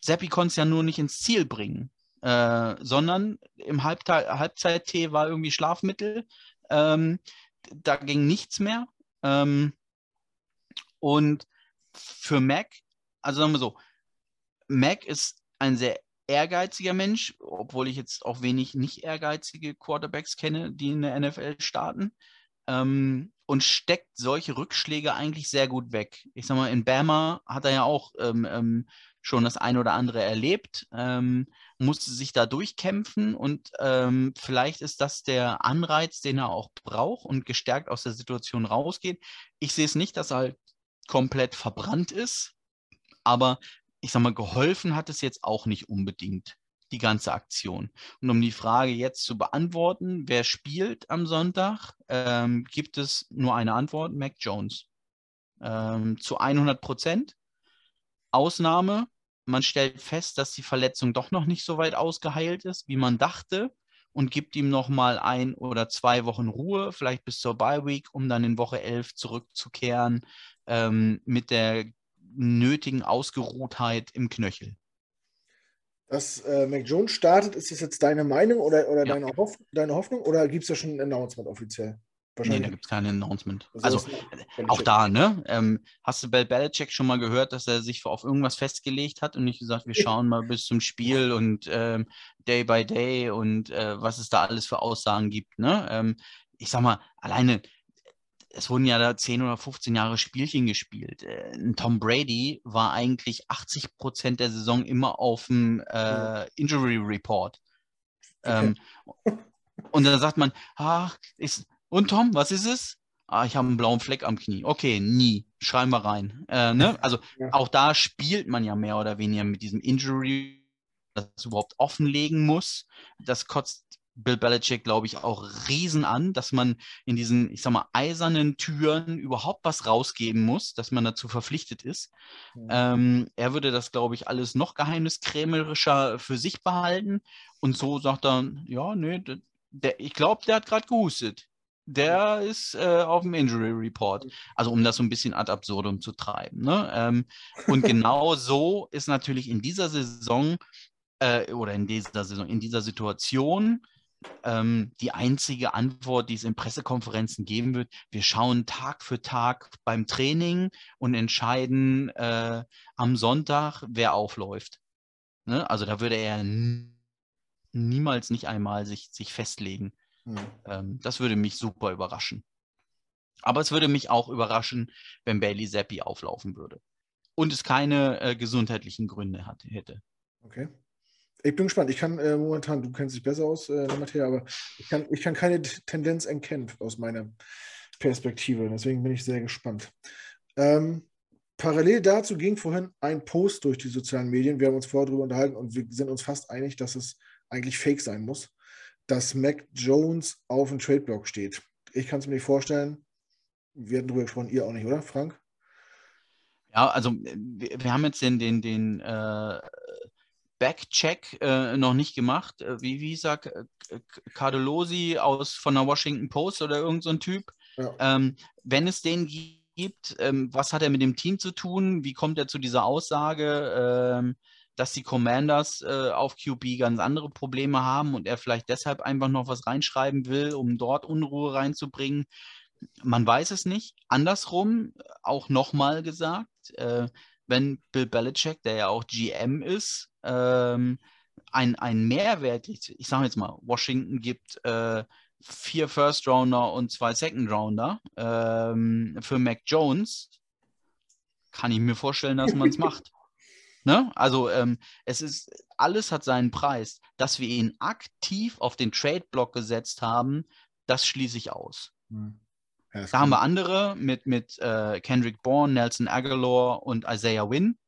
Seppi konnte es ja nur nicht ins Ziel bringen, äh, sondern im Halbzeit-Tee war irgendwie Schlafmittel. Ähm, da ging nichts mehr. Ähm, und für Mac, also sagen wir so, Mac ist ein sehr ehrgeiziger Mensch, obwohl ich jetzt auch wenig nicht ehrgeizige Quarterbacks kenne, die in der NFL starten. Ähm, und steckt solche Rückschläge eigentlich sehr gut weg. Ich sag mal, in Bama hat er ja auch ähm, ähm, schon das ein oder andere erlebt, ähm, musste sich da durchkämpfen und ähm, vielleicht ist das der Anreiz, den er auch braucht und gestärkt aus der Situation rausgeht. Ich sehe es nicht, dass er halt komplett verbrannt ist, aber ich sag mal, geholfen hat es jetzt auch nicht unbedingt, die ganze Aktion. Und um die Frage jetzt zu beantworten, wer spielt am Sonntag, ähm, gibt es nur eine Antwort, Mac Jones. Ähm, zu 100 Prozent. Ausnahme, man stellt fest, dass die Verletzung doch noch nicht so weit ausgeheilt ist, wie man dachte und gibt ihm noch mal ein oder zwei Wochen Ruhe, vielleicht bis zur Bye Week, um dann in Woche 11 zurückzukehren ähm, mit der nötigen Ausgeruhtheit im Knöchel. Dass äh, Mac Jones startet, ist das jetzt deine Meinung oder, oder ja. deine, Hoff deine Hoffnung oder gibt es da schon ein Announcement offiziell? Nee, da gibt es kein Announcement. Also, also auch da, ne? Ähm, hast du Bill Belichick schon mal gehört, dass er sich auf irgendwas festgelegt hat und nicht gesagt, wir schauen mal bis zum Spiel und ähm, Day by Day und äh, was es da alles für Aussagen gibt, ne? Ähm, ich sag mal, alleine, es wurden ja da 10 oder 15 Jahre Spielchen gespielt. Äh, Tom Brady war eigentlich 80 Prozent der Saison immer auf dem äh, Injury Report. Ähm, und dann sagt man, ach, ist, und Tom, was ist es? Ah, ich habe einen blauen Fleck am Knie. Okay, nie. Schreiben wir rein. Äh, ne? Also [laughs] ja. auch da spielt man ja mehr oder weniger mit diesem Injury, das überhaupt offenlegen muss. Das kotzt Bill Belichick, glaube ich, auch riesen an, dass man in diesen, ich sag mal, eisernen Türen überhaupt was rausgeben muss, dass man dazu verpflichtet ist. Mhm. Ähm, er würde das, glaube ich, alles noch geheimniskrämerischer für sich behalten. Und so sagt er, ja, nee, der, ich glaube, der hat gerade gehustet der ist äh, auf dem Injury Report. Also um das so ein bisschen ad absurdum zu treiben. Ne? Ähm, und genau [laughs] so ist natürlich in dieser Saison äh, oder in dieser Saison, in dieser Situation ähm, die einzige Antwort, die es in Pressekonferenzen geben wird. Wir schauen Tag für Tag beim Training und entscheiden äh, am Sonntag, wer aufläuft. Ne? Also da würde er niemals nicht einmal sich, sich festlegen. Hm. Ähm, das würde mich super überraschen. Aber es würde mich auch überraschen, wenn Bailey Zappi auflaufen würde. Und es keine äh, gesundheitlichen Gründe hat, hätte. Okay. Ich bin gespannt. Ich kann äh, momentan, du kennst dich besser aus äh, in der Materie, aber ich kann, ich kann keine Tendenz erkennen aus meiner Perspektive. Deswegen bin ich sehr gespannt. Ähm, parallel dazu ging vorhin ein Post durch die sozialen Medien. Wir haben uns vorher darüber unterhalten und wir sind uns fast einig, dass es eigentlich fake sein muss dass Mac Jones auf dem Trade-Block steht. Ich kann es mir nicht vorstellen. Wir hatten darüber gesprochen, ihr auch nicht, oder, Frank? Ja, also wir, wir haben jetzt den, den, den äh, Backcheck äh, noch nicht gemacht. Äh, wie, wie sagt äh, Cardelosi aus von der Washington Post oder irgendein so Typ? Ja. Ähm, wenn es den gibt, ähm, was hat er mit dem Team zu tun? Wie kommt er zu dieser Aussage? Ähm, dass die Commanders äh, auf QB ganz andere Probleme haben und er vielleicht deshalb einfach noch was reinschreiben will, um dort Unruhe reinzubringen. Man weiß es nicht. Andersrum, auch nochmal gesagt, äh, wenn Bill Belichick, der ja auch GM ist, ähm, ein, ein Mehrwert, ich, ich sage jetzt mal, Washington gibt äh, vier First Rounder und zwei Second Rounder ähm, für Mac Jones, kann ich mir vorstellen, dass man es [laughs] macht. Ne? Also ähm, es ist, alles hat seinen Preis. Dass wir ihn aktiv auf den Trade-Block gesetzt haben, das schließe ich aus. Hm. Ja, da haben wir andere mit, mit äh, Kendrick Bourne, Nelson Aguilar und Isaiah Wynn,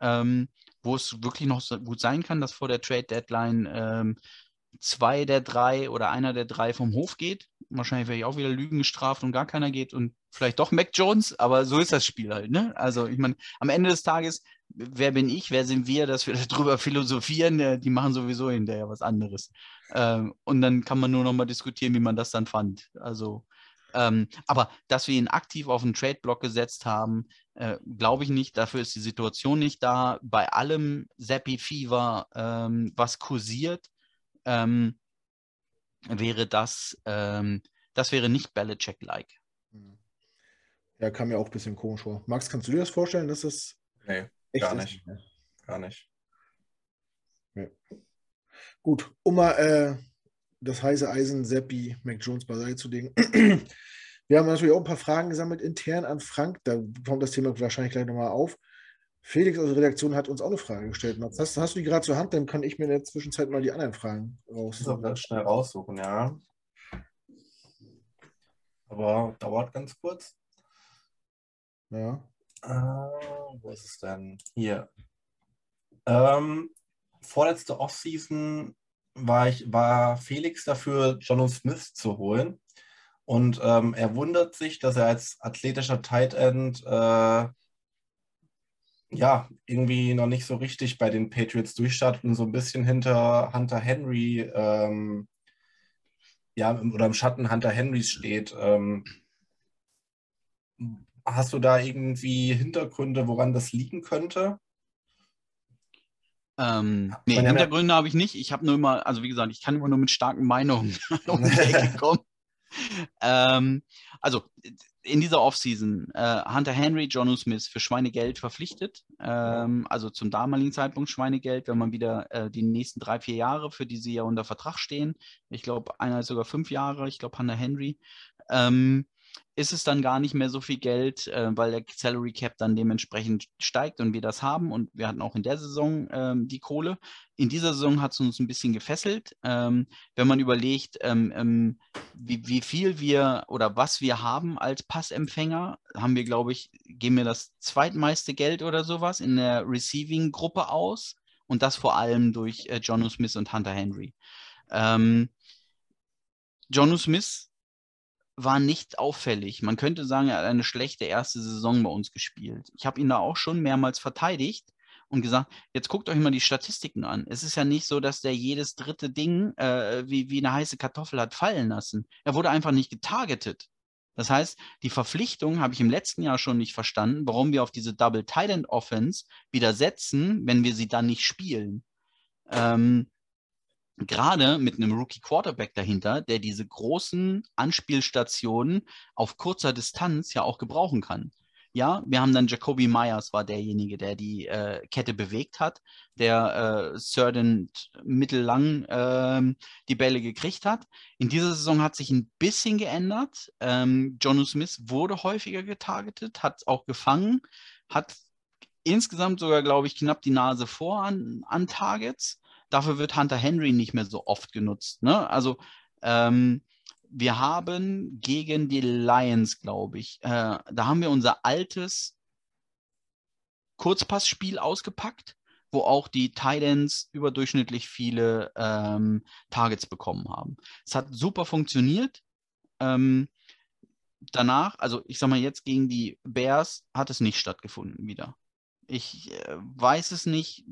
ähm, wo es wirklich noch so gut sein kann, dass vor der Trade-Deadline ähm, zwei der drei oder einer der drei vom Hof geht. Wahrscheinlich werde ich auch wieder Lügen gestraft und gar keiner geht und vielleicht doch Mac Jones, aber so ist das Spiel halt. Ne? Also ich meine, am Ende des Tages wer bin ich, wer sind wir, dass wir [laughs] darüber philosophieren, äh, die machen sowieso hinterher was anderes. Ähm, und dann kann man nur noch mal diskutieren, wie man das dann fand. Also, ähm, aber dass wir ihn aktiv auf den Trade-Block gesetzt haben, äh, glaube ich nicht. Dafür ist die Situation nicht da. Bei allem Zappi-Fever, ähm, was kursiert, wäre das, das wäre nicht Belichick-like. Ja, kam mir auch ein bisschen komisch vor. Max, kannst du dir das vorstellen, dass das Nee. Echt Gar nicht. nicht Gar nicht. Ja. Gut, um mal äh, das heiße Eisen Seppi McJones beiseite zu legen. [clears throat] Wir haben natürlich auch ein paar Fragen gesammelt intern an Frank. Da kommt das Thema wahrscheinlich gleich nochmal auf. Felix aus der Redaktion hat uns auch eine Frage gestellt. Hast, hast du die gerade zur Hand? Dann kann ich mir in der Zwischenzeit mal die anderen Fragen raussuchen. So, schnell raussuchen, ja. Aber dauert ganz kurz. Ja. Uh, wo ist es denn? Hier. Ähm, vorletzte Offseason war, ich, war Felix dafür, Jono Smith zu holen. Und ähm, er wundert sich, dass er als athletischer Tight End äh, ja, irgendwie noch nicht so richtig bei den Patriots durchstartet und so ein bisschen hinter Hunter Henry, ähm, ja, oder im Schatten Hunter Henrys steht. Ähm, hast du da irgendwie Hintergründe, woran das liegen könnte? Ähm, nee, Hintergründe habe ich nicht. Ich habe nur immer, also wie gesagt, ich kann immer nur mit starken Meinungen [laughs] um die Ecke [laughs] kommen. ähm, also in dieser Offseason äh, Hunter Henry, John Smith für Schweinegeld verpflichtet. Ähm, also zum damaligen Zeitpunkt Schweinegeld, wenn man wieder äh, die nächsten drei, vier Jahre, für die sie ja unter Vertrag stehen. Ich glaube, einer ist sogar fünf Jahre, ich glaube Hunter Henry. Ähm, ist es dann gar nicht mehr so viel Geld, äh, weil der Salary Cap dann dementsprechend steigt und wir das haben. Und wir hatten auch in der Saison ähm, die Kohle. In dieser Saison hat es uns ein bisschen gefesselt. Ähm, wenn man überlegt, ähm, ähm, wie, wie, viel wir oder was wir haben als Passempfänger, haben wir, glaube ich, geben wir das zweitmeiste Geld oder sowas in der Receiving-Gruppe aus. Und das vor allem durch äh, John Smith und Hunter Henry. Ähm, John Smith war nicht auffällig. Man könnte sagen, er hat eine schlechte erste Saison bei uns gespielt. Ich habe ihn da auch schon mehrmals verteidigt und gesagt, jetzt guckt euch mal die Statistiken an. Es ist ja nicht so, dass der jedes dritte Ding äh, wie, wie eine heiße Kartoffel hat fallen lassen. Er wurde einfach nicht getargetet. Das heißt, die Verpflichtung habe ich im letzten Jahr schon nicht verstanden, warum wir auf diese Double Tight End Offense wieder setzen, wenn wir sie dann nicht spielen. Ähm, gerade mit einem Rookie Quarterback dahinter, der diese großen Anspielstationen auf kurzer Distanz ja auch gebrauchen kann. Ja, wir haben dann Jacoby Myers war derjenige, der die äh, Kette bewegt hat, der äh, Certain mittellang äh, die Bälle gekriegt hat. In dieser Saison hat sich ein bisschen geändert. Ähm, Jono Smith wurde häufiger getargetet, hat auch gefangen, hat insgesamt sogar, glaube ich, knapp die Nase vor an, an Targets. Dafür wird Hunter Henry nicht mehr so oft genutzt. Ne? Also ähm, wir haben gegen die Lions, glaube ich, äh, da haben wir unser altes Kurzpassspiel ausgepackt, wo auch die Titans überdurchschnittlich viele ähm, Targets bekommen haben. Es hat super funktioniert. Ähm, danach, also ich sag mal jetzt gegen die Bears, hat es nicht stattgefunden wieder. Ich äh, weiß es nicht,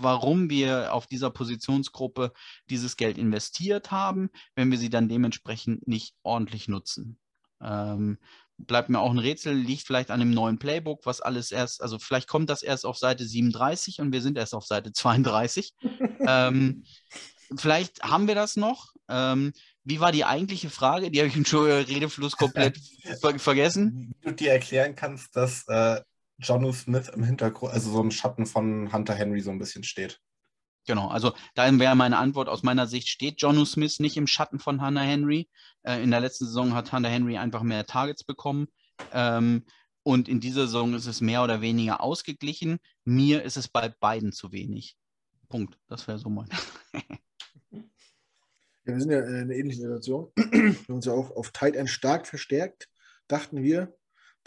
warum wir auf dieser Positionsgruppe dieses Geld investiert haben, wenn wir sie dann dementsprechend nicht ordentlich nutzen. Ähm, bleibt mir auch ein Rätsel, liegt vielleicht an dem neuen Playbook, was alles erst, also vielleicht kommt das erst auf Seite 37 und wir sind erst auf Seite 32. ähm, vielleicht haben wir das noch. Ähm, wie war die eigentliche Frage? Die habe ich im Redefluss komplett ver vergessen. Wie du dir erklären kannst, dass äh, Jonu Smith im Hintergrund, also so im Schatten von Hunter Henry so ein bisschen steht. Genau, also da wäre meine Antwort aus meiner Sicht, steht Jonu Smith nicht im Schatten von Hunter Henry. Äh, in der letzten Saison hat Hunter Henry einfach mehr Targets bekommen. Ähm, und in dieser Saison ist es mehr oder weniger ausgeglichen. Mir ist es bei beiden zu wenig. Punkt. Das wäre so mein. [laughs] ja, wir sind ja in einer ähnlichen Situation. Wir haben uns ja auch auf Tight End stark verstärkt, dachten wir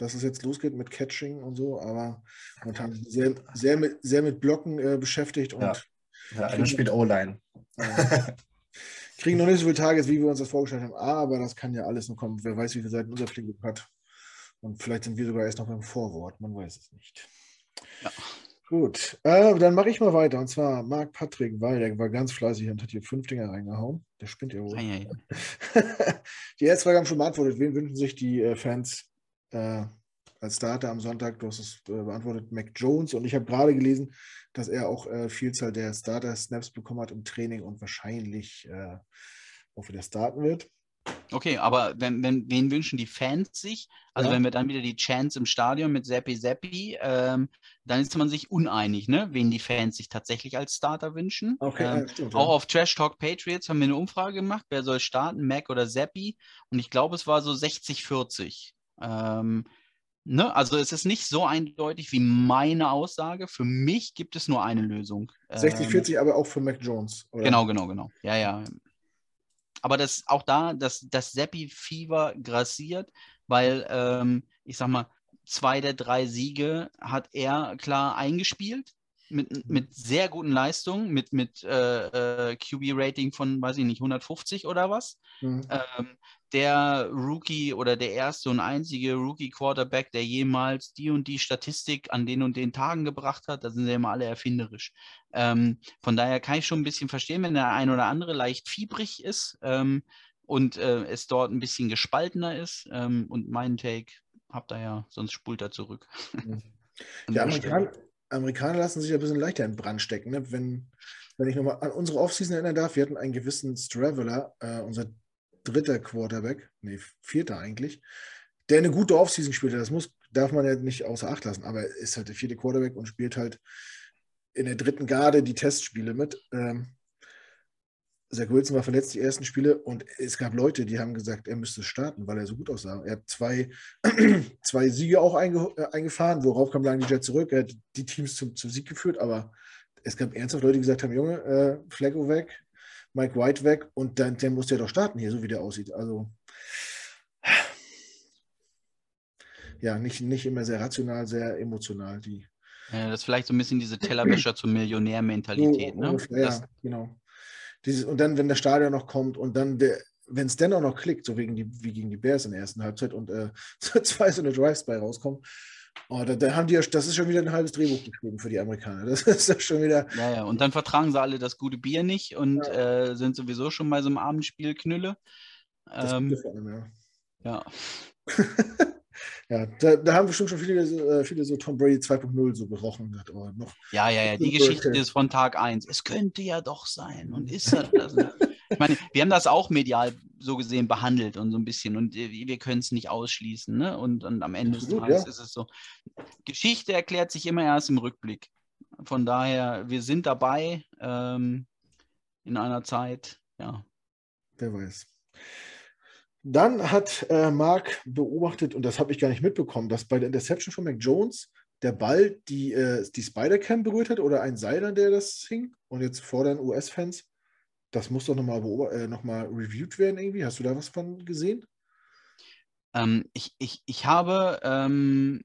dass es jetzt losgeht mit Catching und so, aber momentan sehr, sehr, mit, sehr mit Blocken äh, beschäftigt und ja. Ja, einer spielt O-Line. Äh, kriegen noch nicht so viele Tage, wie wir uns das vorgestellt haben, aber das kann ja alles noch kommen. Wer weiß, wie viele Seiten unser Playbook hat. Und vielleicht sind wir sogar erst noch beim Vorwort, man weiß es nicht. Ja. Gut, äh, dann mache ich mal weiter. Und zwar Marc Patrick Weil, der war ganz fleißig und hat hier fünf Dinger reingehauen. Der spinnt ja wohl. [laughs] die erste Frage haben schon beantwortet. Wen wünschen sich die äh, Fans äh, als Starter am Sonntag, du hast es äh, beantwortet, Mac Jones. Und ich habe gerade gelesen, dass er auch äh, Vielzahl der Starter-Snaps bekommen hat im Training und wahrscheinlich äh, auch wieder starten wird. Okay, aber wenn, wenn, wen wünschen die Fans sich? Also ja. wenn wir dann wieder die Chance im Stadion mit Seppi Seppi, ähm, dann ist man sich uneinig, ne? wen die Fans sich tatsächlich als Starter wünschen. Okay, ähm, ja, stimmt, auch ja. auf Trash Talk Patriots haben wir eine Umfrage gemacht, wer soll starten, Mac oder Seppi? Und ich glaube, es war so 60-40. Ähm, ne? Also es ist nicht so eindeutig wie meine Aussage. Für mich gibt es nur eine Lösung. 60-40, ähm, aber auch für Mac Jones. Oder? Genau, genau, genau. Ja, ja. Aber das auch da, dass das Seppi-Fieber grassiert, weil ähm, ich sag mal, zwei der drei Siege hat er klar eingespielt. mit, mhm. mit sehr guten Leistungen, mit, mit äh, äh QB-Rating von, weiß ich nicht, 150 oder was. Mhm. Ähm, der Rookie oder der erste und einzige Rookie-Quarterback, der jemals die und die Statistik an den und den Tagen gebracht hat. Da sind sie immer alle erfinderisch. Ähm, von daher kann ich schon ein bisschen verstehen, wenn der ein oder andere leicht fiebrig ist ähm, und äh, es dort ein bisschen gespaltener ist. Ähm, und mein Take habt ihr ja, sonst spult er zurück. Mhm. [laughs] Die Amerikaner, Amerikaner lassen sich ein bisschen leichter in Brand stecken. Ne? Wenn, wenn ich nochmal an unsere Offseason erinnern darf, wir hatten einen gewissen Straveler, äh, unser dritter Quarterback, nee, vierter eigentlich, der eine gute Offseason spielte. Das muss, darf man ja nicht außer Acht lassen, aber er ist halt der vierte Quarterback und spielt halt in der dritten Garde die Testspiele mit. Ähm, Zach Wilson war verletzt die ersten Spiele und es gab Leute, die haben gesagt, er müsste starten, weil er so gut aussah. Er hat zwei, [clears throat] zwei Siege auch einge, äh, eingefahren, worauf kam lang die Jet zurück. Er hat die Teams zum, zum Sieg geführt, aber es gab ernsthaft Leute, die gesagt haben, Junge, äh, Flacco weg, Mike White weg und dann der muss ja doch starten hier, so wie der aussieht. Also ja, nicht, nicht immer sehr rational, sehr emotional. Die, ja, das ist vielleicht so ein bisschen diese Tellerwäscher zur Millionär-Mentalität. Ne? ja, genau. Dieses, und dann, wenn der Stadion noch kommt und dann wenn es dennoch noch klickt, so wegen die, wie gegen die Bears in der ersten Halbzeit und äh, [laughs] zwei so eine Drive-By rauskommen, oh, da, da, haben die ja, das ist schon wieder ein halbes Drehbuch geschrieben für die Amerikaner. [laughs] Das ist ja schon wieder. Ja, ja, und dann vertragen sie alle das gute Bier nicht und ja. äh, sind sowieso schon bei so einem Abendspiel Knülle. Ähm, vor allem, ja. Ja. [laughs] ja, da, da, haben bestimmt schon viele, äh, viele so Tom Brady 2.0 so gerochen. Oh, noch ja, ja, ja, die Geschichte ist von Tag 1. Es könnte ja doch sein. Und ist das [laughs] das? Ich meine, wir haben das auch medial so gesehen behandelt und so ein bisschen und äh, wir können es nicht ausschließen. Ne? Und, und am Ende des Tages ja. ist es so. Geschichte erklärt sich immer erst im Rückblick. Von daher, wir sind dabei ähm, in einer Zeit, ja. Wer weiß. Dann hat äh, Mark beobachtet, und das habe ich gar nicht mitbekommen, dass bei der Interception von Mac Jones der Ball die, äh, die Spider-Cam berührt hat oder ein Seil, an der das hing. Und jetzt fordern US-Fans, das muss doch nochmal äh, noch reviewed werden irgendwie. Hast du da was von gesehen? Ähm, ich, ich, ich habe ähm,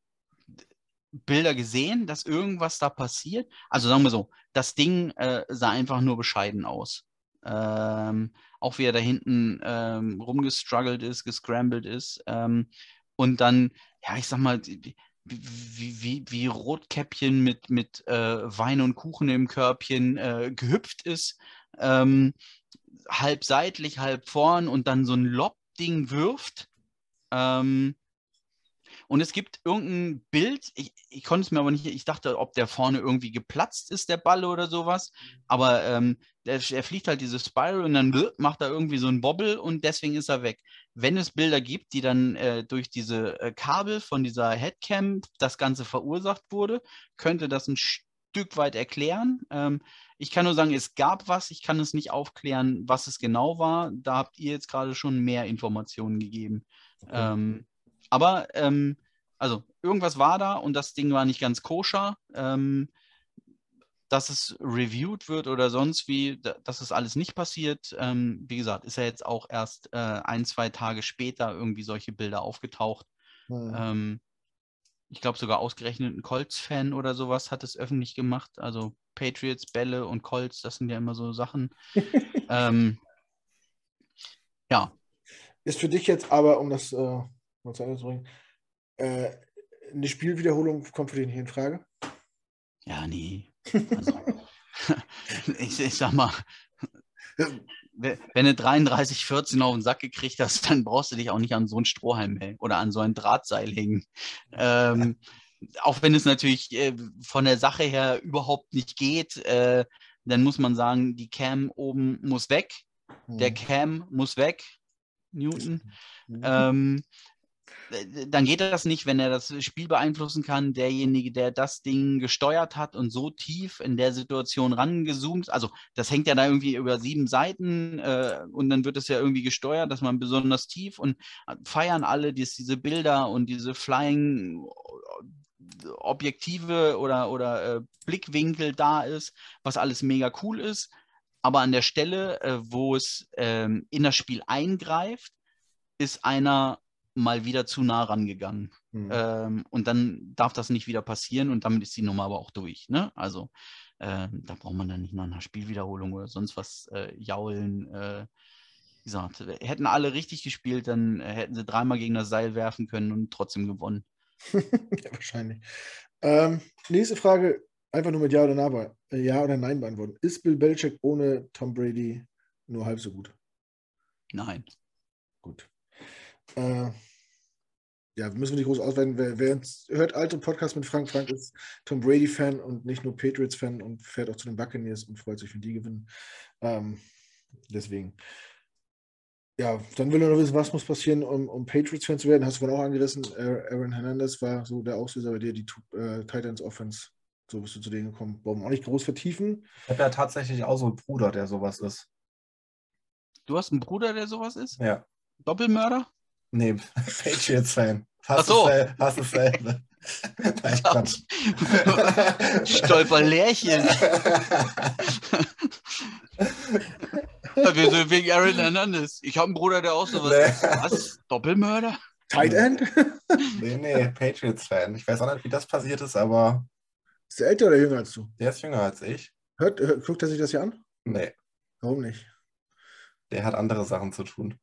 Bilder gesehen, dass irgendwas da passiert. Also sagen wir so, das Ding äh, sah einfach nur bescheiden aus. Ähm, auch wie er da hinten ähm, rumgestruggelt ist, gescrambled ist. Ähm, und dann, ja, ich sag mal, wie, wie, wie Rotkäppchen mit, mit äh, Wein und Kuchen im Körbchen äh, gehüpft ist. Ähm, halb seitlich, halb vorn und dann so ein Lob-Ding wirft. Ähm, und es gibt irgendein Bild, ich, ich konnte es mir aber nicht, ich dachte, ob der vorne irgendwie geplatzt ist, der Ball oder sowas. Aber ähm, der, er fliegt halt diese Spiral und dann [laughs] macht er irgendwie so einen Bobble und deswegen ist er weg. Wenn es Bilder gibt, die dann äh, durch diese äh, Kabel von dieser Headcam das Ganze verursacht wurde, könnte das ein Stück weit erklären. Ähm, ich kann nur sagen, es gab was, ich kann es nicht aufklären, was es genau war. Da habt ihr jetzt gerade schon mehr Informationen gegeben. Okay. Ähm, aber, ähm, also, irgendwas war da und das Ding war nicht ganz koscher. Ähm, dass es reviewed wird oder sonst wie, dass es alles nicht passiert. Ähm, wie gesagt, ist ja jetzt auch erst äh, ein, zwei Tage später irgendwie solche Bilder aufgetaucht. Mhm. Ich glaube sogar ausgerechnet ein Colts-Fan oder sowas hat es öffentlich gemacht. Also Patriots, Bälle und Colts, das sind ja immer so Sachen. [laughs] ähm, ja. Ist für dich jetzt aber, um das äh, mal zu Ende zu bringen. Äh, eine Spielwiederholung kommt für dich nicht in Frage? Ja, nee. [laughs] Also, [laughs] ich, ich sag mal, wenn du 33, 14 auf den Sack gekriegt hast, dann brauchst du dich auch nicht an so ein Strohhalm hängen oder an so ein Drahtseil hängen. Ähm, auch wenn es natürlich äh, von der Sache her überhaupt nicht geht, äh, dann muss man sagen, die Cam oben muss weg, der mhm. Cam muss weg, Newton. Mhm. Ähm, dann geht das nicht, wenn er das Spiel beeinflussen kann. Derjenige, der das Ding gesteuert hat und so tief in der Situation rangezoomt, also das hängt ja da irgendwie über sieben Seiten äh, und dann wird es ja irgendwie gesteuert, dass man besonders tief und feiern alle dies, diese Bilder und diese Flying Objektive oder, oder äh, Blickwinkel da ist, was alles mega cool ist. Aber an der Stelle, äh, wo es ähm, in das Spiel eingreift, ist einer mal wieder zu nah rangegangen. Mhm. Ähm, und dann darf das nicht wieder passieren und damit ist die Nummer aber auch durch. Ne? Also äh, da braucht man dann nicht nach einer Spielwiederholung oder sonst was äh, jaulen. Äh, wie gesagt, hätten alle richtig gespielt, dann äh, hätten sie dreimal gegen das Seil werfen können und trotzdem gewonnen. [laughs] ja, wahrscheinlich. Ähm, nächste Frage, einfach nur mit Ja oder, Nein, äh, ja oder Nein beantworten. Ist Bill Belichick ohne Tom Brady nur halb so gut? Nein. Gut. Äh, ja, müssen wir nicht groß ausweiten. Wer, wer hört alte Podcast mit Frank, Frank ist Tom Brady-Fan und nicht nur Patriots-Fan und fährt auch zu den Buccaneers und freut sich, wenn die gewinnen. Ähm, deswegen. Ja, dann will er noch wissen, was muss passieren, um, um Patriots-Fan zu werden. Hast du vorhin auch angerissen. Aaron Hernandez war so der Auslöser bei dir, die äh, Titans Offense. So bist du zu denen gekommen. Warum auch nicht groß vertiefen? Ich habe ja tatsächlich auch so einen Bruder, der sowas ist. Du hast einen Bruder, der sowas ist? Ja. Doppelmörder? Nee, [laughs] Patriots-Fan. Fast, so. fast dasselbe. [laughs] Nein, Quatsch. Stolperlärchen. [laughs] Wir sind wegen Aaron Hernandez. Ich habe einen Bruder, der auch so was. Was? Doppelmörder? Tight End? nee, nee, Patriots-Fan. Ich weiß auch nicht, wie das passiert ist, aber. Ist der älter oder jünger als du? Der ist jünger als ich. Hört, hört, guckt er sich das hier an? Nee. Warum nicht? Der hat andere Sachen zu tun.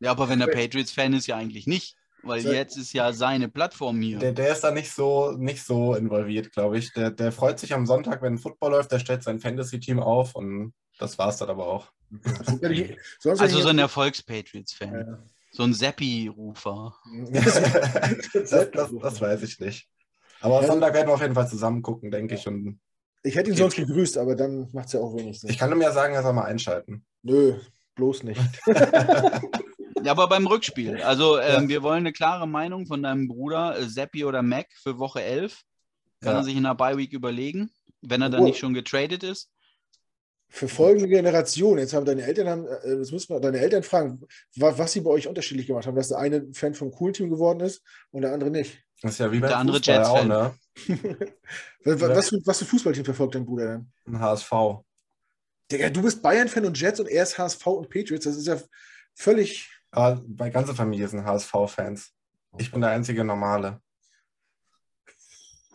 Ja, aber wenn er Patriots-Fan ist, ja eigentlich nicht. Weil jetzt ist ja seine Plattform hier. Der, der ist da nicht so, nicht so involviert, glaube ich. Der, der freut sich am Sonntag, wenn Football läuft, der stellt sein Fantasy-Team auf und das war es dann aber auch. also so ein Erfolgs-Patriots-Fan. Ja. So ein Seppi-Rufer. [laughs] das, das, das, weiß ich nicht. Aber ja. Sonntag werden wir auf jeden Fall zusammen gucken, denke ich. Und ich hätte ihn sonst gegrüßt, aber dann macht es ja auch wenig Sinn. Ich kann ihm ja sagen, er soll mal einschalten. Nö, bloß nicht. [laughs] ja, aber beim Rückspiel. Also ähm, ja. wir wollen eine klare Meinung von deinem Bruder, äh, Seppi oder Mac, für Woche 11. Kann ja. er sich in der Bye-Week überlegen, wenn er dann nicht schon getradet ist. Für folgende Generation, jetzt haben deine Eltern, haben, äh, jetzt müssen wir deine Eltern fragen, was sie bei euch unterschiedlich gemacht haben, dass der eine Fan vom Cool-Team geworden ist und der andere nicht. Das ist ja wie beim der andere Jets-Fan. Ne? [laughs] was, für, was für Fußballteam verfolgt dein Bruder denn? Ein HSV. Digga, du bist Bayern-Fan und Jets und er ist HSV und Patriots. Das ist ja völlig. Aber meine ganze Familie sind HSV-Fans. Ich bin der einzige Normale.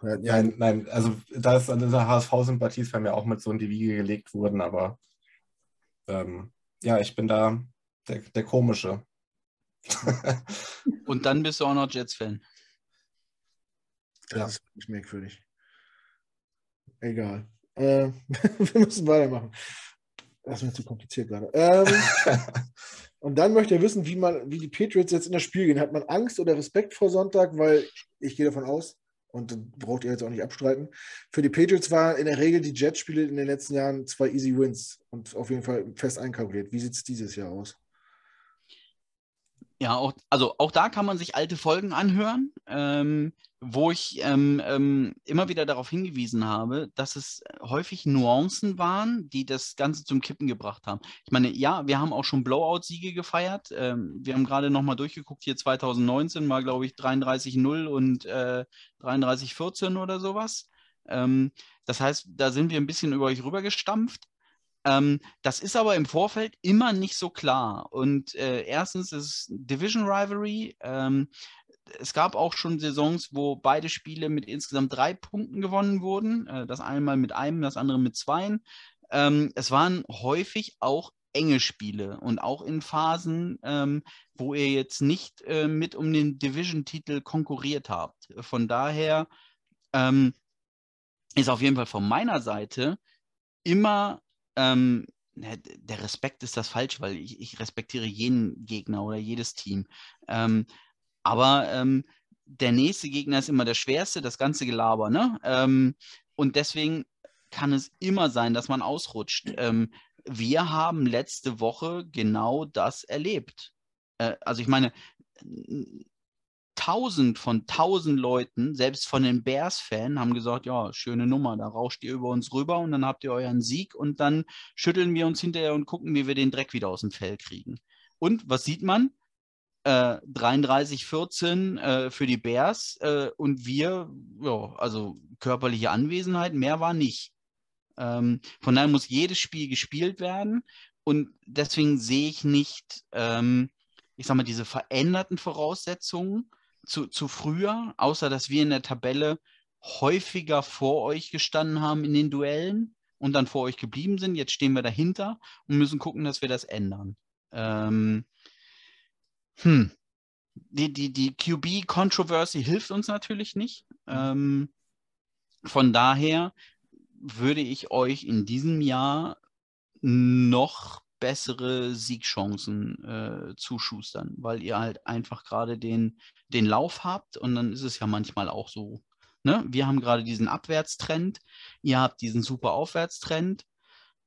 Ja, nein, nein, also da ist eine HSV-Sympathie bei mir auch mit so in die Wiege gelegt worden, aber ähm, ja, ich bin da der, der Komische. [laughs] und dann bist du auch noch Jets-Fan. Das ja. ist merkwürdig. Egal. Äh, [laughs] wir müssen weitermachen. Das ist mir zu kompliziert gerade. Ähm, [laughs] und dann möchte er wissen, wie, man, wie die Patriots jetzt in das Spiel gehen. Hat man Angst oder Respekt vor Sonntag? Weil ich gehe davon aus, und braucht ihr jetzt auch nicht abstreiten. Für die Patriots war in der Regel die Jets-Spiele in den letzten Jahren zwei Easy Wins und auf jeden Fall fest einkalkuliert. Wie sieht es dieses Jahr aus? Ja, auch, also auch da kann man sich alte Folgen anhören, ähm, wo ich ähm, ähm, immer wieder darauf hingewiesen habe, dass es häufig Nuancen waren, die das Ganze zum Kippen gebracht haben. Ich meine, ja, wir haben auch schon Blowout-Siege gefeiert. Ähm, wir haben gerade nochmal durchgeguckt, hier 2019 war, glaube ich, 33-0 und äh, 33-14 oder sowas. Ähm, das heißt, da sind wir ein bisschen über euch rübergestampft. Ähm, das ist aber im Vorfeld immer nicht so klar. Und äh, erstens ist Division Rivalry. Ähm, es gab auch schon Saisons, wo beide Spiele mit insgesamt drei Punkten gewonnen wurden. Äh, das eine Mal mit einem, das andere mit zweien. Ähm, es waren häufig auch enge Spiele und auch in Phasen, ähm, wo ihr jetzt nicht äh, mit um den Division-Titel konkurriert habt. Von daher ähm, ist auf jeden Fall von meiner Seite immer ähm, ne, der Respekt ist das falsch, weil ich, ich, respektiere jeden Gegner oder jedes Team. Ähm, aber ähm, der nächste Gegner ist immer der schwerste, das ganze Gelaber. Ne? Ähm, und deswegen kann es immer sein, dass man ausrutscht. Ähm, wir haben letzte Woche genau das erlebt. Äh, also ich meine, tausend von tausend Leuten, selbst von den Bears-Fans, haben gesagt, ja, schöne Nummer, da rauscht ihr über uns rüber und dann habt ihr euren Sieg und dann schütteln wir uns hinterher und gucken, wie wir den Dreck wieder aus dem Fell kriegen. Und was sieht man? Äh, 33-14 äh, für die Bears äh, und wir, ja, also körperliche Anwesenheit, mehr war nicht. Ähm, von daher muss jedes Spiel gespielt werden und deswegen sehe ich nicht, ähm, ich sag mal, diese veränderten Voraussetzungen zu, zu früher, außer dass wir in der Tabelle häufiger vor euch gestanden haben in den Duellen und dann vor euch geblieben sind. Jetzt stehen wir dahinter und müssen gucken, dass wir das ändern. Ähm, hm. Die, die, die QB-Controversy hilft uns natürlich nicht. Ähm, von daher würde ich euch in diesem Jahr noch bessere Siegchancen äh, zuschustern, weil ihr halt einfach gerade den, den Lauf habt und dann ist es ja manchmal auch so. Ne? Wir haben gerade diesen Abwärtstrend, ihr habt diesen super Aufwärtstrend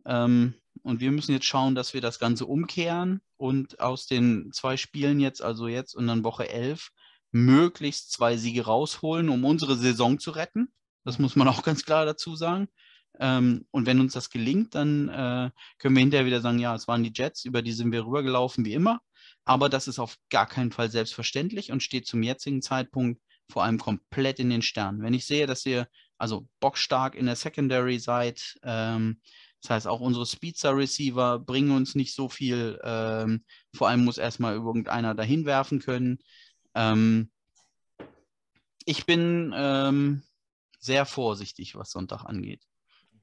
ähm, und wir müssen jetzt schauen, dass wir das Ganze umkehren und aus den zwei Spielen jetzt, also jetzt und dann Woche 11, möglichst zwei Siege rausholen, um unsere Saison zu retten. Das muss man [laughs] auch ganz klar dazu sagen. Ähm, und wenn uns das gelingt, dann äh, können wir hinterher wieder sagen, ja, es waren die Jets, über die sind wir rübergelaufen wie immer. Aber das ist auf gar keinen Fall selbstverständlich und steht zum jetzigen Zeitpunkt vor allem komplett in den Sternen. Wenn ich sehe, dass ihr also bockstark in der Secondary seid, ähm, das heißt auch unsere Speedster Receiver bringen uns nicht so viel. Ähm, vor allem muss erstmal irgendeiner dahin werfen können. Ähm, ich bin ähm, sehr vorsichtig, was Sonntag angeht.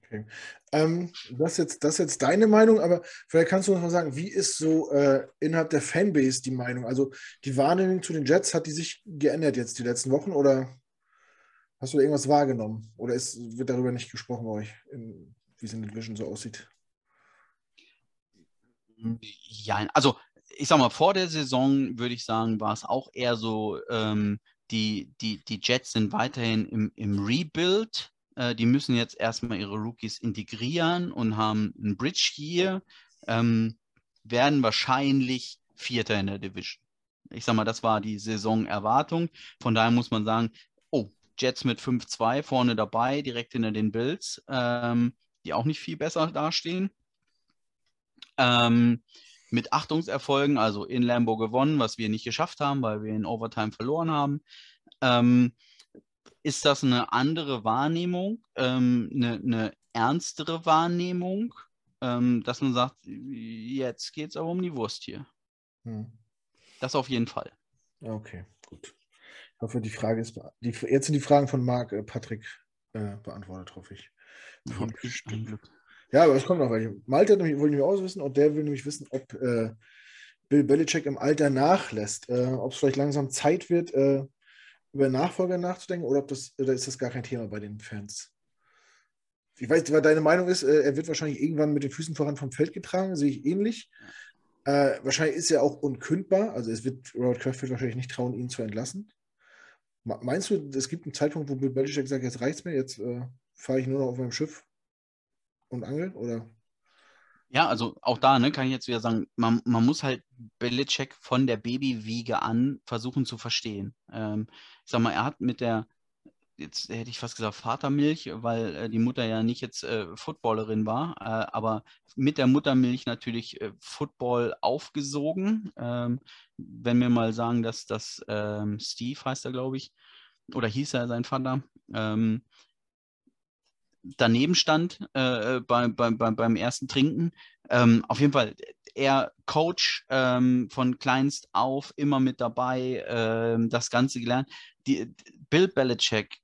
Okay. Ähm, das, jetzt, das ist jetzt deine Meinung, aber vielleicht kannst du noch mal sagen, wie ist so äh, innerhalb der Fanbase die Meinung? Also die Wahrnehmung zu den Jets, hat die sich geändert jetzt die letzten Wochen oder hast du irgendwas wahrgenommen? Oder ist, wird darüber nicht gesprochen bei euch, wie es in der Division so aussieht? Ja, also ich sag mal, vor der Saison würde ich sagen, war es auch eher so, ähm, die, die, die Jets sind weiterhin im, im Rebuild äh, die müssen jetzt erstmal ihre Rookies integrieren und haben ein Bridge hier, ähm, werden wahrscheinlich Vierter in der Division. Ich sag mal, das war die Saisonerwartung. Von daher muss man sagen, oh, Jets mit 5-2 vorne dabei, direkt hinter den Bills, ähm, die auch nicht viel besser dastehen. Ähm, mit Achtungserfolgen, also in Lambo gewonnen, was wir nicht geschafft haben, weil wir in Overtime verloren haben. Ähm, ist das eine andere Wahrnehmung, ähm, eine, eine, ernstere Wahrnehmung, ähm, dass man sagt, jetzt geht es aber um die Wurst hier. Hm. Das auf jeden Fall. Okay, gut. Ich hoffe, die Frage ist, die, jetzt sind die Fragen von Marc äh, Patrick äh, beantwortet, hoffe ich. Von Glück. Ja, aber es kommt noch welche. Malte wollte nämlich auswissen und der will nämlich wissen, ob äh, Bill Belichick im Alter nachlässt. Äh, ob es vielleicht langsam Zeit wird, äh, über Nachfolger nachzudenken oder, ob das, oder ist das gar kein Thema bei den Fans? Ich weiß, was deine Meinung ist, äh, er wird wahrscheinlich irgendwann mit den Füßen voran vom Feld getragen, sehe ich ähnlich. Äh, wahrscheinlich ist er auch unkündbar, also es wird Robert Kraft wird wahrscheinlich nicht trauen, ihn zu entlassen. Meinst du, es gibt einen Zeitpunkt, wo Bill Belichick sagt, jetzt reicht's mir, jetzt äh, fahre ich nur noch auf meinem Schiff und angel, oder? Ja, also auch da ne, kann ich jetzt wieder sagen, man, man muss halt Belichick von der Babywiege an versuchen zu verstehen. Ähm, ich sag mal, er hat mit der, jetzt hätte ich fast gesagt Vatermilch, weil äh, die Mutter ja nicht jetzt äh, Footballerin war, äh, aber mit der Muttermilch natürlich äh, Football aufgesogen. Ähm, wenn wir mal sagen, dass das ähm, Steve heißt er, glaube ich, oder hieß er sein Vater, ähm, daneben stand äh, bei, bei, bei, beim ersten Trinken. Ähm, auf jeden Fall, er Coach ähm, von kleinst auf, immer mit dabei, ähm, das Ganze gelernt. Die, Bill Belichick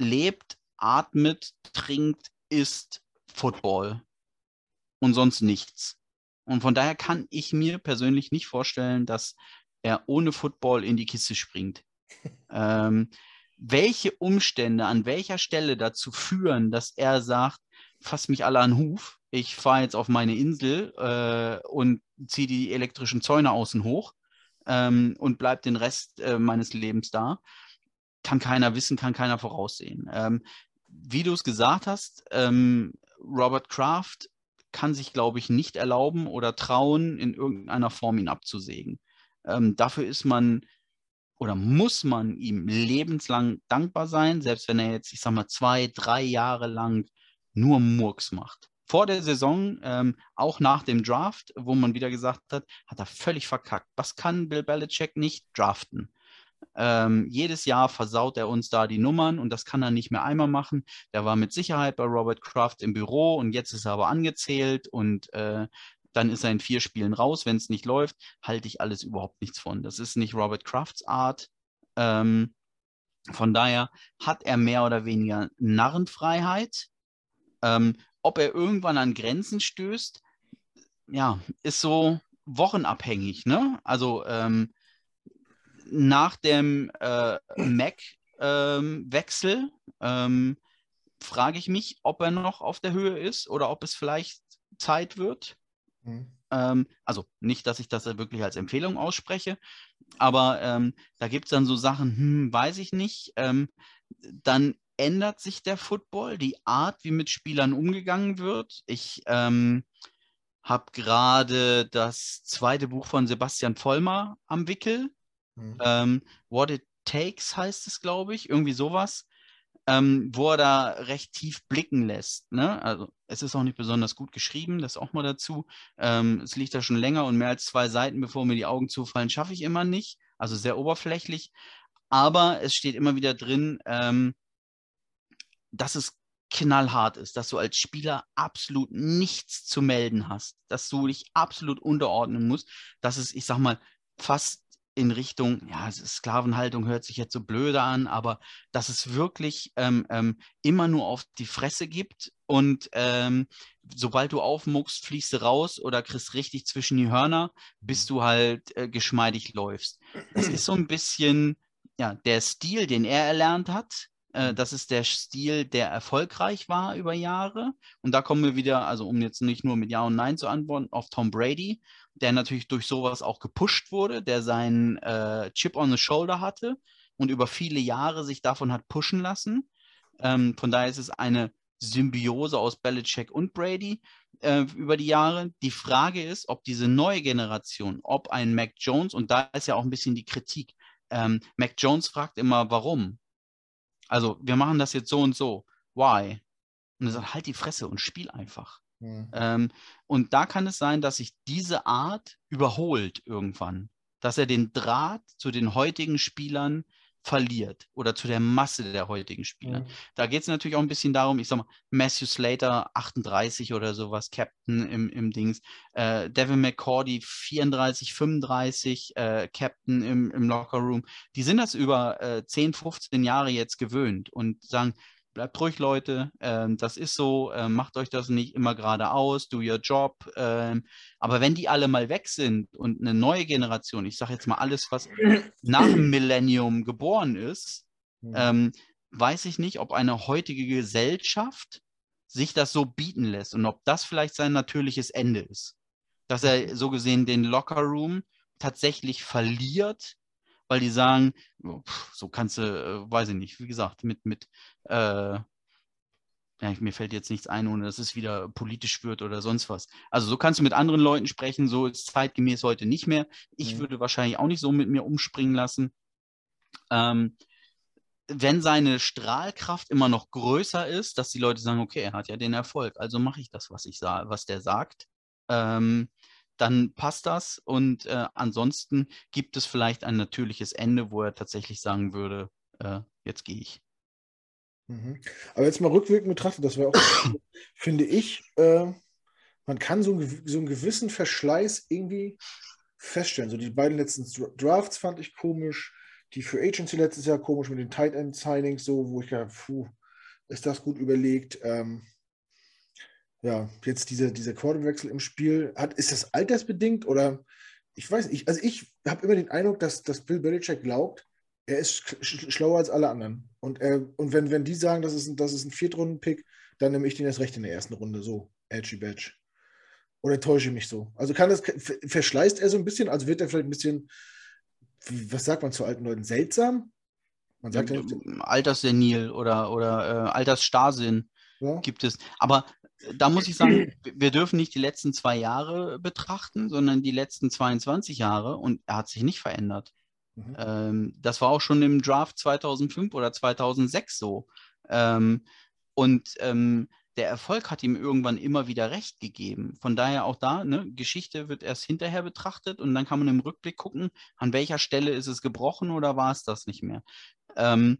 lebt, atmet, trinkt, isst Football und sonst nichts. Und von daher kann ich mir persönlich nicht vorstellen, dass er ohne Football in die Kiste springt. [laughs] ähm, welche Umstände an welcher Stelle dazu führen, dass er sagt, fass mich alle an den Huf, ich fahre jetzt auf meine Insel äh, und ziehe die elektrischen Zäune außen hoch ähm, und bleibe den Rest äh, meines Lebens da, kann keiner wissen, kann keiner voraussehen. Ähm, wie du es gesagt hast, ähm, Robert Kraft kann sich, glaube ich, nicht erlauben oder trauen, in irgendeiner Form ihn abzusägen. Ähm, dafür ist man oder muss man ihm lebenslang dankbar sein, selbst wenn er jetzt, ich sag mal, zwei, drei Jahre lang nur Murks macht. Vor der Saison, ähm, auch nach dem Draft, wo man wieder gesagt hat, hat er völlig verkackt. Was kann Bill Belichick nicht draften? Ähm, jedes Jahr versaut er uns da die Nummern und das kann er nicht mehr einmal machen. Der war mit Sicherheit bei Robert Kraft im Büro und jetzt ist er aber angezählt und äh, dann ist er in vier Spielen raus. Wenn es nicht läuft, halte ich alles überhaupt nichts von. Das ist nicht Robert Crafts Art. Ähm, von daher hat er mehr oder weniger Narrenfreiheit. Ähm, ob er irgendwann an Grenzen stößt, ja, ist so wochenabhängig. Ne? Also ähm, nach dem äh, Mac-Wechsel ähm, frage ich mich, ob er noch auf der Höhe ist oder ob es vielleicht Zeit wird. Mhm. Ähm, also nicht, dass ich das wirklich als Empfehlung ausspreche, aber ähm, da gibt es dann so Sachen, hm, weiß ich nicht. Ähm, dann ändert sich der Football, die Art, wie mit Spielern umgegangen wird. Ich ähm, habe gerade das zweite Buch von Sebastian Vollmer am Wickel. Mhm. Ähm, What It Takes heißt es, glaube ich, irgendwie sowas ähm, wo er da recht tief blicken lässt. Ne? Also es ist auch nicht besonders gut geschrieben, das auch mal dazu. Ähm, es liegt da schon länger und mehr als zwei Seiten, bevor mir die Augen zufallen, schaffe ich immer nicht. Also sehr oberflächlich. Aber es steht immer wieder drin, ähm, dass es knallhart ist, dass du als Spieler absolut nichts zu melden hast, dass du dich absolut unterordnen musst, dass es, ich sag mal, fast in Richtung, ja, Sklavenhaltung hört sich jetzt so blöde an, aber dass es wirklich ähm, ähm, immer nur auf die Fresse gibt und ähm, sobald du aufmuckst, fließt du raus oder kriegst richtig zwischen die Hörner, bis du halt äh, geschmeidig läufst. Das ist so ein [clears throat] bisschen, ja, der Stil, den er erlernt hat, äh, das ist der Stil, der erfolgreich war über Jahre. Und da kommen wir wieder, also um jetzt nicht nur mit Ja und Nein zu antworten, auf Tom Brady, der natürlich durch sowas auch gepusht wurde, der seinen äh, Chip on the Shoulder hatte und über viele Jahre sich davon hat pushen lassen. Ähm, von daher ist es eine Symbiose aus Belichick und Brady äh, über die Jahre. Die Frage ist, ob diese neue Generation, ob ein Mac Jones, und da ist ja auch ein bisschen die Kritik, ähm, Mac Jones fragt immer, warum? Also, wir machen das jetzt so und so. Why? Und er sagt, halt die Fresse und spiel einfach. Mhm. Ähm, und da kann es sein, dass sich diese Art überholt irgendwann. Dass er den Draht zu den heutigen Spielern verliert oder zu der Masse der heutigen Spieler. Mhm. Da geht es natürlich auch ein bisschen darum, ich sag mal, Matthew Slater 38 oder sowas, Captain im, im Dings, äh, Devin McCordy 34, 35, äh, Captain im, im Locker Room. Die sind das über äh, 10, 15 Jahre jetzt gewöhnt und sagen, bleibt ruhig, Leute. Ähm, das ist so. Ähm, macht euch das nicht immer geradeaus. Do your job. Ähm, aber wenn die alle mal weg sind und eine neue Generation, ich sage jetzt mal alles, was nach dem [clears throat] Millennium geboren ist, ähm, weiß ich nicht, ob eine heutige Gesellschaft sich das so bieten lässt und ob das vielleicht sein natürliches Ende ist. Dass er so gesehen den Locker Room tatsächlich verliert weil die sagen, so kannst du, äh, weiß ich nicht, wie gesagt, mit, mit, äh, ja, mir fällt jetzt nichts ein, ohne dass es wieder politisch wird oder sonst was. Also so kannst du mit anderen Leuten sprechen, so ist zeitgemäß heute nicht mehr. Ich mhm. würde wahrscheinlich auch nicht so mit mir umspringen lassen. Ähm, wenn seine Strahlkraft immer noch größer ist, dass die Leute sagen, okay, er hat ja den Erfolg, also mache ich das, was ich sage, was der sagt. Ähm, dann passt das. Und äh, ansonsten gibt es vielleicht ein natürliches Ende, wo er tatsächlich sagen würde, äh, jetzt gehe ich. Mhm. Aber jetzt mal rückwirkend betrachtet, das wäre auch, [coughs] finde ich, äh, man kann so, ein, so einen gewissen Verschleiß irgendwie feststellen. So die beiden letzten Drafts fand ich komisch, die für Agency letztes Jahr komisch mit den Tight End Signings, so, wo ich ja, puh, ist das gut überlegt. Ähm, ja, jetzt dieser, dieser Quarterwechsel im Spiel, hat, ist das altersbedingt oder ich weiß nicht, also ich habe immer den Eindruck, dass, dass Bill Belichick glaubt, er ist sch schlauer als alle anderen. Und, er, und wenn, wenn die sagen, das ist ein, das ist ein Viertrunden-Pick, dann nehme ich den erst recht in der ersten Runde, so, edgy badge. Oder täusche ich mich so? Also kann das, verschleißt er so ein bisschen, also wird er vielleicht ein bisschen, was sagt man zu alten Leuten, seltsam? Man sagt ja, Alterssenil oder, oder äh, Altersstarrsinn ja. gibt es. Aber da muss ich sagen, [clears throat] wir dürfen nicht die letzten zwei Jahre betrachten, sondern die letzten 22 Jahre und er hat sich nicht verändert. Mhm. Ähm, das war auch schon im Draft 2005 oder 2006 so. Ähm, und ähm, der Erfolg hat ihm irgendwann immer wieder recht gegeben. Von daher auch da, ne, Geschichte wird erst hinterher betrachtet und dann kann man im Rückblick gucken, an welcher Stelle ist es gebrochen oder war es das nicht mehr. Ähm,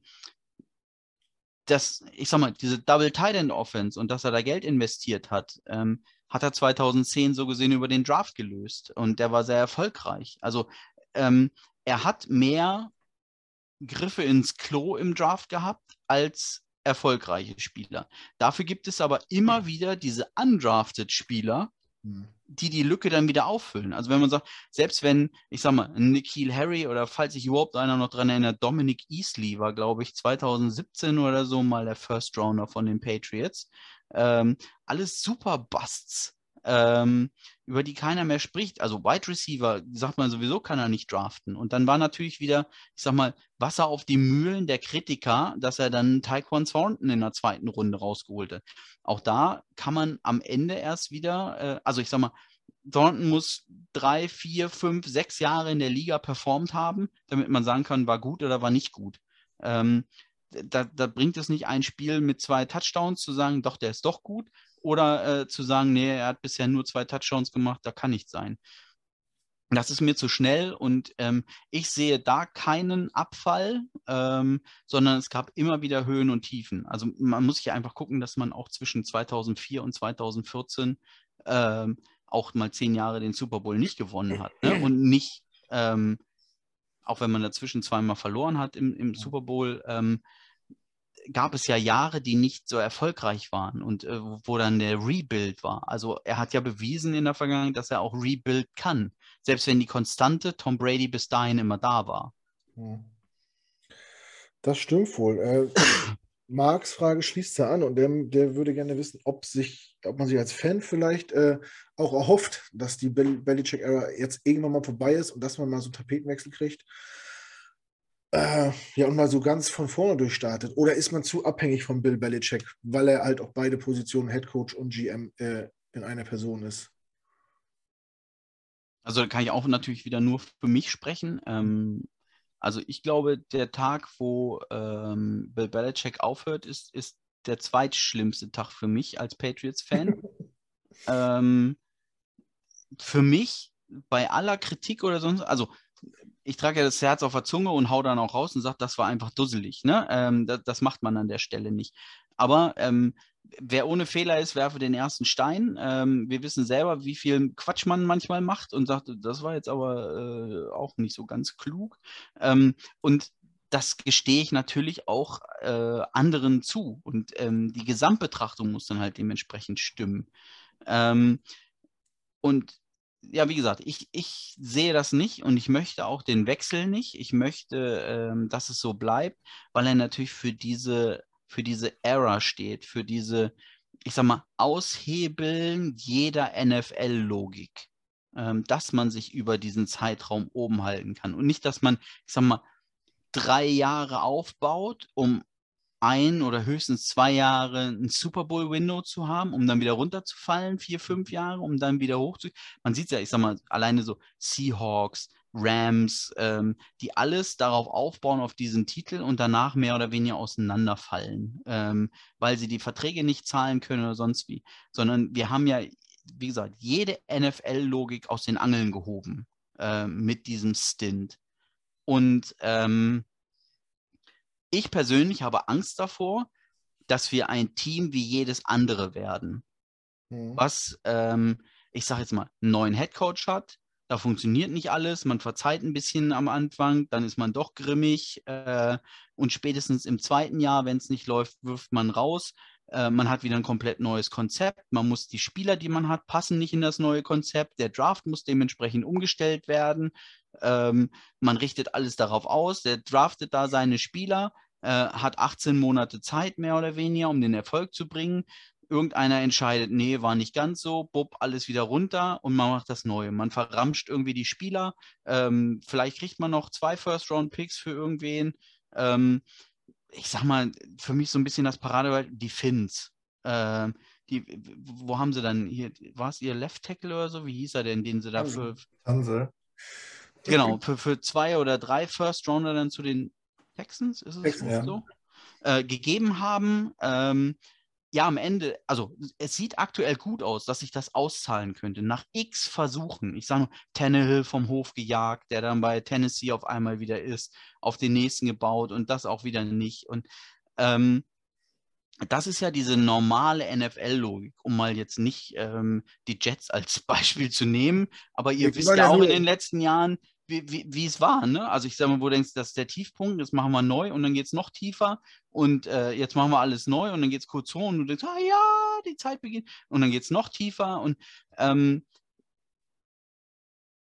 das, ich sag mal, diese Double Tight End Offense und dass er da Geld investiert hat, ähm, hat er 2010 so gesehen über den Draft gelöst und der war sehr erfolgreich. Also ähm, er hat mehr Griffe ins Klo im Draft gehabt als erfolgreiche Spieler. Dafür gibt es aber immer wieder diese undrafted Spieler. Die die Lücke dann wieder auffüllen. Also wenn man sagt, selbst wenn, ich sag mal, Nikhil Harry oder falls sich überhaupt einer noch dran erinnert, Dominic Easley war, glaube ich, 2017 oder so mal der First Rounder von den Patriots. Ähm, alles super Busts ähm, über die keiner mehr spricht. Also Wide Receiver, sagt man sowieso, kann er nicht draften. Und dann war natürlich wieder, ich sag mal, Wasser auf die Mühlen der Kritiker, dass er dann Taekwon Thornton in der zweiten Runde rausgeholt hat. Auch da kann man am Ende erst wieder, äh, also ich sag mal, Thornton muss drei, vier, fünf, sechs Jahre in der Liga performt haben, damit man sagen kann, war gut oder war nicht gut. Ähm, da, da, bringt es nicht ein Spiel mit zwei Touchdowns zu sagen, doch, der ist doch gut, oder äh, zu sagen, nee, er hat bisher nur zwei Touchdowns gemacht, da kann nicht sein. Das ist mir zu schnell und ähm, ich sehe da keinen Abfall, ähm, sondern es gab immer wieder Höhen und Tiefen. Also man muss hier einfach gucken, dass man auch zwischen 2004 und 2014 ähm, auch mal zehn Jahre den Super Bowl nicht gewonnen hat ne? [clears throat] und nicht, ähm, auch wenn man dazwischen zweimal verloren hat im, im Super Bowl, ähm, gab es ja Jahre, die nicht so erfolgreich waren und äh, wo dann der Rebuild war. Also er hat ja bewiesen in der Vergangenheit, dass er auch Rebuild kann, selbst wenn die Konstante Tom Brady bis dahin immer da war. Hm. Das stimmt wohl. Äh, [coughs] Marks Frage schließt da an und der, der würde gerne wissen, ob, sich, ob man sich als Fan vielleicht äh, auch erhofft, dass die Belichick-Ära jetzt irgendwann mal vorbei ist und dass man mal so einen Tapetenwechsel kriegt äh, ja, und mal so ganz von vorne durchstartet? Oder ist man zu abhängig von Bill Belichick, weil er halt auch beide Positionen, Head Coach und GM, äh, in einer Person ist? Also da kann ich auch natürlich wieder nur für mich sprechen. Ähm, also ich glaube, der Tag, wo ähm, Bill Belichick aufhört, ist, ist der zweitschlimmste Tag für mich als Patriots-Fan. [laughs] ähm, für mich, bei aller Kritik oder sonst, also ich trage ja das Herz auf der Zunge und hau dann auch raus und sage, das war einfach dusselig. Ne? Ähm, das, das, macht man an der Stelle nicht. Aber ähm, wer ohne Fehler ist, werfe den ersten Stein. Ähm, wir wissen selber, wie viel Quatsch man manchmal macht und sagt, das war jetzt aber äh, auch nicht so ganz klug. Ähm, und das gestehe ich natürlich auch äh, anderen zu. Und ähm, die Gesamtbetrachtung muss dann halt dementsprechend stimmen. Ähm, und ja, wie gesagt, ich, ich sehe das nicht und ich möchte auch den Wechsel nicht. Ich möchte, ähm, dass es so bleibt, weil er natürlich für diese, für diese Era steht, für diese, ich sag mal, Aushebeln jeder NFL-Logik. Ähm, dass man sich über diesen Zeitraum oben halten kann. Und nicht, dass man, ich sag mal, drei Jahre aufbaut, um ein oder höchstens zwei Jahre ein Super Bowl-Window zu haben, um dann wieder runterzufallen, vier, fünf Jahre, um dann wieder hoch zu. Man sieht ja, ich sag mal, alleine so Seahawks, Rams, ähm, die alles darauf aufbauen, auf diesen Titel und danach mehr oder weniger auseinanderfallen, ähm, weil sie die Verträge nicht zahlen können oder sonst wie. Sondern wir haben ja, wie gesagt, jede NFL-Logik aus den Angeln gehoben äh, mit diesem Stint. Und ähm, ich persönlich habe Angst davor, dass wir ein Team wie jedes andere werden. Mhm. Was, ähm, ich sage jetzt mal, einen neuen Headcoach hat. Da funktioniert nicht alles, man verzeiht ein bisschen am Anfang, dann ist man doch grimmig äh, und spätestens im zweiten Jahr, wenn es nicht läuft, wirft man raus. Äh, man hat wieder ein komplett neues Konzept. Man muss die Spieler, die man hat, passen nicht in das neue Konzept. Der Draft muss dementsprechend umgestellt werden. Ähm, man richtet alles darauf aus. Der draftet da seine Spieler, äh, hat 18 Monate Zeit mehr oder weniger, um den Erfolg zu bringen. Irgendeiner entscheidet, nee, war nicht ganz so, bupp, alles wieder runter und man macht das Neue. Man verramscht irgendwie die Spieler. Ähm, vielleicht kriegt man noch zwei First-Round-Picks für irgendwen. Ähm, ich sag mal, für mich so ein bisschen das Paradebeispiel, die Finns. Ähm, die, wo haben sie dann hier, war es ihr Left Tackle oder so? Wie hieß er denn, den sie da für. Hansel. Genau, für, für zwei oder drei First Rounder dann zu den Texans, ist es Texans, ja. so? Äh, gegeben haben. Ähm, ja, am Ende, also es sieht aktuell gut aus, dass sich das auszahlen könnte. Nach x Versuchen, ich sage nur, Tannehill vom Hof gejagt, der dann bei Tennessee auf einmal wieder ist, auf den nächsten gebaut und das auch wieder nicht. Und ähm, das ist ja diese normale NFL-Logik, um mal jetzt nicht ähm, die Jets als [laughs] Beispiel zu nehmen, aber ihr ja, wisst ja auch in den letzten Jahren, wie, wie, es war. Ne? Also ich sage mal, wo du denkst, das ist der Tiefpunkt, jetzt machen wir neu und dann geht es noch tiefer und äh, jetzt machen wir alles neu und dann geht es kurz hoch und du denkst, ah ja, die Zeit beginnt und dann geht es noch tiefer und ähm,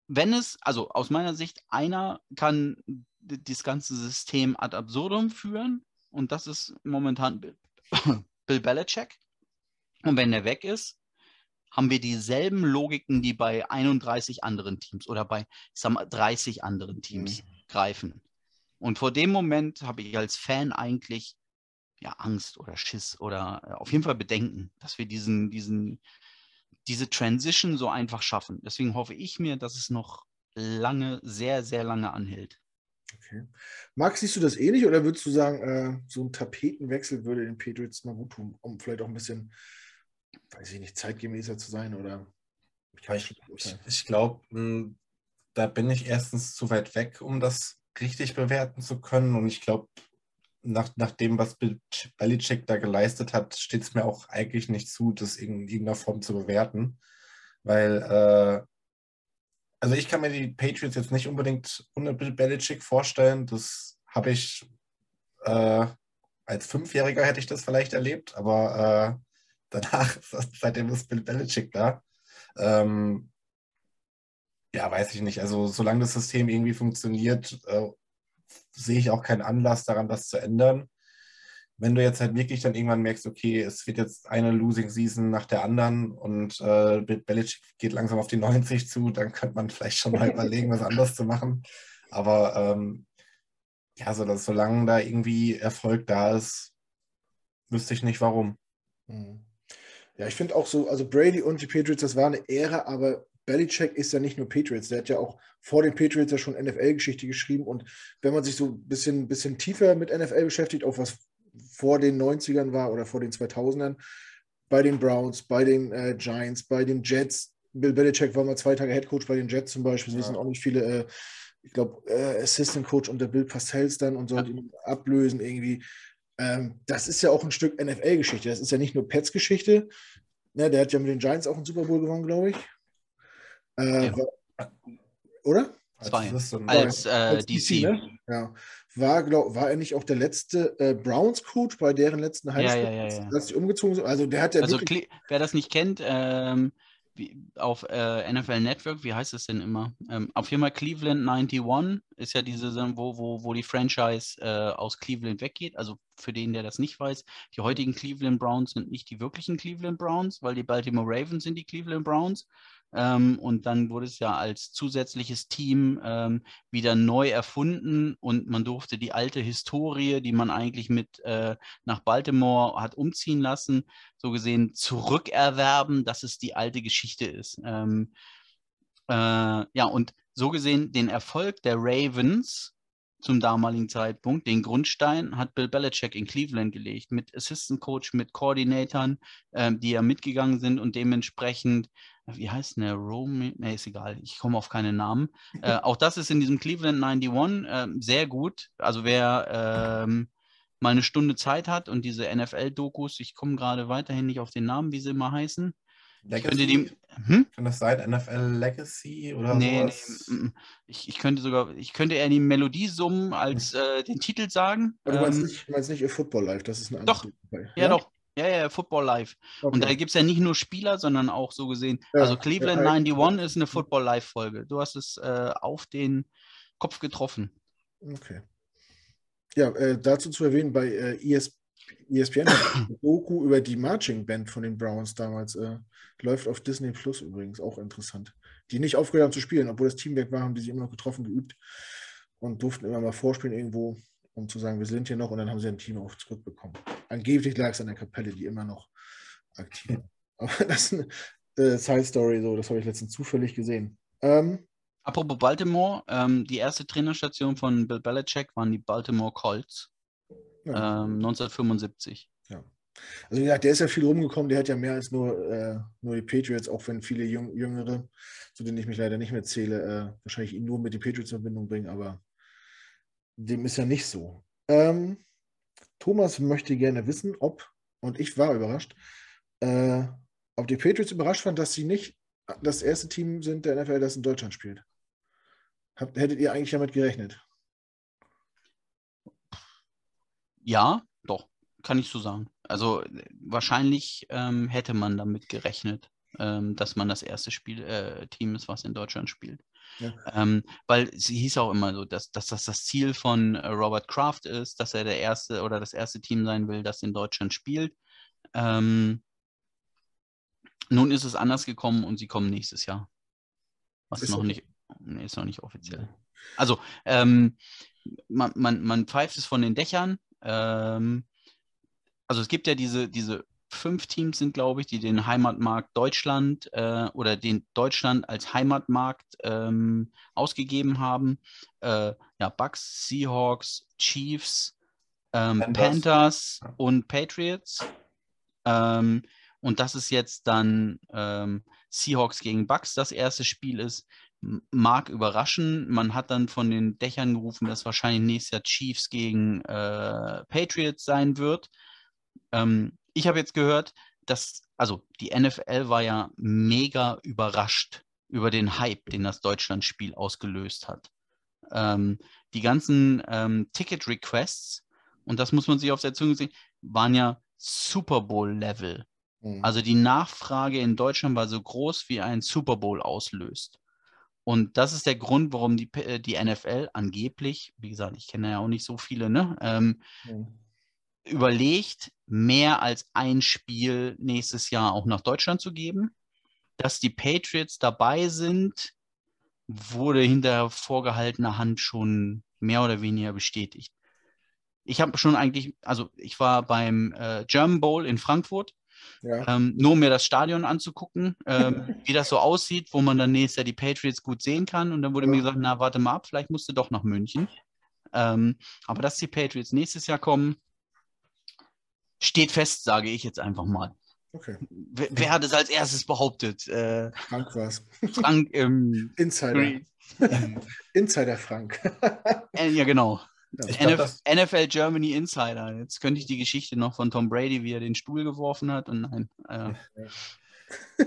wenn es, also aus meiner Sicht, einer kann das ganze System ad absurdum führen und das ist momentan Bill, [coughs] Bill Belichick. Und wenn der weg ist, haben wir dieselben Logiken, die bei 31 anderen Teams oder bei mal, 30 anderen Teams mhm. greifen. Und vor dem Moment habe ich als Fan eigentlich ja, Angst oder Schiss oder äh, auf jeden Fall Bedenken, dass wir diesen, diesen, diese Transition so einfach schaffen. Deswegen hoffe ich mir, dass es noch lange, sehr, sehr lange anhält. Okay. Max, siehst du das ähnlich oder würdest du sagen, äh, so ein Tapetenwechsel würde den Patriots mal gut tun, um vielleicht auch ein bisschen, weiß ich nicht, zeitgemäßer zu sein oder? Ich, ich, ich glaube, hm, da bin ich erstens zu weit weg, um das richtig bewerten zu können und ich glaube, nach, nach dem, was Belichick da geleistet hat, steht es mir auch eigentlich nicht zu, das in irgendeiner Form zu bewerten. Weil, äh, also ich kann mir die Patriots jetzt nicht unbedingt ohne Bill Belichick vorstellen. Das habe ich äh, als Fünfjähriger hätte ich das vielleicht erlebt, aber äh, danach, [laughs] seitdem ist Bill Belichick da. Ähm, ja, weiß ich nicht. Also solange das System irgendwie funktioniert, äh, sehe ich auch keinen Anlass daran, das zu ändern. Wenn du jetzt halt wirklich dann irgendwann merkst, okay, es wird jetzt eine Losing Season nach der anderen und äh, Belichick geht langsam auf die [laughs] 90 zu, dann könnte man vielleicht schon mal überlegen, was anders zu machen. Aber ähm, ja, so, dass, solange da irgendwie Erfolg da ist, wüsste ich nicht warum. Mhm. Ja, ich finde auch so, also Brady und die Patriots, das war eine Ehre, aber Belichick ist ja nicht nur Patriots, der hat ja auch vor den Patriots ja schon NFL-Geschichte geschrieben. Und wenn man sich so ein bisschen, bisschen tiefer mit NFL beschäftigt, auch was vor den 90ern war oder vor den 2000ern, bei den Browns, bei den äh, Giants, bei den Jets, Bill Belichick war mal zwei Tage Headcoach bei den Jets zum Beispiel, ja. wissen auch nicht viele, äh, ich glaube, äh, Assistant Coach unter Bill Pastels dann und sollte ja. ihn ablösen irgendwie. Ähm, das ist ja auch ein Stück NFL-Geschichte. Das ist ja nicht nur Pets-Geschichte. Ne, der hat ja mit den Giants auch einen Super Bowl gewonnen, glaube ich. Äh, ja. war, oder? Zwei. Als, äh, als DC. DC ne? ja. war, glaub, war er nicht auch der letzte äh, Browns-Coach bei deren letzten Highschool, ja, ja, ja, als sie umgezogen sind? Also der hat ja Also wer das nicht kennt, ähm, wie, auf äh, NFL Network, wie heißt es denn immer? Ähm, auf jeden Fall Cleveland 91 ist ja diese, wo, wo, wo die Franchise äh, aus Cleveland weggeht. Also für den, der das nicht weiß, die heutigen Cleveland Browns sind nicht die wirklichen Cleveland Browns, weil die Baltimore Ravens sind die Cleveland Browns. Ähm, und dann wurde es ja als zusätzliches Team ähm, wieder neu erfunden und man durfte die alte Historie, die man eigentlich mit äh, nach Baltimore hat umziehen lassen, so gesehen zurückerwerben, dass es die alte Geschichte ist. Ähm, äh, ja, und so gesehen den Erfolg der Ravens zum damaligen Zeitpunkt. Den Grundstein hat Bill Belichick in Cleveland gelegt, mit Assistant Coach, mit Koordinatoren, ähm, die ja mitgegangen sind und dementsprechend wie heißt der? Rome? Ne, ist egal, ich komme auf keine Namen. [laughs] äh, auch das ist in diesem Cleveland 91 äh, sehr gut. Also wer ähm, mal eine Stunde Zeit hat und diese NFL-Dokus, ich komme gerade weiterhin nicht auf den Namen, wie sie immer heißen. Legacy? Die, hm? Kann das sein? NFL Legacy oder nee, sowas? Nee, ich, ich könnte sogar, ich könnte eher die Melodie summen als [laughs] äh, den Titel sagen. Aber du meinst, ähm, nicht, meinst nicht Football Live, das ist eine andere Doch, ja, ja, doch. Ja, ja, Football Live. Okay. Und da gibt es ja nicht nur Spieler, sondern auch so gesehen. Ja, also Cleveland ja, 91 ist eine Football Live-Folge. Du hast es äh, auf den Kopf getroffen. Okay. Ja, äh, dazu zu erwähnen, bei äh, ES, ESPN ein [coughs] Doku über die Marching Band von den Browns damals. Äh, läuft auf Disney Plus übrigens, auch interessant. Die nicht aufgehört haben zu spielen, obwohl das Team weg war, haben die sich immer noch getroffen, geübt und durften immer mal vorspielen irgendwo um zu sagen, wir sind hier noch und dann haben sie ein Team auch zurückbekommen. Angeblich lag es an der Kapelle, die immer noch aktiv war. [laughs] Aber das ist eine äh, Side-Story, so, das habe ich letztens zufällig gesehen. Ähm, Apropos Baltimore, ähm, die erste Trainerstation von Bill Belichick waren die Baltimore Colts ja. ähm, 1975. Ja. Also ja, der ist ja viel rumgekommen, der hat ja mehr als nur, äh, nur die Patriots, auch wenn viele Jüng Jüngere, zu denen ich mich leider nicht mehr zähle, äh, wahrscheinlich ihn nur mit den Patriots in Verbindung bringen, aber dem ist ja nicht so. Ähm, Thomas möchte gerne wissen, ob, und ich war überrascht, äh, ob die Patriots überrascht waren, dass sie nicht das erste Team sind der NFL, das in Deutschland spielt. Habt, hättet ihr eigentlich damit gerechnet? Ja, doch, kann ich so sagen. Also wahrscheinlich ähm, hätte man damit gerechnet, ähm, dass man das erste Spiel, äh, Team ist, was in Deutschland spielt. Ja. Ähm, weil sie hieß auch immer so, dass, dass das das Ziel von äh, Robert Kraft ist, dass er der erste oder das erste Team sein will, das in Deutschland spielt. Ähm, nun ist es anders gekommen und sie kommen nächstes Jahr. Was ist noch nicht, nee, ist noch nicht offiziell. Also, ähm, man, man, man pfeift es von den Dächern. Ähm, also es gibt ja diese, diese fünf Teams sind, glaube ich, die den Heimatmarkt Deutschland äh, oder den Deutschland als Heimatmarkt ähm, ausgegeben haben. Äh, ja, Bucks, Seahawks, Chiefs, ähm, Panthers. Panthers. und Patriots. Ähm, und das ist jetzt dann ähm, Seahawks gegen Bucks das erste Spiel ist. Mag überraschen. Man hat dann von den Dächern gerufen, dass wahrscheinlich nächstes Jahr Chiefs gegen äh, Patriots sein wird. Ähm, ich habe jetzt gehört, dass, also die NFL war ja mega überrascht über den Hype, den das Deutschlandspiel ausgelöst hat. Ähm, die ganzen ähm, Ticket-Requests, und das muss man sich auf der Zunge sehen, waren ja Super Bowl-Level. Mhm. Also die Nachfrage in Deutschland war so groß, wie ein Super Bowl auslöst. Und das ist der Grund, warum die, äh, die NFL angeblich, wie gesagt, ich kenne ja auch nicht so viele, ne, ähm, mhm überlegt, mehr als ein Spiel nächstes Jahr auch nach Deutschland zu geben. Dass die Patriots dabei sind, wurde hinter vorgehaltener Hand schon mehr oder weniger bestätigt. Ich habe schon eigentlich, also ich war beim äh, German Bowl in Frankfurt, ja. ähm, nur um mir das Stadion anzugucken, ähm, [laughs] wie das so aussieht, wo man dann nächstes Jahr die Patriots gut sehen kann. Und dann wurde ja. mir gesagt, na warte mal ab, vielleicht musst du doch nach München. Ähm, aber dass die Patriots nächstes Jahr kommen, steht fest, sage ich jetzt einfach mal. Okay. Wer, wer hat es als erstes behauptet? Äh, Frank war es. Frank im Insider. [laughs] Insider Frank. Äh, ja, genau. Ja. NF NFL Germany Insider. Jetzt könnte ich die Geschichte noch von Tom Brady, wie er den Stuhl geworfen hat. Und nein. Äh.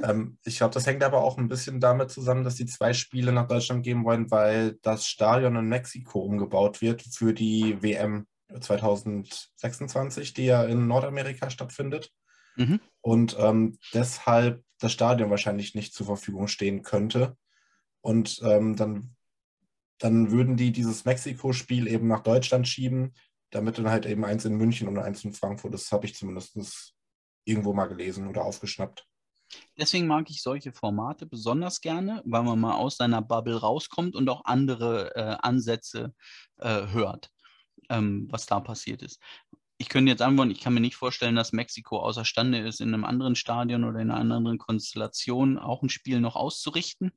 ähm, ich glaube, das hängt aber auch ein bisschen damit zusammen, dass die zwei Spiele nach Deutschland geben wollen, weil das Stadion in Mexiko umgebaut wird für die WM 2026, die ja in Nordamerika stattfindet. Mhm. Und ähm, deshalb das Stadion wahrscheinlich nicht zur Verfügung stehen könnte. Und ähm, dann, dann würden die dieses Mexiko-Spiel eben nach Deutschland schieben, damit dann halt eben eins in München und eins in Frankfurt. Das habe ich zumindest irgendwo mal gelesen oder aufgeschnappt. Deswegen mag ich solche Formate besonders gerne, weil man mal aus seiner Bubble rauskommt und auch andere äh, Ansätze äh, hört ähm, was da passiert ist. Ich könnte jetzt antworten, ich kann mir nicht vorstellen, dass Mexiko außerstande ist, in einem anderen Stadion oder in einer anderen Konstellation auch ein Spiel noch auszurichten.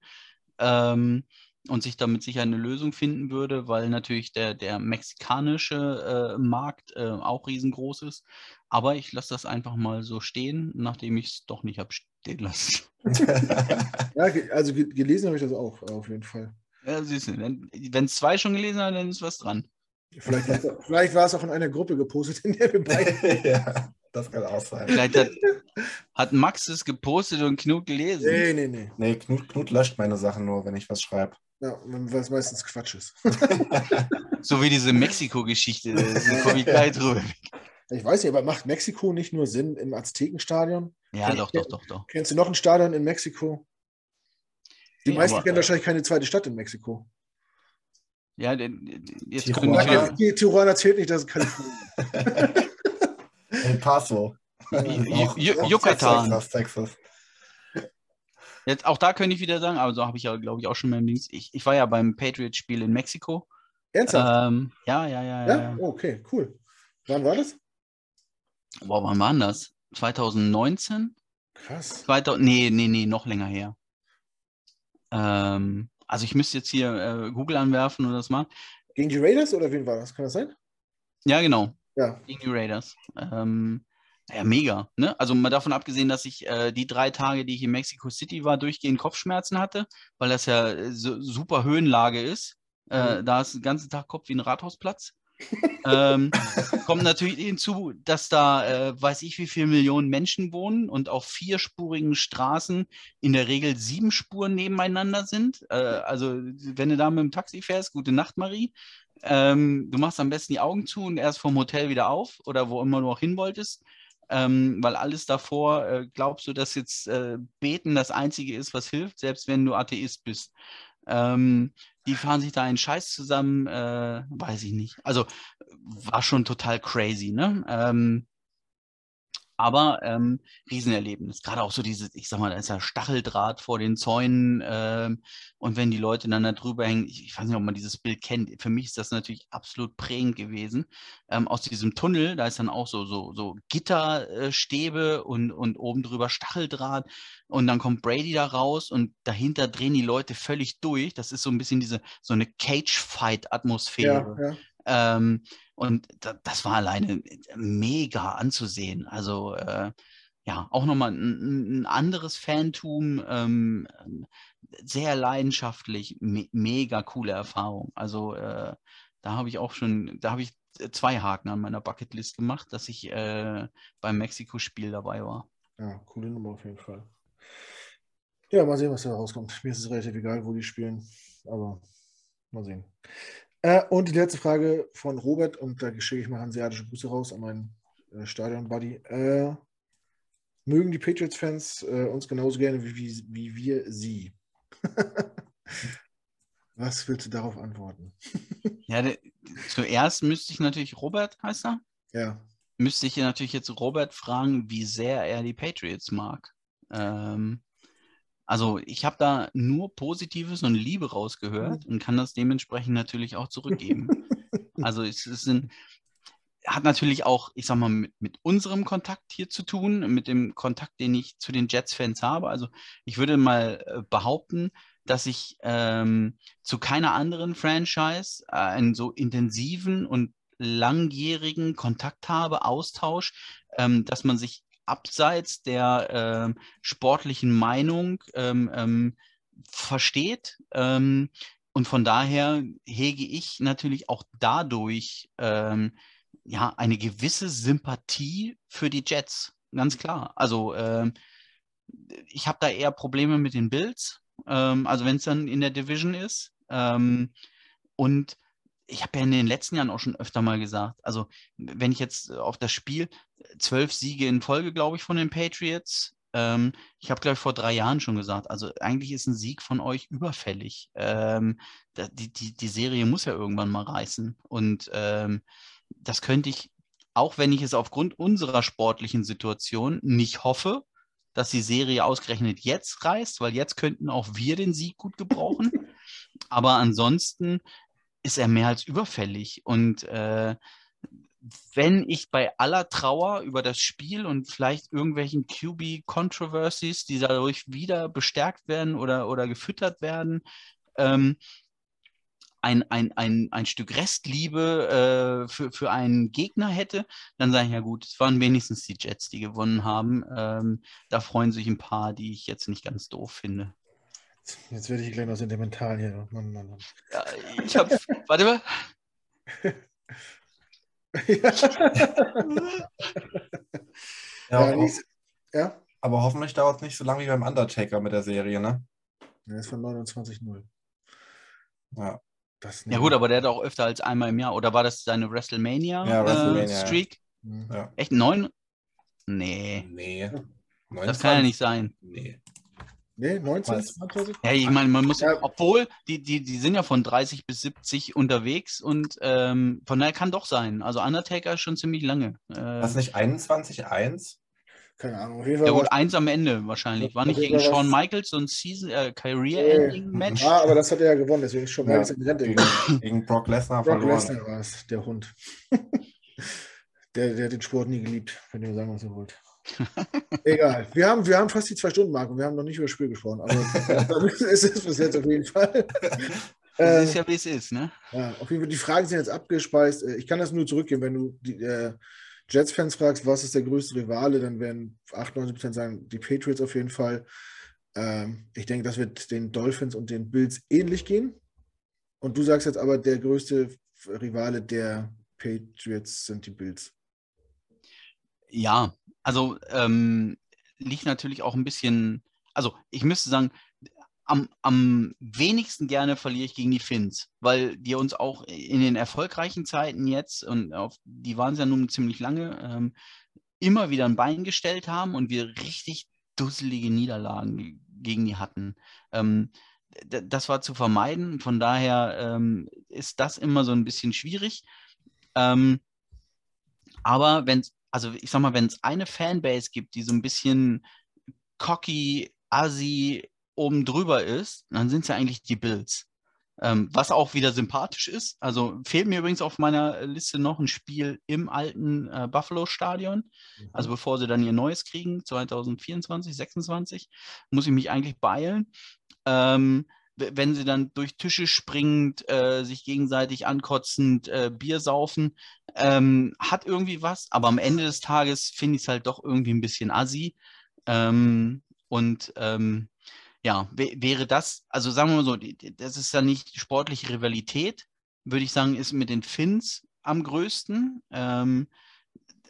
Ähm, und sich damit sicher eine Lösung finden würde, weil natürlich der, der mexikanische äh, Markt äh, auch riesengroß ist. Aber ich lasse das einfach mal so stehen, nachdem ich es doch nicht habe stehen lassen. [laughs] [laughs] ja, also gelesen habe ich das auch, auf jeden Fall. Ja, siehst du, wenn es zwei schon gelesen haben, dann ist was dran. Vielleicht, vielleicht war es auch in einer Gruppe gepostet, in der wir beide. [laughs] ja, das kann auch sein. Vielleicht hat, hat, Max es gepostet und Knut gelesen. Nee, nee, nee. Nee, Knut, Knut löscht meine Sachen nur, wenn ich was schreibe. Ja, was meistens Quatsch ist. [laughs] so wie diese Mexiko-Geschichte. Da komme ich gleich drüber. Ich weiß nicht, aber macht Mexiko nicht nur Sinn im Aztekenstadion? Ja, Kenn, doch, doch, doch, doch. Kennst du noch ein Stadion in Mexiko? Die meisten aber, kennen wahrscheinlich keine zweite Stadt in Mexiko. Ja, jetzt Tijuana, können die Tijuana zählt nicht, das ist Kalifornien. [laughs] El Paso. Yucatan. Texas, Texas. Jetzt auch da könnte ich wieder sagen, aber so habe ich ja, glaube ich, auch schon mal im Dienst. Ich, ich war ja beim Patriot-Spiel in Mexiko. Ernsthaft? Ähm, ja, ja, ja, ja. Ja, okay, cool. Wann war das? Boah, wann war das? 2019? Krass. 2000, nee, nee, nee, noch länger her. Ähm, also ich müsste jetzt hier äh, Google anwerfen oder das mal. Gegen die Raiders oder wen war das? Kann das sein? Ja, genau. Ja. Gegen die Raiders. Ähm, ja, mega. Ne? Also mal davon abgesehen, dass ich äh, die drei Tage, die ich in Mexico City war, durchgehend Kopfschmerzen hatte, weil das ja äh, so, super Höhenlage ist. Äh, mhm. Da ist den ganzen Tag Kopf wie ein Rathausplatz. Ähm, kommt natürlich hinzu, dass da äh, weiß ich wie viele Millionen Menschen wohnen und auf vierspurigen Straßen in der Regel sieben Spuren nebeneinander sind. Äh, also wenn du da mit dem Taxi fährst, gute Nacht, Marie. Ähm, du machst am besten die Augen zu und erst vom Hotel wieder auf oder wo immer du auch hin wolltest. Ähm, weil alles davor, äh, glaubst du, dass jetzt äh, Beten das Einzige ist, was hilft, selbst wenn du Atheist bist. Ähm, die fahren sich da einen Scheiß zusammen, äh, weiß ich nicht. Also war schon total crazy, ne? Ähm, aber ähm, Riesenerlebnis. Gerade auch so diese, ich sag mal, da ist ja Stacheldraht vor den Zäunen ähm, und wenn die Leute dann da drüber hängen, ich, ich, weiß nicht, ob man dieses Bild kennt, für mich ist das natürlich absolut prägend gewesen. Ähm, aus diesem Tunnel, da ist dann auch so, so, so Gitterstäbe und, und oben drüber Stacheldraht und dann kommt Brady da raus und dahinter drehen die Leute völlig durch. Das ist so ein bisschen diese, so eine Cage-Fight-Atmosphäre. Ja, ja. Ähm, und da, das war alleine mega anzusehen. Also äh, ja, auch nochmal ein, ein anderes Fantum, ähm, sehr leidenschaftlich, me mega coole Erfahrung. Also äh, da habe ich auch schon, da habe ich zwei Haken an meiner Bucketlist gemacht, dass ich äh, beim Mexiko-Spiel dabei war. Ja, coole Nummer auf jeden Fall. Ja, mal sehen, was da rauskommt. Mir ist es relativ egal, wo die spielen, aber mal sehen. Äh, und die letzte Frage von Robert, und da schicke ich mal hanseatische Grüße raus an meinen äh, Stadion-Buddy. Äh, mögen die Patriots-Fans äh, uns genauso gerne wie, wie, wie wir sie? [laughs] Was willst du darauf antworten? [laughs] ja, de, zuerst müsste ich natürlich, Robert heißt er? Ja. Müsste ich natürlich jetzt Robert fragen, wie sehr er die Patriots mag. Ähm, also ich habe da nur Positives und Liebe rausgehört und kann das dementsprechend natürlich auch zurückgeben. also es ist ein, hat natürlich auch, ich sag mal, mit, mit, unserem Kontakt hier zu tun, mit dem Kontakt, den ich zu den Jets-Fans habe. Also ich würde mal äh, behaupten, dass ich ähm, zu keiner anderen Franchise äh, einen so intensiven und langjährigen Kontakt habe, Austausch, ähm, dass man sich abseits der äh, sportlichen Meinung ähm, ähm, versteht. Ähm, und von daher hege ich natürlich auch dadurch ähm, ja eine gewisse Sympathie für die Jets, ganz klar. Also ähm, ich habe da eher Probleme mit den Bills, ähm, also wenn es dann in der Division ist. und ich habe ja in den letzten Jahren auch schon öfter mal gesagt, also wenn ich jetzt auf das Spiel, zwölf Siege in Folge, glaube ich, von den Patriots. Ähm, ich habe, glaube ich, vor drei Jahren schon gesagt, also eigentlich ist ein Sieg von euch überfällig. Ähm, die, die, die Serie muss ja irgendwann mal reißen. Und ähm, das könnte ich, auch wenn ich es aufgrund unserer sportlichen Situation nicht hoffe, dass die Serie ausgerechnet jetzt reißt, weil jetzt könnten auch wir den Sieg gut gebrauchen. [laughs] Aber ansonsten ist er mehr als überfällig. Und äh, wenn ich bei aller Trauer über das Spiel und vielleicht irgendwelchen QB-Controversies, die dadurch wieder bestärkt werden oder, oder gefüttert werden, ähm, ein, ein, ein, ein Stück Restliebe äh, für, für einen Gegner hätte, dann sage ich ja gut, es waren wenigstens die Jets, die gewonnen haben. Ähm, da freuen sich ein paar, die ich jetzt nicht ganz doof finde. Jetzt werde ich gleich noch sentimental hier. Mann, Mann, Mann. Ja, ich habe, warte mal. ja. ja, ja, ja, Aber hoffentlich dauert es nicht so lange wie beim Undertaker mit der Serie, ne? Der ist von 29-0. Ja. ja gut, aber der hat auch öfter als einmal im Jahr. Oder war das seine WrestleMania, ja, WrestleMania äh, Streak? Ja. Echt neun? Nee. Nee. 29? Das kann ja nicht sein. Nee. Nee, 19, Ja, ich meine, man muss, ja. obwohl, die, die, die sind ja von 30 bis 70 unterwegs und ähm, von daher kann doch sein. Also Undertaker ist schon ziemlich lange. Äh, Was nicht 21-1? Keine Ahnung. ja gut, eins am Ende wahrscheinlich. War nicht gegen Shawn Michaels so ein Season, äh, Career-Ending-Match? Ja, aber das hat er ja gewonnen, deswegen ist schon ja. in Rente gegen, gegen Brock Lesnar verloren. Brock Lesnar war es, der Hund. [laughs] der, der hat den Sport nie geliebt, wenn ihr sagen, was ihr wollt. Egal. Wir haben, wir haben fast die zwei Stunden Marke und wir haben noch nicht über das Spiel gesprochen. Aber [laughs] es ist bis jetzt auf jeden Fall. Das ist ja, wie es ist, ne? Ja, auf jeden Fall. Die Fragen sind jetzt abgespeist. Äh, ich kann das nur zurückgeben, wenn du die äh, Jets-Fans fragst, was ist der größte Rivale, dann werden 98% sagen, die Patriots auf jeden Fall. Ähm, ich denke, das wird den Dolphins und den Bills ähnlich gehen. Und du sagst jetzt aber, der größte Rivale der Patriots sind die Bills. Ja, also ähm, liegt natürlich auch ein bisschen, also ich müsste sagen, am, am wenigsten gerne verliere ich gegen die Finns, weil die uns auch in den erfolgreichen Zeiten jetzt, und auf, die waren es ja nun ziemlich lange, ähm, immer wieder ein Bein gestellt haben und wir richtig dusselige Niederlagen gegen die hatten. Ähm, das war zu vermeiden. Von daher ähm, ist das immer so ein bisschen schwierig. Ähm, aber wenn also ich sag mal, wenn es eine Fanbase gibt, die so ein bisschen cocky, assi oben drüber ist, dann sind es ja eigentlich die Bills. Ähm, was auch wieder sympathisch ist. Also fehlt mir übrigens auf meiner Liste noch ein Spiel im alten äh, Buffalo-Stadion. Mhm. Also bevor sie dann ihr neues kriegen, 2024, 2026, muss ich mich eigentlich beeilen. Ähm, wenn sie dann durch Tische springend, äh, sich gegenseitig ankotzend äh, Bier saufen, ähm, hat irgendwie was, aber am Ende des Tages finde ich es halt doch irgendwie ein bisschen assi. Ähm, und ähm, ja, wäre das, also sagen wir mal so, das ist ja nicht sportliche Rivalität, würde ich sagen, ist mit den Finns am größten. Ähm,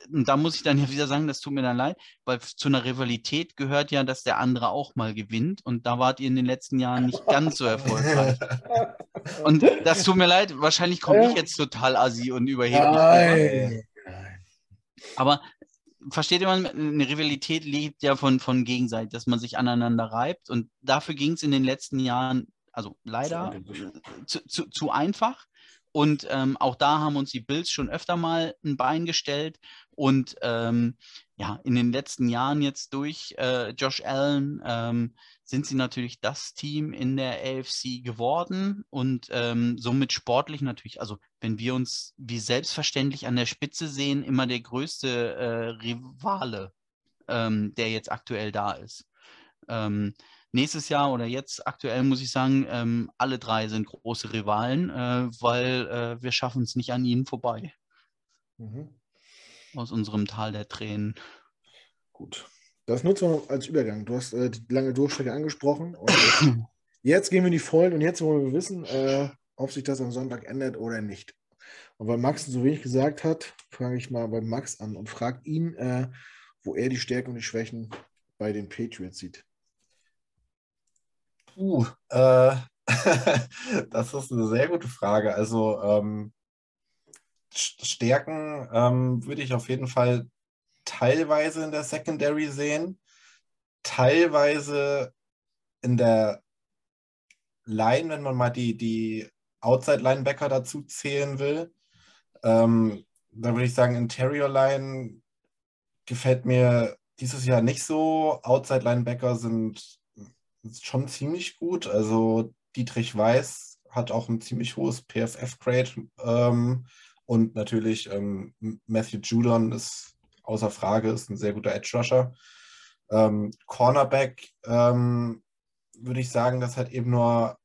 da muss ich dann ja wieder sagen, das tut mir dann leid, weil zu einer Rivalität gehört ja, dass der andere auch mal gewinnt. Und da wart ihr in den letzten Jahren nicht ganz so erfolgreich. [laughs] und das tut mir leid, wahrscheinlich komme ich jetzt total assi und überheblich. Aber versteht ihr, man, eine Rivalität lebt ja von, von Gegenseitig, dass man sich aneinander reibt. Und dafür ging es in den letzten Jahren, also leider, zu, zu, zu einfach. Und ähm, auch da haben uns die Bills schon öfter mal ein Bein gestellt. Und ähm, ja, in den letzten Jahren jetzt durch äh, Josh Allen ähm, sind sie natürlich das Team in der AFC geworden und ähm, somit sportlich natürlich, also wenn wir uns wie selbstverständlich an der Spitze sehen, immer der größte äh, Rivale, ähm, der jetzt aktuell da ist. Ähm, nächstes Jahr oder jetzt aktuell muss ich sagen, ähm, alle drei sind große Rivalen, äh, weil äh, wir schaffen es nicht an ihnen vorbei. Mhm. Aus unserem Tal der Tränen. Gut. Das nutzen wir als Übergang. Du hast äh, die lange Durchstrecke angesprochen. Jetzt, jetzt, gehen wir in die Vollen und jetzt wollen wir wissen, äh, ob sich das am Sonntag ändert oder nicht. Und weil Max so wenig gesagt hat, frage ich mal bei Max an und frage ihn, äh, wo er die Stärken und die Schwächen bei den Patriots sieht. Puh, äh, [laughs] das ist eine sehr gute Frage. Also ähm, Stärken ähm, würde ich auf jeden Fall teilweise in der Secondary sehen, teilweise in der Line, wenn man mal die, die Outside-Linebacker dazu zählen will. Ähm, da würde ich sagen, Interior Line gefällt mir dieses Jahr nicht so. Outside-Linebacker sind schon ziemlich gut. Also Dietrich Weiß hat auch ein ziemlich hohes PFF-Grade. Ähm, und natürlich ähm, Matthew Judon ist außer Frage, ist ein sehr guter Edge-Rusher. Ähm, Cornerback ähm, würde ich sagen, dass halt eben nur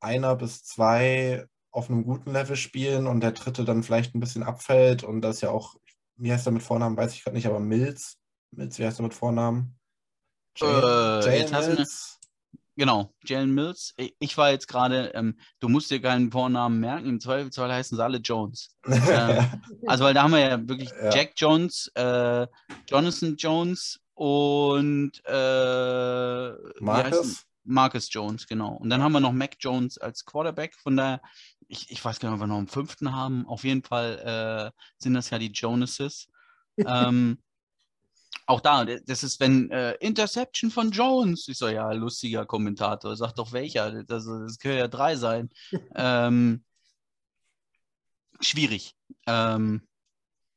einer bis zwei auf einem guten Level spielen und der dritte dann vielleicht ein bisschen abfällt. Und das ja auch, wie heißt er mit Vornamen, weiß ich gerade nicht, aber Mills. Mills, wie heißt er mit Vornamen? Jane, äh, Jane Mills. Genau, Jalen Mills. Ich war jetzt gerade, ähm, du musst dir keinen Vornamen merken, im Zweifelsfall heißen sie alle Jones. äh, [laughs] also, weil da haben wir ja wirklich ja. Jack Jones, äh, Jonathan Jones und äh, Marcus? Marcus Jones, genau. Und dann haben wir noch Mac Jones als Quarterback. Von daher, ich, ich weiß gar nicht, ob wir noch einen fünften haben. Auf jeden Fall äh, sind das ja die Jonases. ähm, [laughs] auch da, das ist, wenn äh, Interception von Jones. Ich so, ja, lustiger Kommentator. Sag doch welcher. Das, das können ja drei sein. [laughs] ähm, schwierig. Ähm,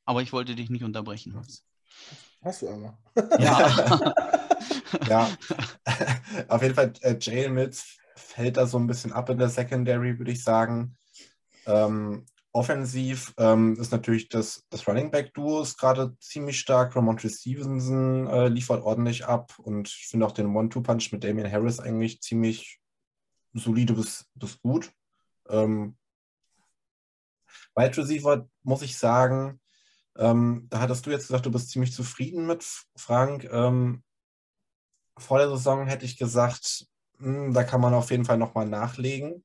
aber ich wollte dich nicht unterbrechen. Hast du aber. Ja. [laughs] ja. [laughs] Auf jeden Fall, äh, Jalen Mills fällt da so ein bisschen ab in der Secondary, würde ich sagen. Ähm, Offensiv ähm, ist natürlich das, das Running Back Duo ist gerade ziemlich stark. Ramontre Stevenson äh, liefert ordentlich ab und ich finde auch den One-Two-Punch mit Damian Harris eigentlich ziemlich solide bis, bis gut. Ähm, Wide Receiver muss ich sagen, ähm, da hattest du jetzt gesagt, du bist ziemlich zufrieden mit Frank. Ähm, vor der Saison hätte ich gesagt, mh, hm, da kann man auf jeden Fall nochmal nachlegen,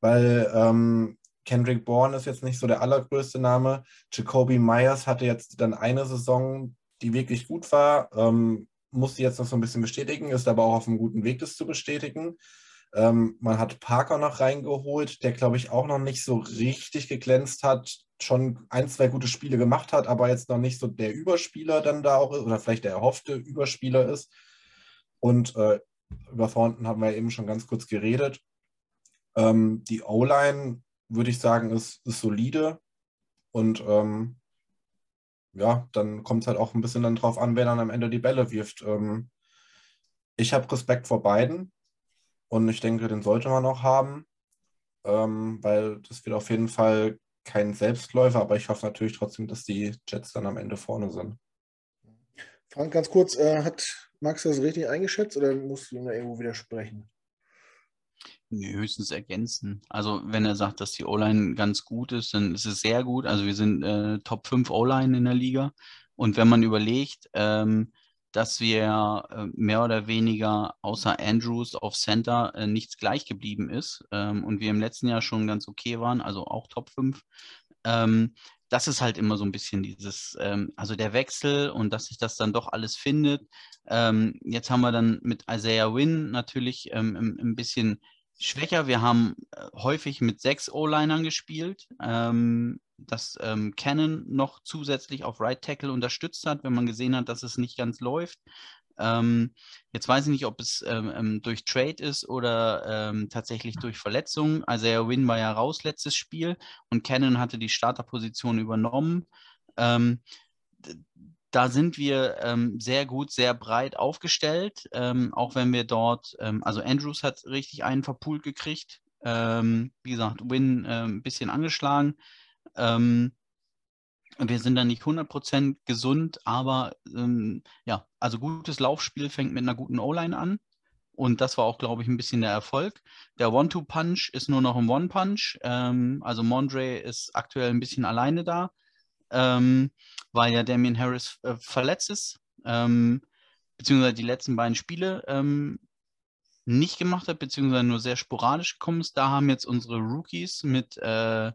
weil ähm, Kendrick Bourne ist jetzt nicht so der allergrößte Name. Jacoby Myers hatte jetzt dann eine Saison, die wirklich gut war. Ähm, muss jetzt noch so ein bisschen bestätigen, ist aber auch auf einem guten Weg, das zu bestätigen. Ähm, man hat Parker noch reingeholt, der, glaube ich, auch noch nicht so richtig geglänzt hat, schon ein, zwei gute Spiele gemacht hat, aber jetzt noch nicht so der Überspieler dann da auch ist oder vielleicht der erhoffte Überspieler ist. Und äh, über Thornton haben wir eben schon ganz kurz geredet. Ähm, die O-Line, würde ich sagen, ist, ist solide. Und ähm, ja, dann kommt es halt auch ein bisschen dann drauf an, wer dann am Ende die Bälle wirft. Ähm, ich habe Respekt vor beiden. Und ich denke, den sollte man auch haben, ähm, weil das wird auf jeden Fall kein Selbstläufer, aber ich hoffe natürlich trotzdem, dass die Jets dann am Ende vorne sind. Frank, ganz kurz, äh, hat Max das richtig eingeschätzt oder musst du ihm da irgendwo widersprechen? Höchstens ergänzen. Also, wenn er sagt, dass die O-Line ganz gut ist, dann ist es sehr gut. Also, wir sind äh, Top 5 O-Line in der Liga. Und wenn man überlegt, ähm, dass wir äh, mehr oder weniger außer Andrews auf Center äh, nichts gleich geblieben ist ähm, und wir im letzten Jahr schon ganz okay waren, also auch Top 5. Ähm, das ist halt immer so ein bisschen dieses, ähm, also der Wechsel und dass sich das dann doch alles findet. Ähm, jetzt haben wir dann mit Isaiah Wynn natürlich ähm, ein bisschen schwächer. Wir haben äh, häufig mit sechs O-Linern gespielt. Ähm, dass ähm, Canon noch zusätzlich auf Right Tackle unterstützt hat, wenn man gesehen hat, dass es nicht ganz läuft. Ähm, jetzt weiß ich nicht, ob es ähm, ähm durch Trade ist oder ähm, tatsächlich durch Verletzung. Also er Win war ja raus letztes Spiel und Canon hatte die Starterposition übernommen. Ähm, da sind wir ähm, sehr gut, sehr breit aufgestellt, ähm, auch wenn wir dort, ähm, also Andrews hat richtig einen verpult gekriegt. wie gesagt, Win ein bisschen angeschlagen. Ähm, wir sind dann nicht 100% gesund, aber ähm, ja, also gutes Laufspiel fängt mit einer guten O-Line an. Und das war auch, glaube ich, ein bisschen der Erfolg. Der One-Two-Punch ist nur noch ein One-Punch. Ähm, also Mondre ist aktuell ein bisschen alleine da, ähm, weil ja Damien Harris äh, verletzt ist, ähm, beziehungsweise die letzten beiden Spiele ähm, nicht gemacht hat, beziehungsweise nur sehr sporadisch gekommen ist. Da haben jetzt unsere Rookies mit äh,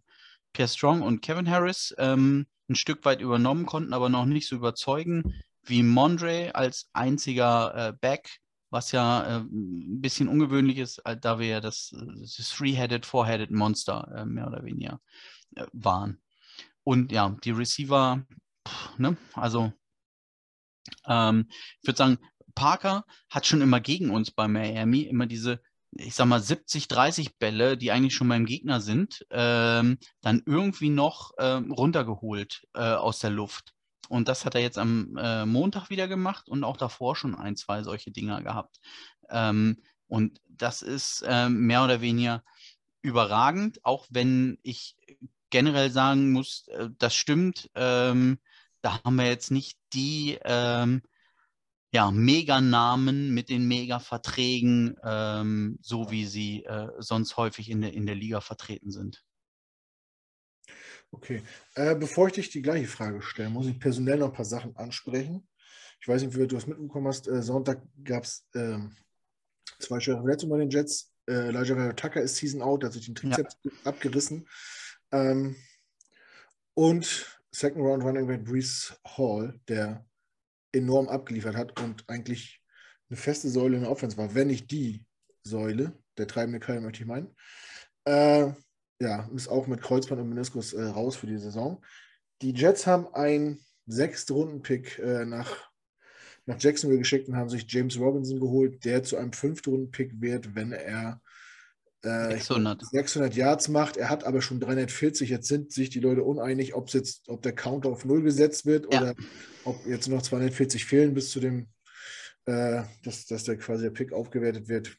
Pierre Strong und Kevin Harris ähm, ein Stück weit übernommen, konnten aber noch nicht so überzeugen wie Mondre als einziger äh, Back, was ja äh, ein bisschen ungewöhnlich ist, äh, da wir ja das, das Three-Headed, Four-Headed Monster äh, mehr oder weniger äh, waren. Und ja, die Receiver, pff, ne, also ähm, ich würde sagen, Parker hat schon immer gegen uns bei Miami immer diese ich sag mal, 70, 30 Bälle, die eigentlich schon beim Gegner sind, ähm, dann irgendwie noch ähm, runtergeholt äh, aus der Luft. Und das hat er jetzt am äh, Montag wieder gemacht und auch davor schon ein, zwei solche Dinger gehabt. Ähm, und das ist ähm, mehr oder weniger überragend, auch wenn ich generell sagen muss, äh, das stimmt. Ähm, da haben wir jetzt nicht die ähm, ja, Meganamen mit den Mega-Verträgen, ähm, so wie sie äh, sonst häufig in der, in der Liga vertreten sind. Okay. Äh, bevor ich dich die gleiche Frage stelle, muss ich personell noch ein paar Sachen ansprechen. Ich weiß nicht, wie du das mitbekommen hast. Äh, Sonntag gab es ähm, zwei schwere Verletzungen bei den Jets. Äh, Elijah Tucker ist Season Out, hat sich den Trizeps ja. abgerissen. Ähm, und Second Round Running Back Brees Hall, der enorm abgeliefert hat und eigentlich eine feste Säule in der Offense war, wenn nicht die Säule, der treibende Keil, möchte ich meinen. Äh, ja, ist auch mit Kreuzband und Meniskus äh, raus für die Saison. Die Jets haben einen Sechstrunden-Pick äh, nach, nach Jacksonville geschickt und haben sich James Robinson geholt, der zu einem Fünftrunden-Pick wird, wenn er 600. Äh, 600 Yards macht. Er hat aber schon 340. Jetzt sind sich die Leute uneinig, ob jetzt, ob der Counter auf Null gesetzt wird ja. oder ob jetzt noch 240 fehlen bis zu dem, äh, dass, dass der quasi der Pick aufgewertet wird.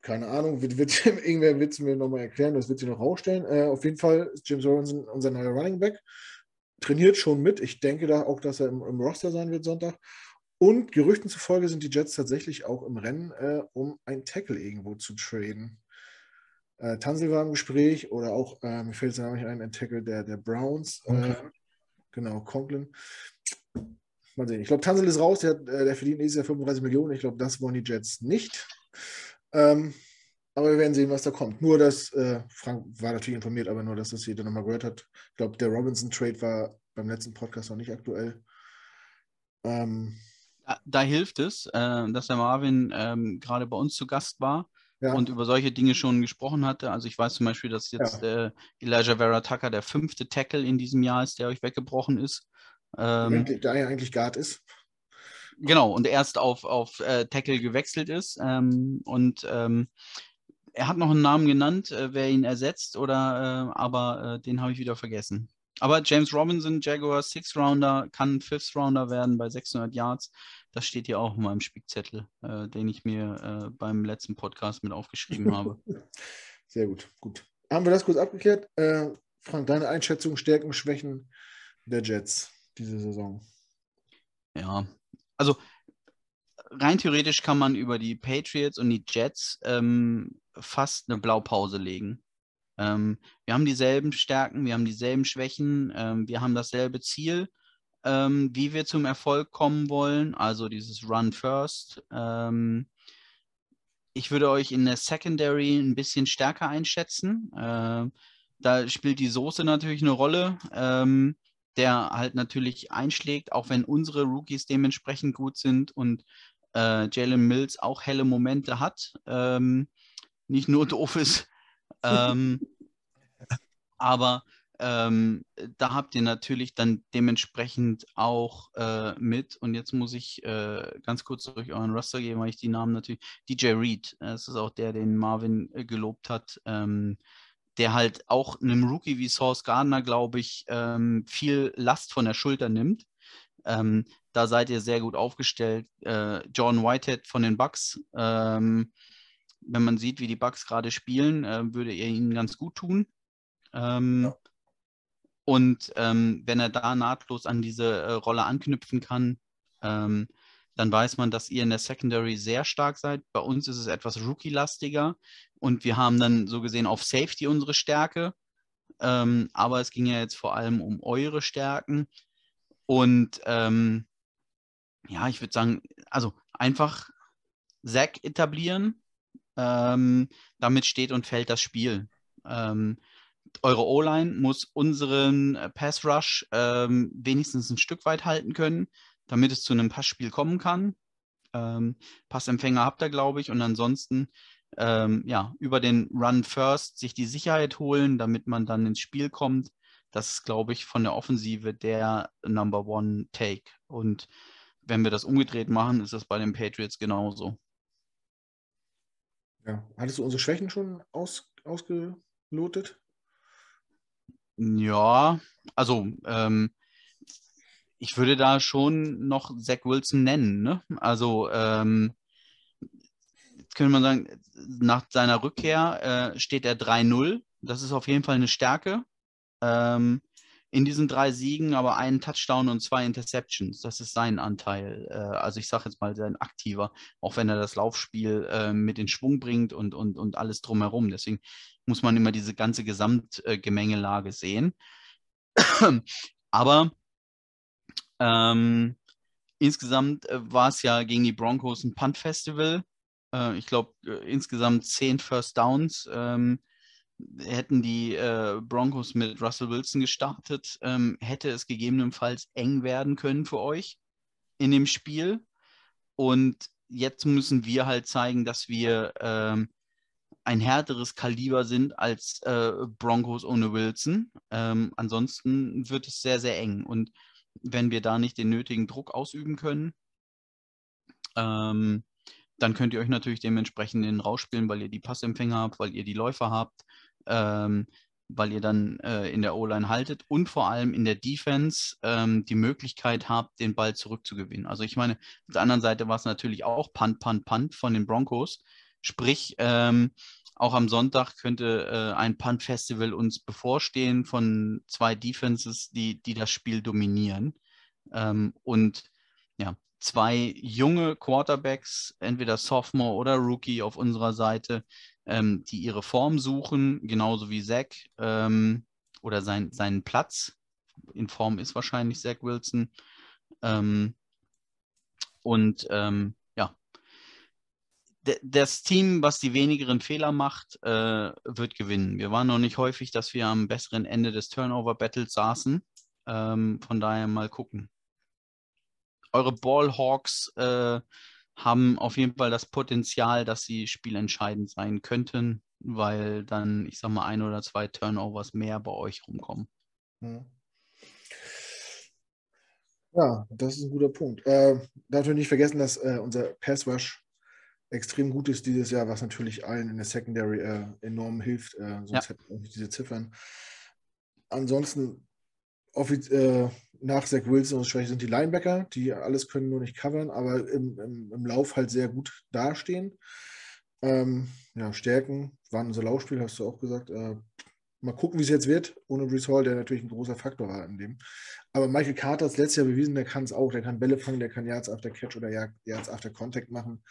Keine Ahnung, wird, wird [laughs] irgendwer wird es mir nochmal erklären, das wird sich noch rausstellen. Äh, auf jeden Fall ist James Robinson unser neuer Running Back. Trainiert schon mit. Ich denke da auch, dass er im, im Roster sein wird Sonntag. Und Gerüchten zufolge sind die Jets tatsächlich auch im Rennen, äh, um ein Tackle irgendwo zu traden. Äh, Tansel war im Gespräch oder auch, äh, mir fällt es nämlich ein, ein Tackle der, der Browns. Okay. Äh, genau, Conklin. Mal sehen. Ich glaube, Tansel ist raus, der, äh, der verdient nächstes Jahr 35 Millionen. Ich glaube, das wollen die Jets nicht. Ähm, aber wir werden sehen, was da kommt. Nur, dass äh, Frank war natürlich informiert, aber nur, dass das jeder nochmal gehört hat. Ich glaube, der Robinson-Trade war beim letzten Podcast noch nicht aktuell. Ähm, da, da, hilft es, äh, dass der Marvin ähm, gerade bei uns zu Gast war ja. und über solche Dinge schon gesprochen hatte. Also ich weiß zum Beispiel, dass jetzt ja. äh, Elijah Vera Tucker der fünfte Tackle in diesem Jahr ist, der euch weggebrochen ist. Ähm, der ja eigentlich Guard ist. Genau, und erst auf, auf äh, Tackle gewechselt ist. Ähm, und ähm, er hat noch einen Namen genannt, äh, wer ihn ersetzt, oder aber den habe ich wieder vergessen. Aber James Robinson, Jaguar Six Rounder, kann Fifth Rounder werden bei 600 Yards. Das steht hier auch in meinem Spickzettel, äh, den ich mir äh, beim letzten Podcast mit aufgeschrieben habe. [laughs] Sehr gut, gut. Haben wir das kurz abgeklärt? Äh, Frank, deine Einschätzung, Stärken, Schwächen der Jets diese Saison? Ja, also rein theoretisch kann man über die Patriots und die Jets ähm, fast eine Blaupause legen. Ähm, wir haben dieselben Stärken, wir haben dieselben Schwächen, ähm, wir haben dasselbe Ziel, ähm, wie wir zum Erfolg kommen wollen, also dieses Run First. Ähm, ich würde euch in der Secondary ein bisschen stärker einschätzen. Äh, da spielt die Soße natürlich eine Rolle, ähm, der halt natürlich einschlägt, auch wenn unsere Rookies dementsprechend gut sind und äh, Jalen Mills auch helle Momente hat. Ähm, nicht nur [laughs] doof ist. Ähm, aber ähm, da habt ihr natürlich dann dementsprechend auch äh, mit. Und jetzt muss ich äh, ganz kurz durch euren Roster gehen, weil ich die Namen natürlich. DJ Reed, das ist auch der, den Marvin äh, gelobt hat, ähm, der halt auch einem Rookie wie Source Gardner, glaube ich, ähm, viel Last von der Schulter nimmt. Ähm, da seid ihr sehr gut aufgestellt. Äh, John Whitehead von den Bucks. Wenn man sieht, wie die Bucks gerade spielen, äh, würde er ihnen ganz gut tun. Ähm, ja. Und ähm, wenn er da nahtlos an diese äh, Rolle anknüpfen kann, ähm, dann weiß man, dass ihr in der Secondary sehr stark seid. Bei uns ist es etwas Rookie-lastiger und wir haben dann so gesehen auf Safety unsere Stärke. Ähm, aber es ging ja jetzt vor allem um eure Stärken. Und ähm, ja, ich würde sagen, also einfach Zack etablieren, ähm, damit steht und fällt das Spiel. Ähm, eure O-Line muss unseren Pass Rush ähm, wenigstens ein Stück weit halten können, damit es zu einem Passspiel kommen kann. Ähm, Passempfänger habt ihr, glaube ich, und ansonsten ähm, ja, über den Run First sich die Sicherheit holen, damit man dann ins Spiel kommt. Das ist, glaube ich, von der Offensive der Number One Take. Und wenn wir das umgedreht machen, ist das bei den Patriots genauso. Ja. Hattest du unsere Schwächen schon aus, ausgelotet? Ja, also ähm, ich würde da schon noch Zach Wilson nennen. Ne? Also ähm, könnte man sagen, nach seiner Rückkehr äh, steht er 3-0. Das ist auf jeden Fall eine Stärke. Ähm, in diesen drei Siegen aber einen Touchdown und zwei Interceptions. Das ist sein Anteil. Äh, also ich sage jetzt mal sein aktiver, auch wenn er das Laufspiel äh, mit in Schwung bringt und, und, und alles drumherum. Deswegen muss man immer diese ganze Gesamtgemengelage sehen. aber ähm, insgesamt äh, war es ja gegen die Broncos ein Punt-Festival. Äh, ich glaube, äh, insgesamt zehn First Downs. Ähm, hätten die äh, Broncos mit Russell Wilson gestartet, ähm, hätte es gegebenenfalls eng werden können für euch in dem Spiel. Und jetzt müssen wir halt zeigen, dass wir ähm, ein härteres Kaliber sind als äh, Broncos ohne Wilson. Ähm, ansonsten wird es sehr, sehr eng. Und wenn wir da nicht den nötigen Druck ausüben können, ähm, dann könnt ihr euch natürlich dementsprechend in den rausspielen, weil ihr die Passempfänger habt, weil ihr die Läufer habt, ähm, weil ihr dann äh, in der O-Line haltet und vor allem in der Defense ähm, die Möglichkeit habt, den Ball zurückzugewinnen. Also ich meine, auf der anderen Seite war es natürlich auch Punt, Punt, Punt von den Broncos. Sprich, ähm, auch am Sonntag könnte äh, ein Punt-Festival uns bevorstehen von zwei Defenses, die, die das Spiel dominieren. Ähm, und ja, zwei junge Quarterbacks, entweder Sophomore oder Rookie auf unserer Seite, ähm, die ihre Form suchen, genauso wie Zach ähm, oder sein, seinen Platz. In Form ist wahrscheinlich Zach Wilson. Ähm, und ähm, ja, das Team, was die wenigeren Fehler macht, äh, wird gewinnen. Wir waren noch nicht häufig, dass wir am besseren Ende des Turnover-Battles saßen. Ähm, von daher mal gucken. Eure Ballhawks äh, haben auf jeden Fall das Potenzial, dass sie spielentscheidend sein könnten, weil dann, ich sag mal, ein oder zwei Turnovers mehr bei euch rumkommen. Hm. Ja, das ist ein guter Punkt. Äh, natürlich nicht vergessen, dass äh, unser Pass Rush extrem gut ist dieses Jahr, was natürlich allen in der Secondary äh, enorm hilft. Äh, sonst ja. hätten wir nicht diese Ziffern. Ansonsten äh, nach Zach Wilson und schwächer sind die Linebacker, die alles können, nur nicht covern, aber im, im, im Lauf halt sehr gut dastehen. Ähm, ja, Stärken waren unser Laufspiel, hast du auch gesagt. Äh, mal gucken, wie es jetzt wird, ohne Brees Hall, der natürlich ein großer Faktor war in dem. Aber Michael Carter hat es letztes Jahr bewiesen, der kann es auch. Der kann Bälle fangen, der kann Yards after Catch oder Yards after Contact machen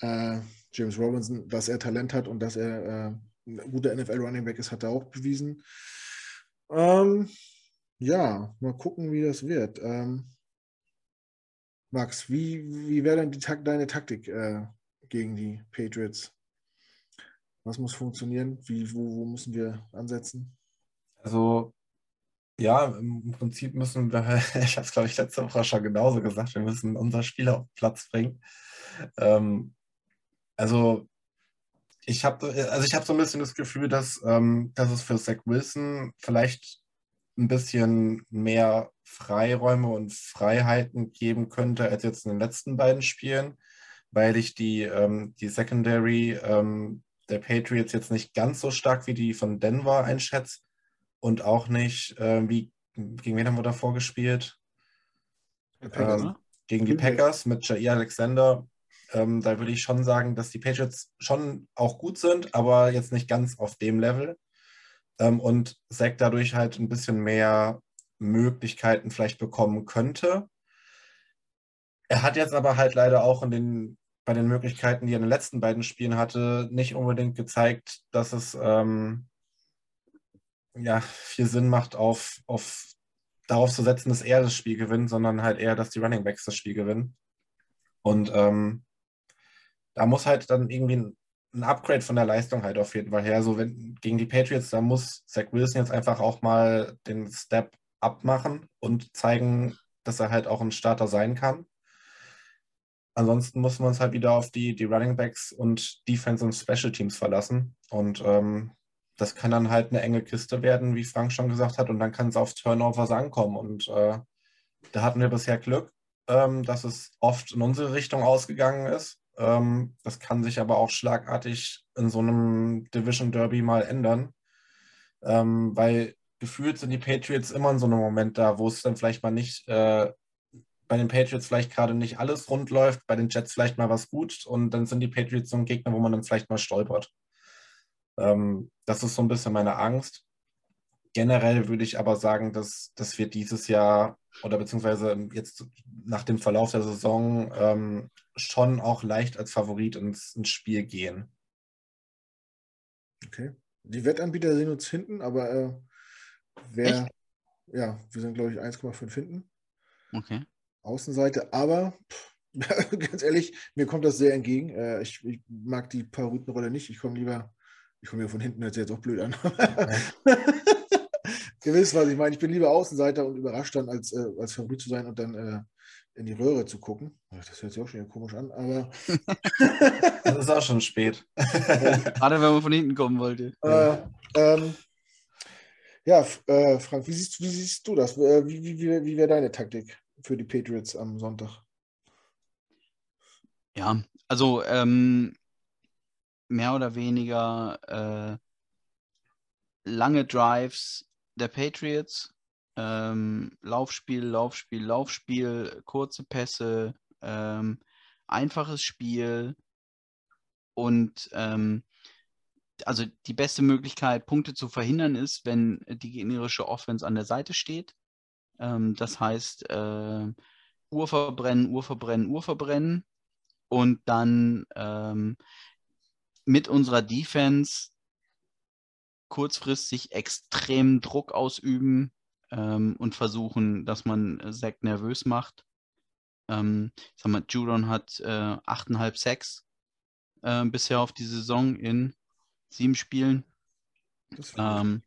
äh, James Robinson, dass er Talent hat und dass er äh, ein guter NFL-Running Back ist, hat er auch bewiesen. Ähm, ja, mal gucken, wie das wird. Ähm, Max, wie, wie wäre denn die, deine Taktik äh, gegen die Patriots? Was muss funktionieren? Wie, wo, wo müssen wir ansetzen? Also, ja, im Prinzip müssen wir, [laughs] ich habe es glaube ich letzte Woche schon genauso gesagt, wir müssen unser Spiel auf Platz bringen. Ähm, also ich habe also ich so ein bisschen das Gefühl, dass, ähm, dass es für Zach Wilson vielleicht ein bisschen mehr Freiräume und Freiheiten geben könnte als jetzt in den letzten beiden Spielen, weil ich die, ähm, die Secondary ähm, der Patriots jetzt nicht ganz so stark wie die von Denver einschätze und auch nicht, äh, wie gegen wen haben wir davor gespielt? Packers, ähm, gegen die Packers mit Jair Alexander ähm, da würde ich schon sagen, dass die Patriots schon auch gut sind, aber jetzt nicht ganz auf dem Level. Ähm, und Zach dadurch halt ein bisschen mehr Möglichkeiten vielleicht bekommen könnte. Er hat jetzt aber halt leider auch in den, bei den Möglichkeiten, die er in den letzten beiden Spielen hatte, nicht unbedingt gezeigt, dass es ähm, ja, viel Sinn macht, auf, auf darauf zu setzen, dass er das Spiel gewinnt, sondern halt eher, dass die Running Backs das Spiel gewinnen. Und ähm, da muss halt dann irgendwie ein, Upgrade von der Leistung halt auf jeden Fall her. So wenn gegen die Patriots, da muss Zach Wilson jetzt einfach auch mal den Step abmachen und zeigen, dass er halt auch ein Starter sein kann. Ansonsten muss man uns halt wieder auf die, die Running Backs und Defense und Special Teams verlassen. Und ähm, das kann dann halt eine enge Kiste werden, wie Frank schon gesagt hat, und dann kann es auf Turnovers ankommen. Und äh, da hatten wir bisher Glück, ähm, dass es oft in unsere Richtung ausgegangen ist. Ähm, das kann sich aber auch schlagartig in so einem Division Derby mal ändern, ähm, weil gefühlt sind die Patriots immer in so einem Moment da, wo es dann vielleicht mal nicht äh, bei den Patriots vielleicht gerade nicht alles rund läuft, bei den Jets vielleicht mal was gut und dann sind die Patriots so ein Gegner, wo man dann vielleicht mal stolpert. Ähm, das ist so ein bisschen meine Angst. Generell würde ich aber sagen, dass, dass wir dieses Jahr oder beziehungsweise jetzt nach dem Verlauf der Saison ähm, schon auch leicht als Favorit ins, ins Spiel gehen. Okay. Die Wettanbieter sehen uns hinten, aber äh, wer. Echt? Ja, wir sind, glaube ich, 1,5 hinten. Okay. Außenseite, aber pff, [laughs] ganz ehrlich, mir kommt das sehr entgegen. Äh, ich, ich, mag die Parutenrolle nicht. Ich komme lieber, ich komme hier von hinten, hört sich jetzt auch blöd an. [laughs] Ihr wisst, was ich meine. Ich bin lieber Außenseiter und überrascht dann, als, äh, als Favorit zu sein und dann äh, in die Röhre zu gucken. Das hört sich auch schon komisch an, aber. [laughs] das ist auch schon spät. [laughs] Gerade wenn man von hinten kommen wollte. Äh, ähm, ja, äh, Frank, wie siehst, wie siehst, du das? Äh, wie, wie, wie, wie wäre deine Taktik für die Patriots am Sonntag? Ja, also ähm, mehr oder weniger äh, lange Drives der Patriots. Ähm, Laufspiel, Laufspiel, Laufspiel, kurze Pässe, ähm, einfaches Spiel und ähm, also die beste Möglichkeit, Punkte zu verhindern, ist, wenn die gegnerische Offense an der Seite steht. Ähm, das heißt, äh, Uhr verbrennen, Uhr verbrennen, Uhr verbrennen und dann ähm, mit unserer Defense kurzfristig extrem Druck ausüben ähm, und versuchen, dass man Zack nervös macht. Ähm, ich sag mal, Judon hat äh, 8,5 Sacks äh, bisher auf die Saison in sieben Spielen. Ähm,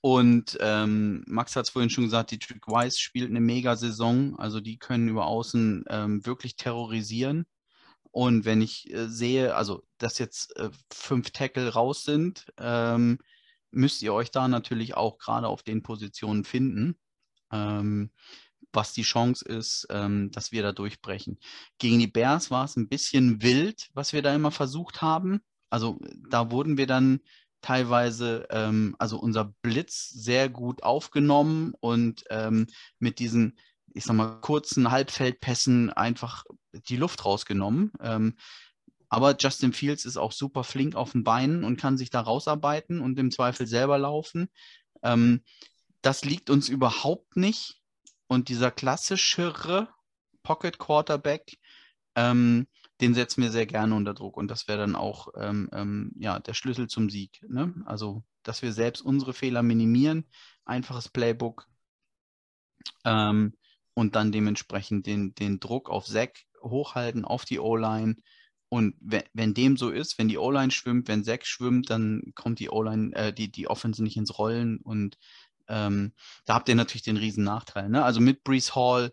und ähm, Max hat es vorhin schon gesagt, die Trick Wise spielt eine Mega-Saison. Also die können über außen ähm, wirklich terrorisieren. Und wenn ich äh, sehe, also dass jetzt äh, fünf Tackle raus sind, ähm, müsst ihr euch da natürlich auch gerade auf den Positionen finden, ähm, was die Chance ist, ähm, dass wir da durchbrechen. Gegen die Bears war es ein bisschen wild, was wir da immer versucht haben. Also da wurden wir dann teilweise, ähm, also unser Blitz sehr gut aufgenommen und ähm, mit diesen, ich sag mal, kurzen Halbfeldpässen einfach die Luft rausgenommen. Ähm, aber Justin Fields ist auch super flink auf den Beinen und kann sich da rausarbeiten und im Zweifel selber laufen. Ähm, das liegt uns überhaupt nicht. Und dieser klassischere Pocket Quarterback, ähm, den setzen wir sehr gerne unter Druck. Und das wäre dann auch ähm, ähm, ja, der Schlüssel zum Sieg. Ne? Also, dass wir selbst unsere Fehler minimieren, einfaches Playbook ähm, und dann dementsprechend den, den Druck auf Zack hochhalten, auf die O-Line und wenn, wenn dem so ist, wenn die O-Line schwimmt, wenn Zack schwimmt, dann kommt die O-Line, äh, die, die Offense nicht ins Rollen und ähm, da habt ihr natürlich den riesen Nachteil. Ne? Also mit Brees Hall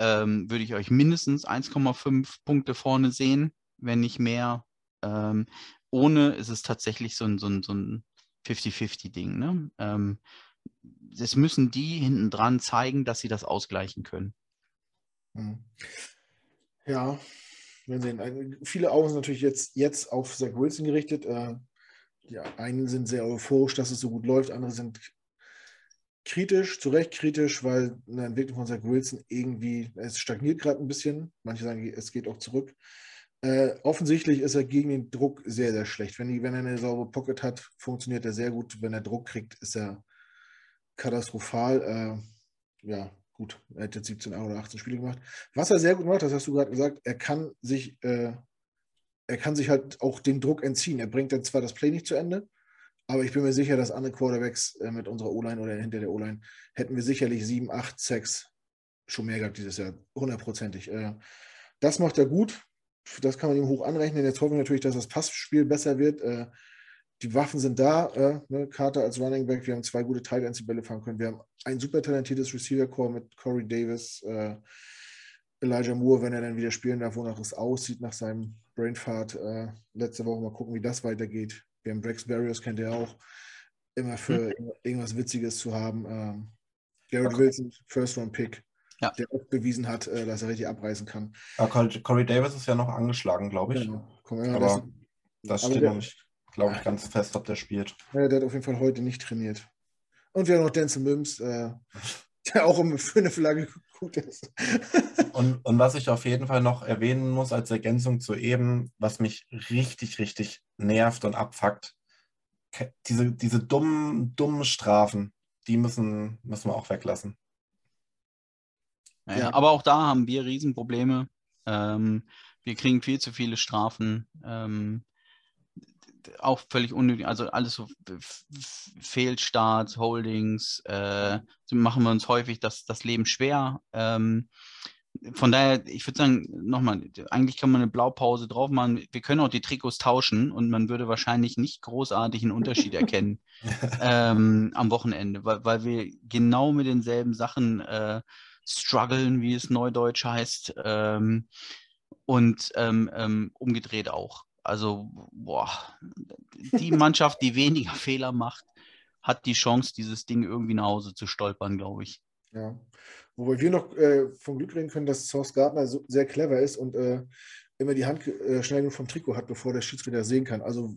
ähm, würde ich euch mindestens 1,5 Punkte vorne sehen, wenn nicht mehr. Ähm, ohne ist es tatsächlich so ein, so ein, so ein 50-50-Ding. Ne? Es müssen die hinten dran zeigen, dass sie das ausgleichen können. Hm. Ja, wir sehen, viele Augen sind natürlich jetzt, jetzt auf Zach Wilson gerichtet. Äh, ja, einen sind sehr euphorisch, dass es so gut läuft, andere sind kritisch, zu Recht kritisch, weil eine Entwicklung von Zach Wilson irgendwie, es stagniert gerade ein bisschen. Manche sagen, es geht auch zurück. Äh, offensichtlich ist er gegen den Druck sehr, sehr schlecht. Wenn, die, wenn er eine saubere Pocket hat, funktioniert er sehr gut. Wenn er Druck kriegt, ist er katastrophal. Äh, ja, gut, er hat jetzt 17 oder 18 Spiele gemacht. Was er sehr gut macht, das hast du gerade gesagt, er kann sich, äh, er kann sich halt auch dem Druck entziehen. Er bringt dann zwar das Play nicht zu Ende, aber ich bin mir sicher, dass andere Quarterbacks äh, mit unserer O-Line oder hinter der O-Line hätten wir sicherlich 7, 8, 6 schon mehr gehabt dieses Jahr, hundertprozentig. Äh, das macht er gut. Das kann man ihm hoch anrechnen. Jetzt hoffen wir natürlich, dass das Passspiel besser wird. Die Waffen sind da. Äh, ne? Carter als Running Back. Wir haben zwei gute Tight Ends, die Bälle fangen können. Wir haben ein super talentiertes Receiver-Core mit Corey Davis, äh, Elijah Moore, wenn er dann wieder spielen darf, wonach es aussieht nach seinem Brainfart. Äh, letzte Woche mal gucken, wie das weitergeht. Wir haben Brex Barriers, kennt ihr auch. Immer für hm. irgendwas Witziges zu haben. Ähm, Garrett okay. Wilson, First-Round-Pick. Ja. der auch bewiesen hat, äh, dass er richtig abreißen kann. Ja, Corey Davis ist ja noch angeschlagen, glaube ich. Genau. Ja, aber das, das steht noch nicht glaube ich, ganz fest, ob der spielt. Ja, der hat auf jeden Fall heute nicht trainiert. Und wir haben noch Denzel Mims, äh, [laughs] der auch für eine Flagge gut ist. [laughs] und, und was ich auf jeden Fall noch erwähnen muss als Ergänzung zu eben, was mich richtig, richtig nervt und abfuckt, diese, diese dummen, dummen Strafen, die müssen, müssen wir auch weglassen. Ja, ja. aber auch da haben wir Riesenprobleme. Ähm, wir kriegen viel zu viele Strafen. Ähm, auch völlig unnötig, also alles so Fehlstarts, Holdings, äh, machen wir uns häufig das, das Leben schwer. Ähm, von daher, ich würde sagen, nochmal, eigentlich kann man eine Blaupause drauf machen. Wir können auch die Trikots tauschen und man würde wahrscheinlich nicht großartig einen Unterschied [laughs] erkennen [laughs] ähm, am Wochenende, weil, weil wir genau mit denselben Sachen äh, strugglen, wie es neudeutsch heißt, ähm, und ähm, ähm umgedreht auch. Also, boah, die Mannschaft, die weniger [laughs] Fehler macht, hat die Chance, dieses Ding irgendwie nach Hause zu stolpern, glaube ich. Ja. Wobei wir noch äh, vom Glück reden können, dass Source Gardner so sehr clever ist und äh, immer die Hand äh, schnell genug vom Trikot hat, bevor der Schiedsrichter sehen kann. Also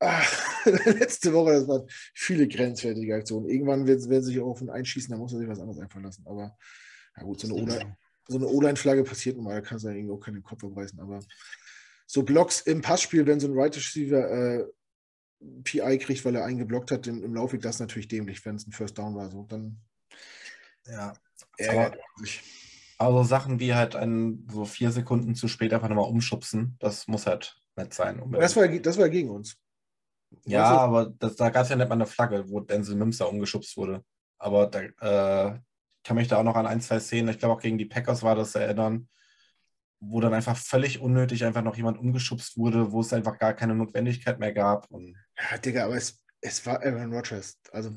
ach, [laughs] letzte Woche, das waren viele grenzwertige Aktionen. Irgendwann werden, werden sie sich auf ein Einschießen, da muss er sich was anderes einfallen lassen. Aber ja gut, so eine O-Line-Flagge passiert nun mal, da kannst du ja irgendwie auch keinen Kopf abreißen. Aber so Blocks im Passspiel, wenn so ein Right Receiver äh, PI kriegt, weil er einen geblockt hat im, im Laufweg, das ist natürlich dämlich, wenn es ein First Down war. So, dann ja. Aber, also Sachen wie halt ein, so vier Sekunden zu spät einfach nochmal umschubsen, das muss halt nett sein. Das war, das war gegen uns. Ja, also, aber das, da gab es ja nicht mal eine Flagge, wo Denzel Mims da umgeschubst wurde. Aber da, äh, kann mich da auch noch an ein, zwei Szenen, ich glaube auch gegen die Packers war das erinnern, wo dann einfach völlig unnötig einfach noch jemand umgeschubst wurde, wo es einfach gar keine Notwendigkeit mehr gab. Und ja, Digga, aber es, es war Aaron Rodgers. Also,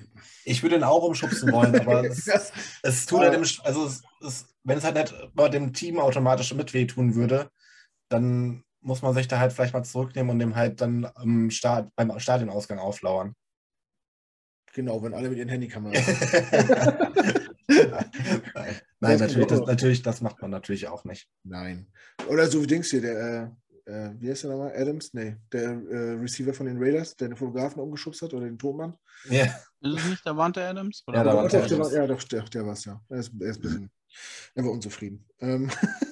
ich würde ihn auch umschubsen wollen, aber [laughs] es, es tut halt dem, also es, es, wenn es halt nicht bei dem Team automatisch mit wehtun würde, dann muss man sich da halt vielleicht mal zurücknehmen und dem halt dann am Start, beim Stadionausgang auflauern. Genau, wenn alle mit ihren Handykameras. [laughs] Nein, [laughs] Nein natürlich, das, natürlich, das macht man natürlich auch nicht. Nein. Oder so wie Dings hier, der, äh, äh, wie heißt der nochmal? Adams? Nee, der äh, Receiver von den Raiders, der den Fotografen umgeschubst hat oder den Tonmann. Ja. Ist es nicht der Wante Adams? Oder? Ja, der Wante Adams. Ja, doch, der, der war es, ja. Er ist, er ist ein bisschen, er war unzufrieden. Ähm,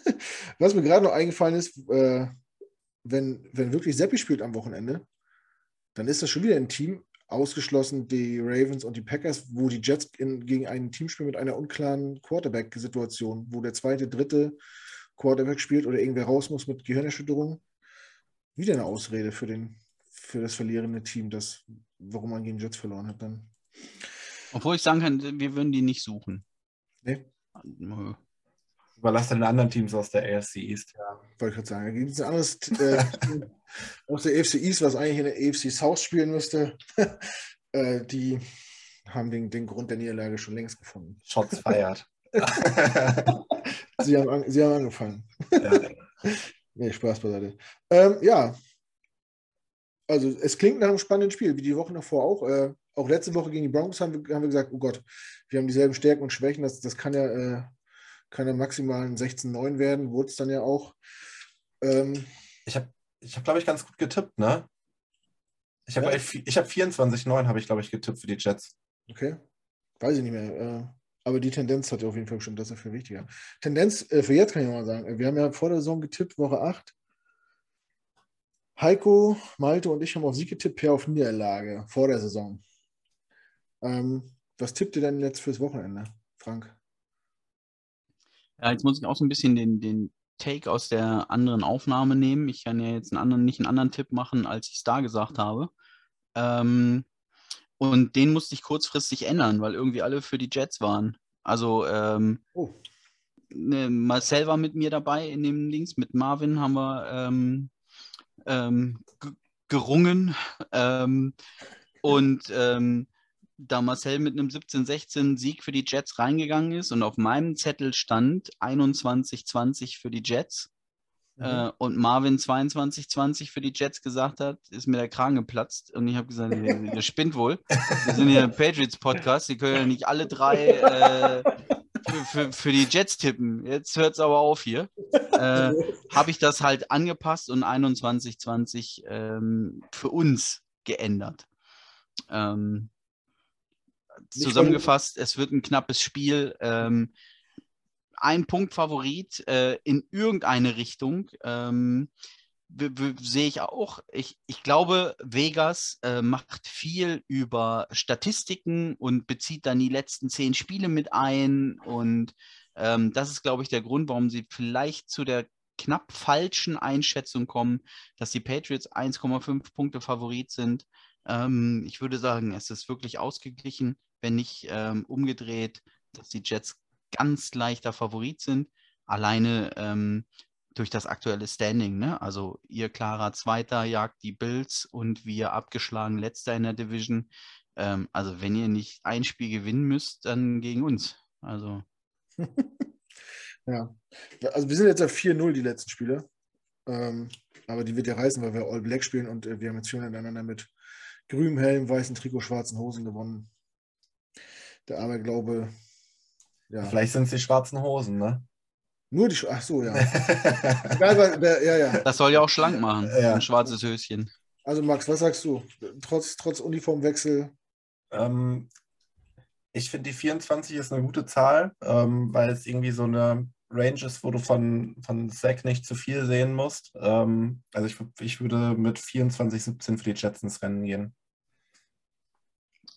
[laughs] was mir gerade noch eingefallen ist, äh, wenn, wenn wirklich Seppi spielt am Wochenende, dann ist das schon wieder ein Team, ausgeschlossen die Ravens und die Packers, wo die Jets in, gegen ein Team spielen mit einer unklaren Quarterback-Situation, wo der zweite, dritte Quarterback spielt oder irgendwer raus muss mit Gehirnerschütterung. Wieder eine Ausrede für, den, für das verlierende Team, das, warum man gegen Jets verloren hat dann. Obwohl ich sagen kann, wir würden die nicht suchen. Nee. Nö. Überlass den anderen Teams aus der AFC East. Ja, wollte ich gerade sagen. Da gibt es ein anderes äh, [laughs] aus der AFC East, was eigentlich in der AFC South spielen müsste. [laughs] äh, die haben den, den Grund der Niederlage schon längst gefunden. Shots feiert. [laughs] sie, haben, sie haben angefangen. Ja. nee, Spaß beiseite. Ähm, ja. Also es klingt nach einem spannenden Spiel, wie die Woche davor auch. Äh, auch letzte Woche gegen die Broncos haben wir, haben wir gesagt, oh Gott, wir haben dieselben Stärken und Schwächen. Das, das kann ja äh, kann ja maximal ein 16-9 werden, wurde es dann ja auch. Ähm, ich habe, ich hab, glaube ich, ganz gut getippt, ne? Ich habe ja. ich hab 24-9, habe ich, glaube ich, getippt für die Jets. Okay. Weiß ich nicht mehr. Äh, aber die Tendenz hat ja auf jeden Fall bestimmt, das ist viel wichtiger. Tendenz äh, für jetzt kann ich mal sagen. Wir haben ja vor der Saison getippt, Woche 8. Heiko, Malte und ich haben auf Sieg getippt, per auf Niederlage vor der Saison. Ähm, was tippt ihr denn jetzt fürs Wochenende, Frank? Ja, jetzt muss ich auch so ein bisschen den, den Take aus der anderen Aufnahme nehmen. Ich kann ja jetzt einen anderen, nicht einen anderen Tipp machen, als ich es da gesagt habe. Ähm, und den musste ich kurzfristig ändern, weil irgendwie alle für die Jets waren. Also ähm, oh. ne, Marcel war mit mir dabei in dem Links, mit Marvin haben wir ähm, ähm gerungen. Ähm, und ähm, da Marcel mit einem 17-16 Sieg für die Jets reingegangen ist und auf meinem Zettel stand 21-20 für die Jets mhm. äh, und Marvin 22-20 für die Jets gesagt hat, ist mir der Kragen geplatzt und ich habe gesagt, der spinnt wohl. Wir sind ein Patriots-Podcast, die können ja nicht alle drei äh, für, für, für, die Jets tippen. Jetzt hört es aber auf hier. Äh, habe ich das halt angepasst und 21-20 ähm, für uns geändert. Ähm, zusammengefasst, es wird ein knappes Spiel. Ähm, ein Punkt Favorit äh, in irgendeine Richtung. Ähm, sehe ich auch. Ich, ich glaube, Vegas äh, macht viel über Statistiken und bezieht dann die letzten zehn Spiele mit ein. Und ähm, das ist, glaube ich, der Grund, warum sie vielleicht zu der knapp falschen Einschätzung kommen, dass die Patriots 1,5 Punkte Favorit sind. Ähm, ich würde sagen, es ist wirklich ausgeglichen wenn nicht ähm, umgedreht, dass die Jets ganz leichter Favorit sind. Alleine ähm, durch das aktuelle Standing. Ne? Also ihr klarer Zweiter jagt die Bills und wir abgeschlagen Letzter in der Division. Ähm, also wenn ihr nicht ein Spiel gewinnen müsst, dann gegen uns. Also. [laughs] ja, also wir sind jetzt auf 4-0 die letzten Spiele. Ähm, aber die wird ja reißen, weil wir All Black spielen und äh, wir haben jetzt schon miteinander mit grünem Helm, weißen Trikot, schwarzen Hosen gewonnen der arme Glaube. Ja. Vielleicht sind es die schwarzen Hosen, ne? Nur die, ach so, ja. [laughs] ja, ja. Das soll ja auch schlank machen, ja. ein schwarzes Höschen. Also Max, was sagst du? Trotz, trotz Uniformwechsel? Ähm, ich finde, die 24 ist eine gute Zahl, ähm, weil es irgendwie so eine Range ist, wo du von, von Zack nicht zu viel sehen musst. Ähm, also ich, ich würde mit 24, 17 für die Jets ins Rennen gehen.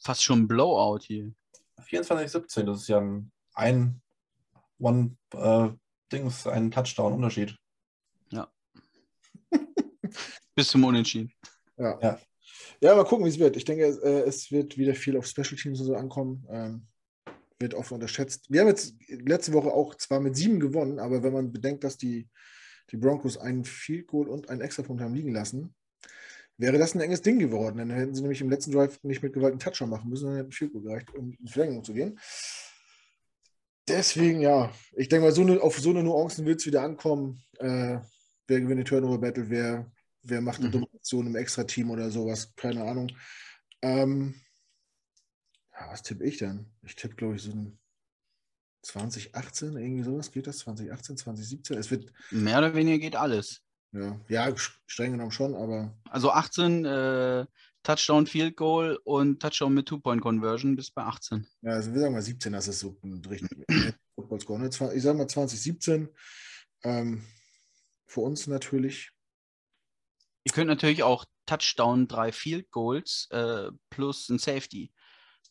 Fast schon ein Blowout hier. 24-17, das ist ja ein, ein One äh, Dings, ein Touchdown-Unterschied. Ja. [laughs] Bis zum Unentschieden. Ja. ja. Ja, mal gucken, wie es wird. Ich denke, äh, es wird wieder viel auf Special Teams und so ankommen. Ähm, wird oft unterschätzt. Wir haben jetzt letzte Woche auch zwar mit sieben gewonnen, aber wenn man bedenkt, dass die die Broncos einen Field Goal und einen Extrapunkt haben liegen lassen, wäre das ein enges Ding geworden. Dann hätten sie nämlich im letzten Drive nicht mit Gewalt einen Touchdown machen müssen, dann hätten Field Goal gereicht, um in Verlängerung zu gehen. Deswegen, ja, ich denke mal, so eine, auf so eine Nuancen wird es wieder ankommen. Äh, wer gewinnt die Turnover-Battle, wer, wer macht eine mhm. Domination im Extra-Team oder sowas, keine Ahnung. Ähm, ja, was tippe ich denn? Ich tippe, glaube ich, so ein 2018, irgendwie sowas. Geht das? 2018, 2017? Es wird. Mehr oder weniger geht alles. Ja, ja streng genommen schon, aber. Also 18 äh, Touchdown Field Goal und Touchdown mit Two-Point-Conversion bis bei 18. Ja, also wir sagen mal 17, das ist so ein richtig [laughs] Football Score. Ne? Ich sage mal 2017. Ähm, für uns natürlich. Ihr könnt natürlich auch Touchdown, drei Field Goals äh, plus ein Safety.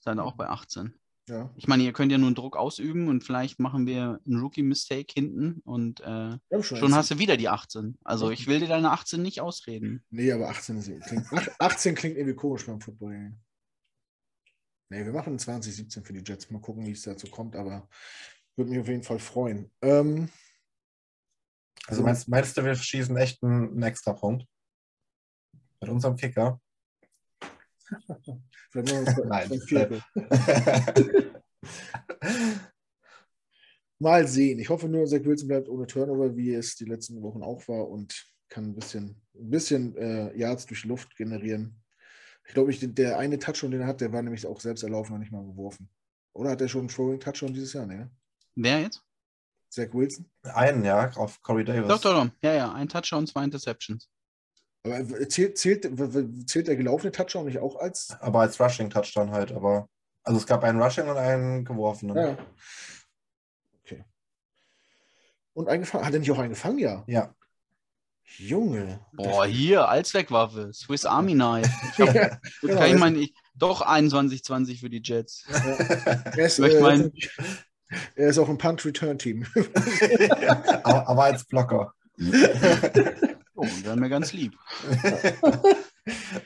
Dann auch bei 18. Ja. Ich meine, ihr könnt ja nur einen Druck ausüben und vielleicht machen wir einen Rookie-Mistake hinten und äh, schon, schon hast du wieder die 18. Also ich will dir deine 18 nicht ausreden. Nee, aber 18, ist, klingt, 18 klingt irgendwie komisch beim Football. Nee, wir machen 2017 für die Jets. Mal gucken, wie es dazu kommt, aber würde mich auf jeden Fall freuen. Ähm, also meinst, meinst, du, wir schießen echt einen, einen extra Punkt? Mit unserem Kicker? [laughs] Nein. [laughs] Mal sehen. Ich hoffe nur, Zach Wilson bleibt ohne Turnover, wie es die letzten Wochen auch war und kann ein bisschen, ein bisschen äh, Yards durch Luft generieren. Ich glaube, der eine Touchdown, den er hat, der war nämlich auch selbst erlaufen und nicht mal geworfen. Oder hat er schon einen Throwing Touchdown dieses Jahr? Ne? Wer jetzt? Zach Wilson? Einen, ja, auf Corey Davis. Doch, doch, doch. Ja, ja, ein Touchdown, zwei Interceptions. Aber zählt, zählt, zählt der gelaufene Touchdown nicht auch als? Aber als Rushing-Touchdown halt, aber. Also es gab einen Rushing und einen geworfenen. Ja. Okay. Und eingefangen. Hat er nicht auch einen gefangen, ja? Ja. Junge. Boah, hier, Allzweckwaffe. Swiss Army Knife. [laughs] Ich hab, ja, genau, kann ich mein, doch 21-20 für die Jets. Ja. Er, ist, äh, mein, er ist auch ein Punt-Return-Team. [laughs] aber, aber als Blocker. [laughs] Oh, wäre mir ganz lieb.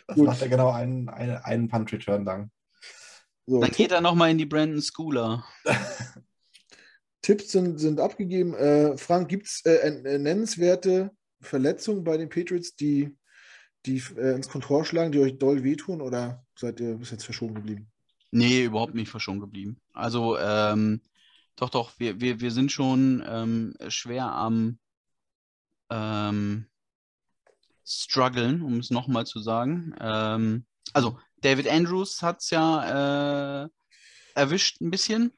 das macht er genau einen, einen, einen Punt-Return lang. So, dann geht er nochmal in die Brandon Schooler. [laughs] Tipps sind, sind abgegeben. Äh, Frank, gibt es äh, äh, nennenswerte Verletzungen bei den Patriots, die, die äh, ins Kontor schlagen, die euch doll wehtun oder seid ihr bis jetzt verschont geblieben? Nee, überhaupt nicht verschont geblieben. Also, ähm, doch, doch, wir, wir, wir sind schon ähm, schwer am ähm, strugglen, um es nochmal zu sagen. Ähm, also, David Andrews hat es ja äh, erwischt ein bisschen.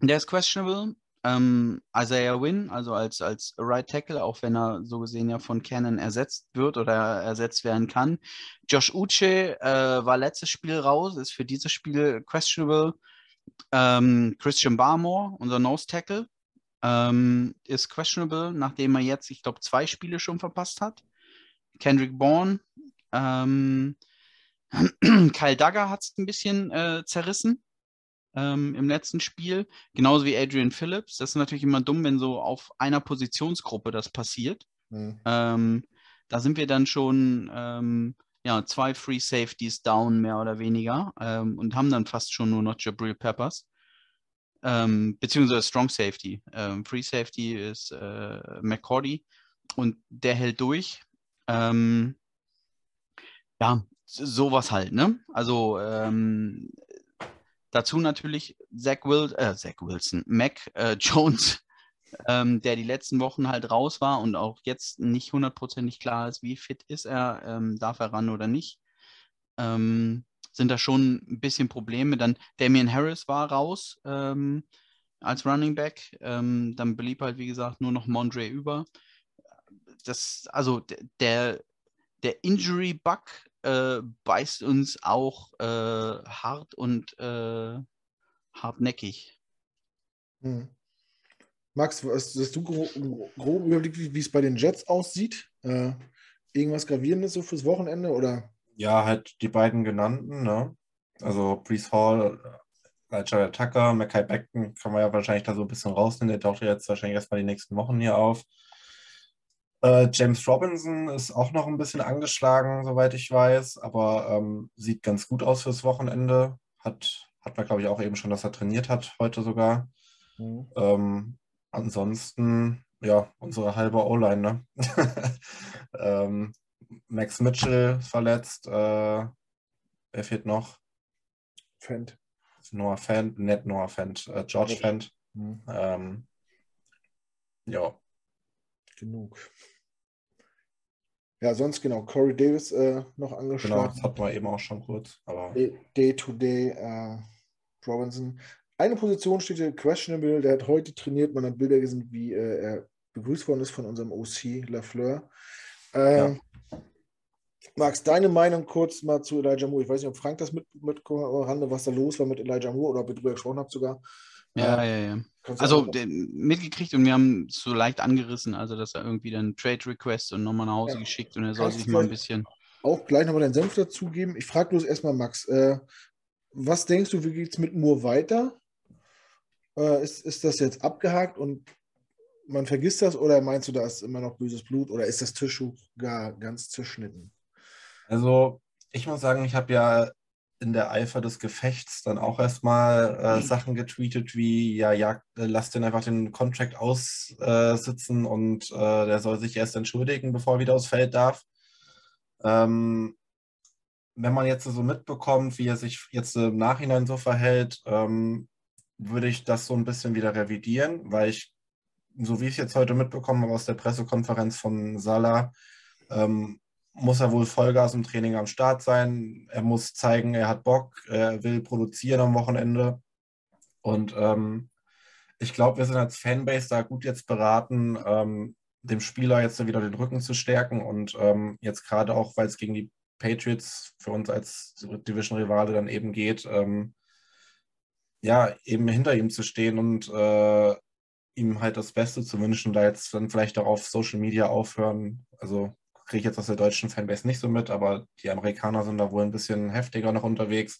Der ist questionable. Ähm, Isaiah Wynn, also als, als Right Tackle, auch wenn er so gesehen ja von Cannon ersetzt wird oder ersetzt werden kann. Josh Uche äh, war letztes Spiel raus, ist für dieses Spiel questionable. Ähm, Christian Barmore, unser Nose Tackle, ähm, ist questionable, nachdem er jetzt, ich glaube, zwei Spiele schon verpasst hat. Kendrick Bourne. Ähm, [clears throat] Kyle Duggar hat es ein bisschen äh, zerrissen ähm, im letzten Spiel, genauso wie Adrian Phillips. Das ist natürlich immer dumm, wenn so auf einer Positionsgruppe das passiert. Mhm. Ähm, da sind wir dann schon ähm, ja, zwei Free Safeties down, mehr oder weniger, ähm, und haben dann fast schon nur noch Jabril Peppers. Ähm, beziehungsweise Strong Safety. Free Safety ist äh, McCordy und der hält durch. Ähm, ja, sowas halt, ne? Also ähm, dazu natürlich Zach, Wil äh, Zach Wilson, Mac äh, [laughs] Jones, ähm, der die letzten Wochen halt raus war und auch jetzt nicht hundertprozentig klar ist, wie fit ist er, ähm, darf er ran oder nicht. Ähm, sind da schon ein bisschen Probleme. Dann Damian Harris war raus ähm, als Running Back. Ähm, dann blieb halt, wie gesagt, nur noch Mondre über das, also der, der Injury-Bug äh, beißt uns auch äh, hart und äh, hartnäckig. Hm. Max, hast, hast du grob, grob überblickt, wie, wie es bei den Jets aussieht? Äh, irgendwas Gravierendes so fürs Wochenende oder? Ja, halt die beiden genannten, ne? Also Brees Hall, Elijah Tucker, Mackay Beckton kann man ja wahrscheinlich da so ein bisschen rausnehmen. Der taucht ja jetzt wahrscheinlich erstmal die nächsten Wochen hier auf. Äh, James Robinson ist auch noch ein bisschen angeschlagen, soweit ich weiß, aber ähm, sieht ganz gut aus fürs Wochenende. Hat, hat man, glaube ich, auch eben schon, dass er trainiert hat, heute sogar. Mhm. Ähm, ansonsten ja, unsere halbe O-Line, ne? [laughs] ähm, Max Mitchell verletzt. Äh, wer fehlt noch? Fendt. Noah Fendt, nicht Noah Fendt, äh, George Fendt. Mhm. Ähm, ja. Genug. Ja, sonst genau, Corey Davis äh, noch angeschlagen. Genau, das hatten wir eben auch schon kurz. Day-to-Day -Day, äh, Robinson. Eine Position steht hier questionable, der hat heute trainiert, man hat Bilder gesehen, wie äh, er begrüßt worden ist von unserem OC Lafleur. Ähm, ja. Max, deine Meinung kurz mal zu Elijah Moore. Ich weiß nicht, ob Frank das mit, mit Rande, was da los war mit Elijah Moore oder ob ihr drüber gesprochen habt sogar. Ja, ja, ja. Also mitgekriegt und wir haben es so leicht angerissen, also dass er irgendwie dann Trade Request und nochmal nach Hause ja. geschickt und er soll sich mal ein bisschen. Auch gleich nochmal deinen Senf dazugeben. Ich frage bloß erstmal, Max, äh, was denkst du, wie geht es mit Moore weiter? Äh, ist, ist das jetzt abgehakt und man vergisst das oder meinst du, da ist immer noch böses Blut oder ist das Tischtuch gar ganz zerschnitten? Also, ich muss sagen, ich habe ja in der Eifer des Gefechts dann auch erstmal äh. Sachen getweetet wie, ja, ja, lass den einfach den Contract aussitzen äh, und äh, der soll sich erst entschuldigen, bevor er wieder aufs Feld darf. Ähm, wenn man jetzt so mitbekommt, wie er sich jetzt im Nachhinein so verhält, ähm, würde ich das so ein bisschen wieder revidieren, weil ich, so wie ich jetzt heute mitbekommen habe aus der Pressekonferenz von Salah, ähm, muss er wohl Vollgas im Training am Start sein. Er muss zeigen, er hat Bock, er will produzieren am Wochenende. Und ähm, ich glaube, wir sind als Fanbase da gut jetzt beraten, ähm, dem Spieler jetzt wieder den Rücken zu stärken und ähm, jetzt gerade auch, weil es gegen die Patriots für uns als Division-Rivale dann eben geht, ähm, ja, eben hinter ihm zu stehen und äh, ihm halt das Beste zu wünschen, da jetzt dann vielleicht auch auf Social Media aufhören. Also kriege ich jetzt aus der deutschen Fanbase nicht so mit, aber die Amerikaner sind da wohl ein bisschen heftiger noch unterwegs.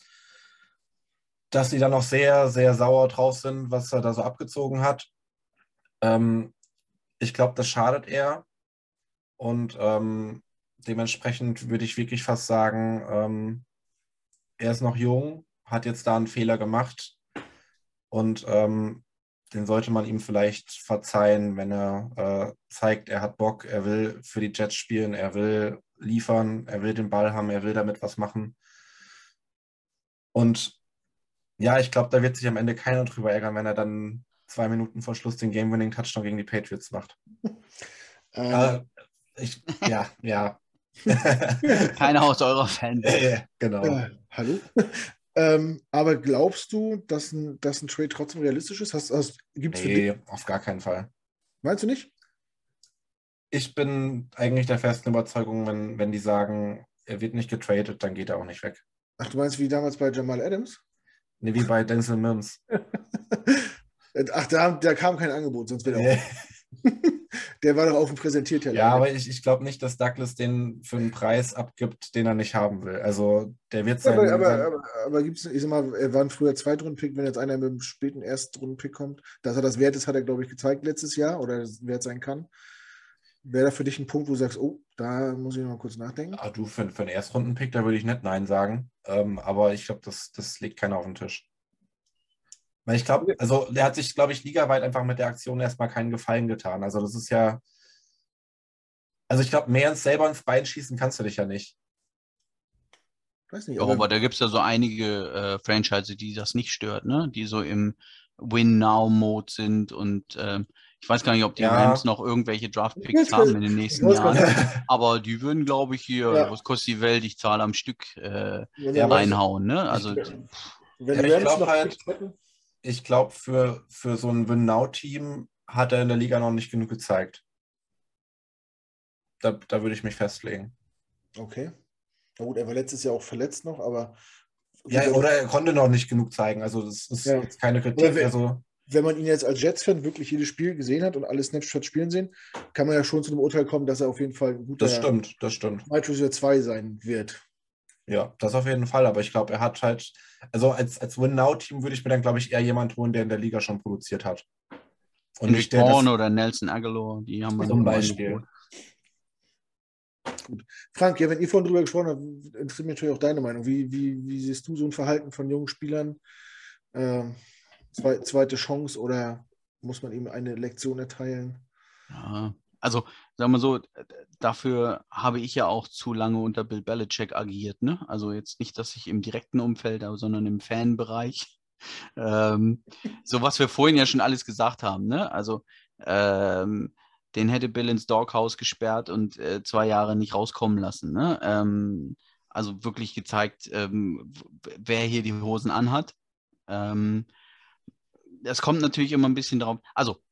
Dass sie dann auch sehr, sehr sauer drauf sind, was er da so abgezogen hat. Ähm, ich glaube, das schadet er. Und ähm, dementsprechend würde ich wirklich fast sagen, ähm, er ist noch jung, hat jetzt da einen Fehler gemacht. Und ähm, den sollte man ihm vielleicht verzeihen, wenn er äh, zeigt, er hat Bock, er will für die Jets spielen, er will liefern, er will den Ball haben, er will damit was machen. Und ja, ich glaube, da wird sich am Ende keiner drüber ärgern, wenn er dann zwei Minuten vor Schluss den Game-Winning-Touchdown gegen die Patriots macht. [laughs] Äh, ich, ja, ja. [laughs] [laughs] Keiner aus eurer Fan. Äh, genau. Äh, hallo? Ähm, aber glaubst du, dass ein, dass ein Trade trotzdem realistisch ist? Hast, hast, gibt's nee, auf gar keinen Fall. Meinst du nicht? Ich bin eigentlich der festen Überzeugung, wenn, wenn die sagen, er wird nicht getradet, dann geht er auch nicht weg. Ach, du meinst wie damals bei Jamal Adams? Nee, wie bei Denzel Mims. [laughs] Ach, da, da kam kein Angebot, sonst wäre er auch. Der war doch auf dem Präsentierteller. Ja, aber ich, ich glaube nicht, dass Douglas den für einen Preis abgibt, den er nicht haben will. Also der wird sein. aber, aber, aber, aber gibt es, ich sag mal, er war ein früher Zweitrunden-Pick, wenn jetzt einer mit einem späten Erstrunden-Pick kommt, dass er das wert ist, hat er, glaube ich, gezeigt letztes Jahr oder wert sein kann. Wäre da für dich ein Punkt, wo du sagst, oh, da muss ich noch mal kurz nachdenken? Ah, du, für, für einen Erstrunden-Pick, da würde ich nicht Nein sagen. Ähm, aber ich glaube, das, das legt keiner auf den Tisch. Weil ich glaube, also der hat sich, glaube ich, ligaweit einfach mit der Aktion erstmal keinen Gefallen getan. Also das ist ja, also ich glaube, mehr ins selber ins Bein schießen kannst du dich ja nicht. Weiß nicht. aber, aber da gibt es ja so einige äh, Franchise, die das nicht stört, ne? Die so im Win-Now-Mode sind und ähm, ich weiß gar nicht, ob die ja. Rams noch irgendwelche Draft-Picks haben in den nächsten Jahren. [laughs] Aber die würden, glaube ich, hier, ja. was kostet die Welt, ich zahle am Stück äh, ja, reinhauen. Ne? Also, ich, wenn ja, ich glaube halt, ich glaube, für, für so ein Win-Now-Team hat er in der Liga noch nicht genug gezeigt. Da, da würde ich mich festlegen. Okay. Na gut, er war letztes Jahr auch verletzt noch, aber. Ja, oder er konnte noch nicht genug zeigen. Also, das ist ja. jetzt keine Kritik. Wenn, also, wenn man ihn jetzt als Jets-Fan wirklich jedes Spiel gesehen hat und alle Snapshots spielen sehen, kann man ja schon zu dem Urteil kommen, dass er auf jeden Fall ein guter das stimmt, das stimmt. Wide 2 sein wird. Ja, das auf jeden Fall. Aber ich glaube, er hat halt, also als, als Win-Now-Team würde ich mir dann, glaube ich, eher jemanden holen, der in der Liga schon produziert hat. Und nicht der das, oder Nelson Aguilar, die haben wir zum Beispiel. Gut. Frank, ja, wenn ihr vorhin drüber gesprochen habt, interessiert mich natürlich auch deine Meinung. Wie, wie, wie siehst du so ein Verhalten von jungen Spielern? Ähm, zwei, zweite Chance oder muss man ihm eine Lektion erteilen? Ja, also sagen wir so, dafür habe ich ja auch zu lange unter Bill Belichick agiert. Ne? Also jetzt nicht, dass ich im direkten Umfeld, sondern im Fanbereich. [laughs] Ähm, so was wir vorhin ja schon alles gesagt haben. Ne? Also ähm, den hätte Bill ins Doghouse gesperrt und äh, zwei Jahre nicht rauskommen lassen. Ne? Ähm, also wirklich gezeigt, ähm, wer hier die Hosen anhat. Ähm, es kommt natürlich immer ein bisschen drauf. Also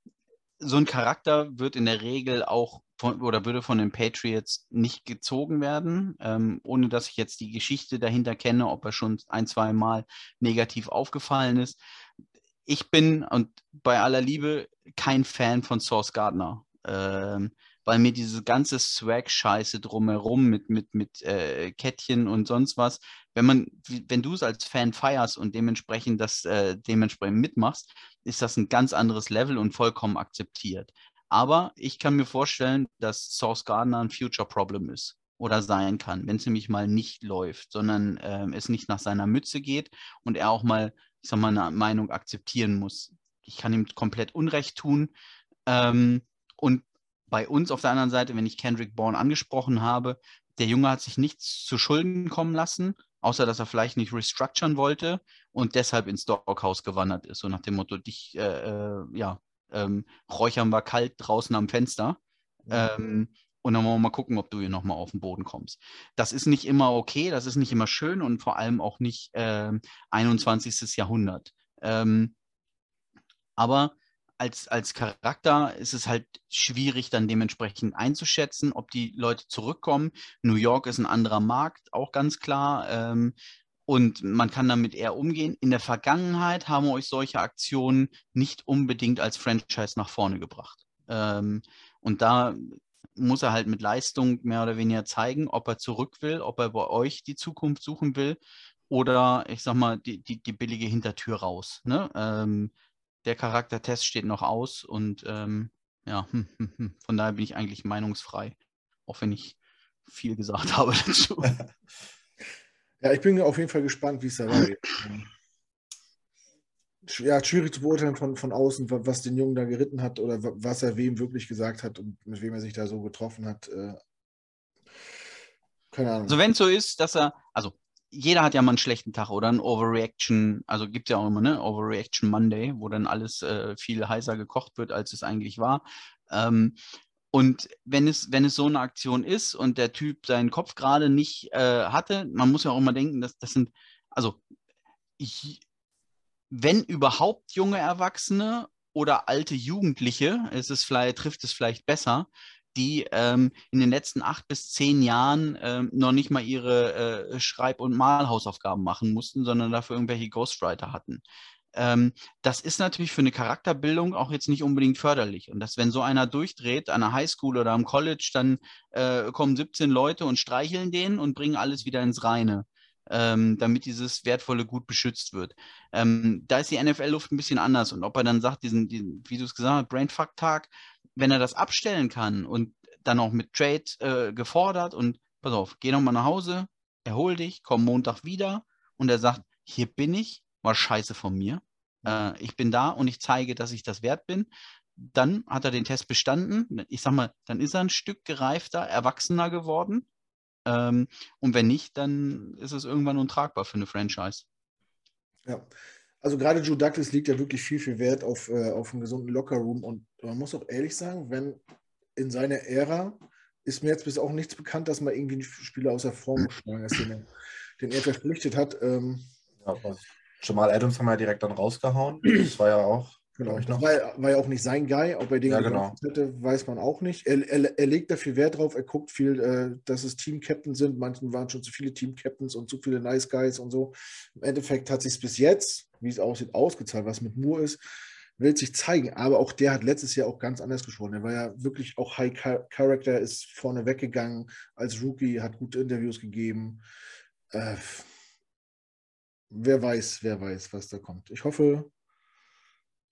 so ein Charakter wird in der Regel auch von, oder würde von den Patriots nicht gezogen werden, ähm, ohne dass ich jetzt die Geschichte dahinter kenne, ob er schon ein, zwei Mal negativ aufgefallen ist. Ich bin, und bei aller Liebe, kein Fan von Source Gardner. Ähm, weil mir diese ganze Swag-Scheiße drumherum mit, mit, mit äh, Kettchen und sonst was, wenn man, wenn du es als Fan feierst und dementsprechend das äh, dementsprechend mitmachst, ist das ein ganz anderes Level und vollkommen akzeptiert. Aber ich kann mir vorstellen, dass Source Gardner ein Future Problem ist oder sein kann, wenn es nämlich mal nicht läuft, sondern äh, es nicht nach seiner Mütze geht und er auch mal, ich sag mal, eine Meinung akzeptieren muss. Ich kann ihm komplett Unrecht tun. Ähm, und bei uns auf der anderen Seite, wenn ich Kendrick Bourne angesprochen habe, der Junge hat sich nichts zu Schulden kommen lassen, außer dass er vielleicht nicht restructuren wollte und deshalb ins Doghouse gewandert ist. So nach dem Motto, dich, äh, äh, ja, ähm, räuchern wir kalt draußen am Fenster. Mhm. Ähm, und dann wollen wir mal gucken, ob du hier nochmal auf den Boden kommst. Das ist nicht immer okay, das ist nicht immer schön und vor allem auch nicht äh, 21. Jahrhundert. Ähm, aber als, als Charakter ist es halt schwierig, dann dementsprechend einzuschätzen, ob die Leute zurückkommen. New York ist ein anderer Markt, auch ganz klar. Ähm, und man kann damit eher umgehen. In der Vergangenheit haben euch solche Aktionen nicht unbedingt als Franchise nach vorne gebracht. Ähm, und da muss er halt mit Leistung mehr oder weniger zeigen, ob er zurück will, ob er bei euch die Zukunft suchen will oder ich sag mal, die, die, die billige Hintertür raus. Ne? Ähm, der Charaktertest steht noch aus und ähm, ja, [laughs] von daher bin ich eigentlich meinungsfrei, auch wenn ich viel gesagt [laughs] habe dazu. [laughs] Ja, ich bin auf jeden Fall gespannt, wie es da weitergeht. ja, schwierig zu beurteilen von, von außen, was den Jungen da geritten hat oder was er wem wirklich gesagt hat und mit wem er sich da so getroffen hat. Äh, keine Ahnung. Also wenn es so ist, dass er, also jeder hat ja mal einen schlechten Tag oder ein Overreaction, also gibt es ja auch immer, ne? Overreaction Monday, wo dann alles äh, viel heißer gekocht wird, als es eigentlich war. Ähm, und wenn es, wenn es so eine Aktion ist und der Typ seinen Kopf gerade nicht äh, hatte, man muss ja auch immer denken, dass das sind, also ich, wenn überhaupt junge Erwachsene oder alte Jugendliche, ist es vielleicht, trifft es vielleicht besser, die ähm, in den letzten acht bis zehn Jahren ähm, noch nicht mal ihre äh, Schreib- und Malhausaufgaben machen mussten, sondern dafür irgendwelche Ghostwriter hatten. Ähm, das ist natürlich für eine Charakterbildung auch jetzt nicht unbedingt förderlich. Und dass, wenn so einer durchdreht an der Highschool oder am College, dann äh, kommen 17 Leute und streicheln den und bringen alles wieder ins Reine. Ähm, damit dieses wertvolle Gut beschützt wird. Ähm, da ist die NFL-Luft ein bisschen anders. Und ob er dann sagt, diesen, diesen wie du es gesagt hast, Brainfuck-Tag, wenn er das abstellen kann und dann auch mit Trade äh, gefordert und pass auf, geh nochmal nach Hause, erhol dich, komm Montag wieder und er sagt, hier bin ich, war scheiße von mir. Äh, ich bin da und ich zeige, dass ich das wert bin. Dann hat er den Test bestanden. Ich sag mal, dann ist er ein Stück gereifter, erwachsener geworden. Ähm, und wenn nicht, dann ist es irgendwann untragbar für eine Franchise. Ja, also gerade Joe Douglas liegt ja wirklich viel, viel Wert auf, äh, auf einen gesunden Lockerroom und man muss auch ehrlich sagen, wenn in seiner Ära ist mir jetzt bis auch nichts bekannt, dass man irgendwie einen Spieler aus der Form geschlagen ist, den, den er verpflichtet hat. Ähm, ja, Jamal Adams haben wir ja direkt dann rausgehauen. Das war ja auch Genau, ich noch. War, war, ja auch nicht sein Guy. Ob er den ja, genau. hätte, weiß man auch nicht. Er, er, er, legt da viel Wert drauf. Er guckt viel, äh, dass es Team-Captain sind. Manchen waren schon zu viele Team-Captains und zu viele Nice Guys und so. Im Endeffekt hat sich es bis jetzt, wie es aussieht, ausgezahlt. Was mit Moore ist, will sich zeigen. Aber auch der hat letztes Jahr auch ganz anders gesprochen. Er war ja wirklich auch High Character, ist vorne weggegangen als Rookie, hat gute Interviews gegeben. Äh, wer weiß, wer weiß, was da kommt. Ich hoffe,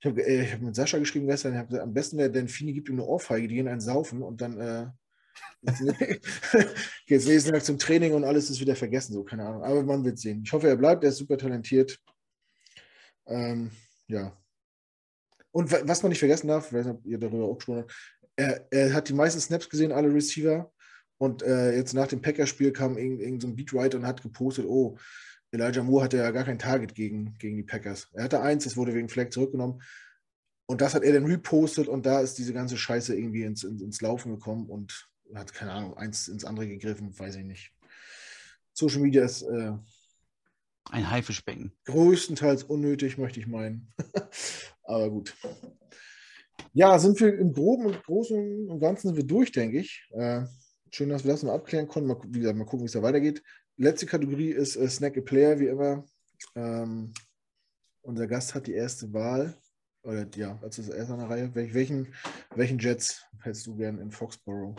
ich habe äh, hab mit Sascha geschrieben gestern, hab, am besten wäre, Fini gibt ihm eine Ohrfeige, die gehen einen saufen und dann äh, [laughs] jetzt lesen wir zum Training und alles ist wieder vergessen, so, keine Ahnung. Aber man wird sehen. Ich hoffe, er bleibt, er ist super talentiert. Ähm, ja. Und was man nicht vergessen darf, ich weiß nicht, ob ihr darüber auch gesprochen habt, er, er hat die meisten Snaps gesehen, alle Receiver. Und äh, jetzt nach dem Packers-Spiel kam irgendein irgend so Beatwriter und hat gepostet, oh, Elijah Moore hatte ja gar kein Target gegen, gegen die Packers. Er hatte eins, es wurde wegen Flag zurückgenommen. Und das hat er dann repostet und da ist diese ganze Scheiße irgendwie ins, ins, ins Laufen gekommen und hat, keine Ahnung, eins ins andere gegriffen, weiß ich nicht. Social Media ist äh, ein Haifischbecken. Größtenteils unnötig, möchte ich meinen. [laughs] Aber gut. Ja, sind wir im Groben und Großen und Ganzen sind wir durch, denke ich. Äh, schön, dass wir das mal abklären konnten. Mal, wie gesagt, mal gucken, wie es da weitergeht. Letzte Kategorie ist äh, Snack a Player, wie immer. Ähm, unser Gast hat die erste Wahl. Oder ja, das erste an der Reihe. Wel welchen, welchen Jets hättest du gern in Foxborough?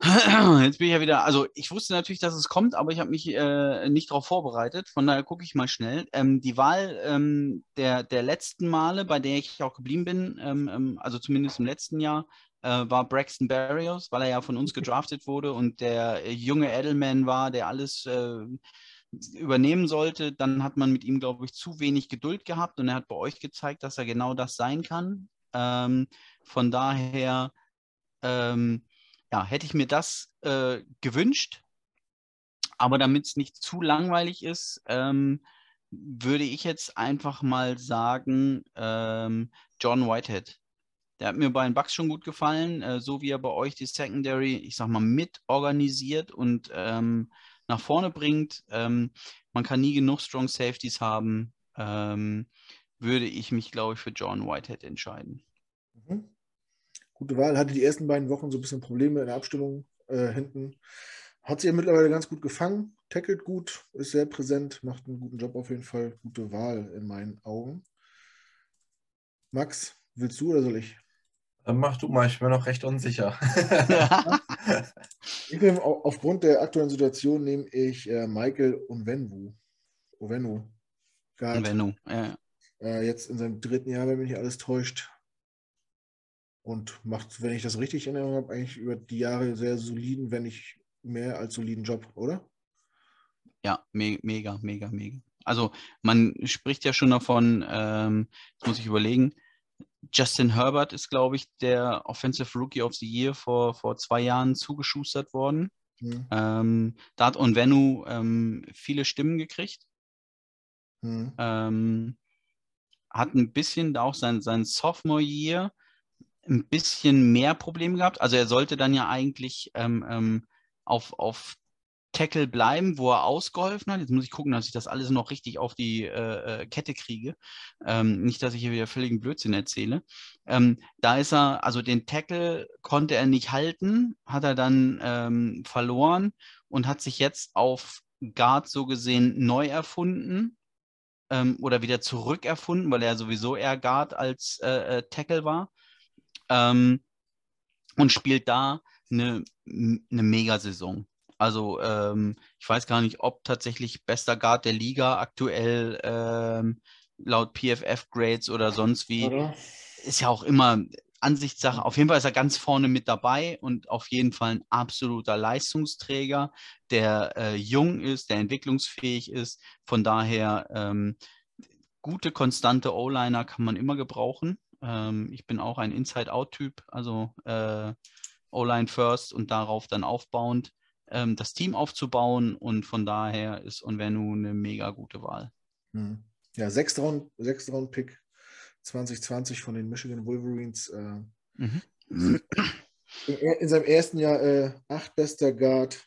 [clears throat] Jetzt bin ich ja wieder, also ich wusste natürlich, dass es kommt, aber ich habe mich äh, nicht darauf vorbereitet. Von daher gucke ich mal schnell. Ähm, die Wahl ähm, der, der letzten Male, bei der ich auch geblieben bin, ähm, ähm also zumindest im letzten Jahr, äh, war Braxton Barrios, weil er ja von uns [laughs] gedraftet wurde und der junge Edelman war, der alles äh, übernehmen sollte. Dann hat man mit ihm, glaube ich, zu wenig Geduld gehabt und er hat bei euch gezeigt, dass er genau das sein kann. Ähm, von daher, ähm, ja, hätte ich mir das äh, gewünscht. Aber damit es nicht zu langweilig ist, ähm, würde ich jetzt einfach mal sagen, ähm, John Whitehead. Der hat mir bei den Bucks schon gut gefallen, äh, so wie er bei euch die Secondary, ich sag mal, mit organisiert und ähm, nach vorne bringt. Ähm, man kann nie genug Strong Safeties haben. Ähm, würde ich mich, glaube ich, für John Whitehead entscheiden. Mhm gute Wahl. Hatte die ersten beiden Wochen so ein bisschen Probleme in der Abstimmung äh, hinten. Hat sie ja mittlerweile ganz gut gefangen, tackelt gut, ist sehr präsent, macht einen guten Job auf jeden Fall. Gute Wahl in meinen Augen. Max, willst du oder soll ich? Mach du mal, ich bin noch recht unsicher. [laughs] ich nehme, aufgrund der aktuellen Situation nehme ich äh, Michael Onwenu. Onwenu. Onwenu, ja. Äh, jetzt in seinem dritten Jahr, wenn mich nicht alles täuscht, und macht, wenn ich das richtig in Erinnerung habe, eigentlich über die Jahre sehr soliden, wenn nicht mehr als soliden Job, oder? Ja, me mega, mega, mega. Also man spricht ja schon davon, ähm, jetzt muss ich überlegen, Justin Herbert ist, glaube ich, der Offensive Rookie of the Year vor, vor zwei Jahren zugeschustert worden. Mhm. Ähm, da hat Onvenu ähm, viele Stimmen gekriegt. Mhm. Ähm, hat ein bisschen auch sein, sein Sophomore Year ein bisschen mehr Probleme gehabt. Also er sollte dann ja eigentlich ähm, ähm, auf, auf Tackle bleiben, wo er ausgeholfen hat. Jetzt muss ich gucken, dass ich das alles noch richtig auf die äh, äh, Kette kriege. Ähm, nicht, dass ich hier wieder völligen Blödsinn erzähle. Ähm, da ist er, also den Tackle konnte er nicht halten, hat er dann ähm, verloren und hat sich jetzt auf Guard so gesehen neu erfunden ähm, oder wieder zurückerfunden, weil er sowieso eher Guard als äh, äh Tackle war ähm, und spielt da eine, eine Mega-Saison. Also ähm, ich weiß gar nicht, ob tatsächlich bester Guard der Liga aktuell ähm, laut PFF-Grades oder sonst wie. Oder? Ist ja auch immer Ansichtssache. Auf jeden Fall ist er ganz vorne mit dabei und auf jeden Fall ein absoluter Leistungsträger, der äh, jung ist, der entwicklungsfähig ist. Von daher ähm, gute, konstante O-Liner kann man immer gebrauchen. Ähm, ich bin auch ein Inside-Out-Typ, also äh, O-Line first und darauf dann aufbauend ähm, das Team aufzubauen und von daher ist Onvenu eine mega gute Wahl. Hm. Ja, sechs Round, sechs Round Pick 2020 von den Michigan Wolverines. Äh, mhm. in, in, seinem ersten Jahr äh, acht bester Guard,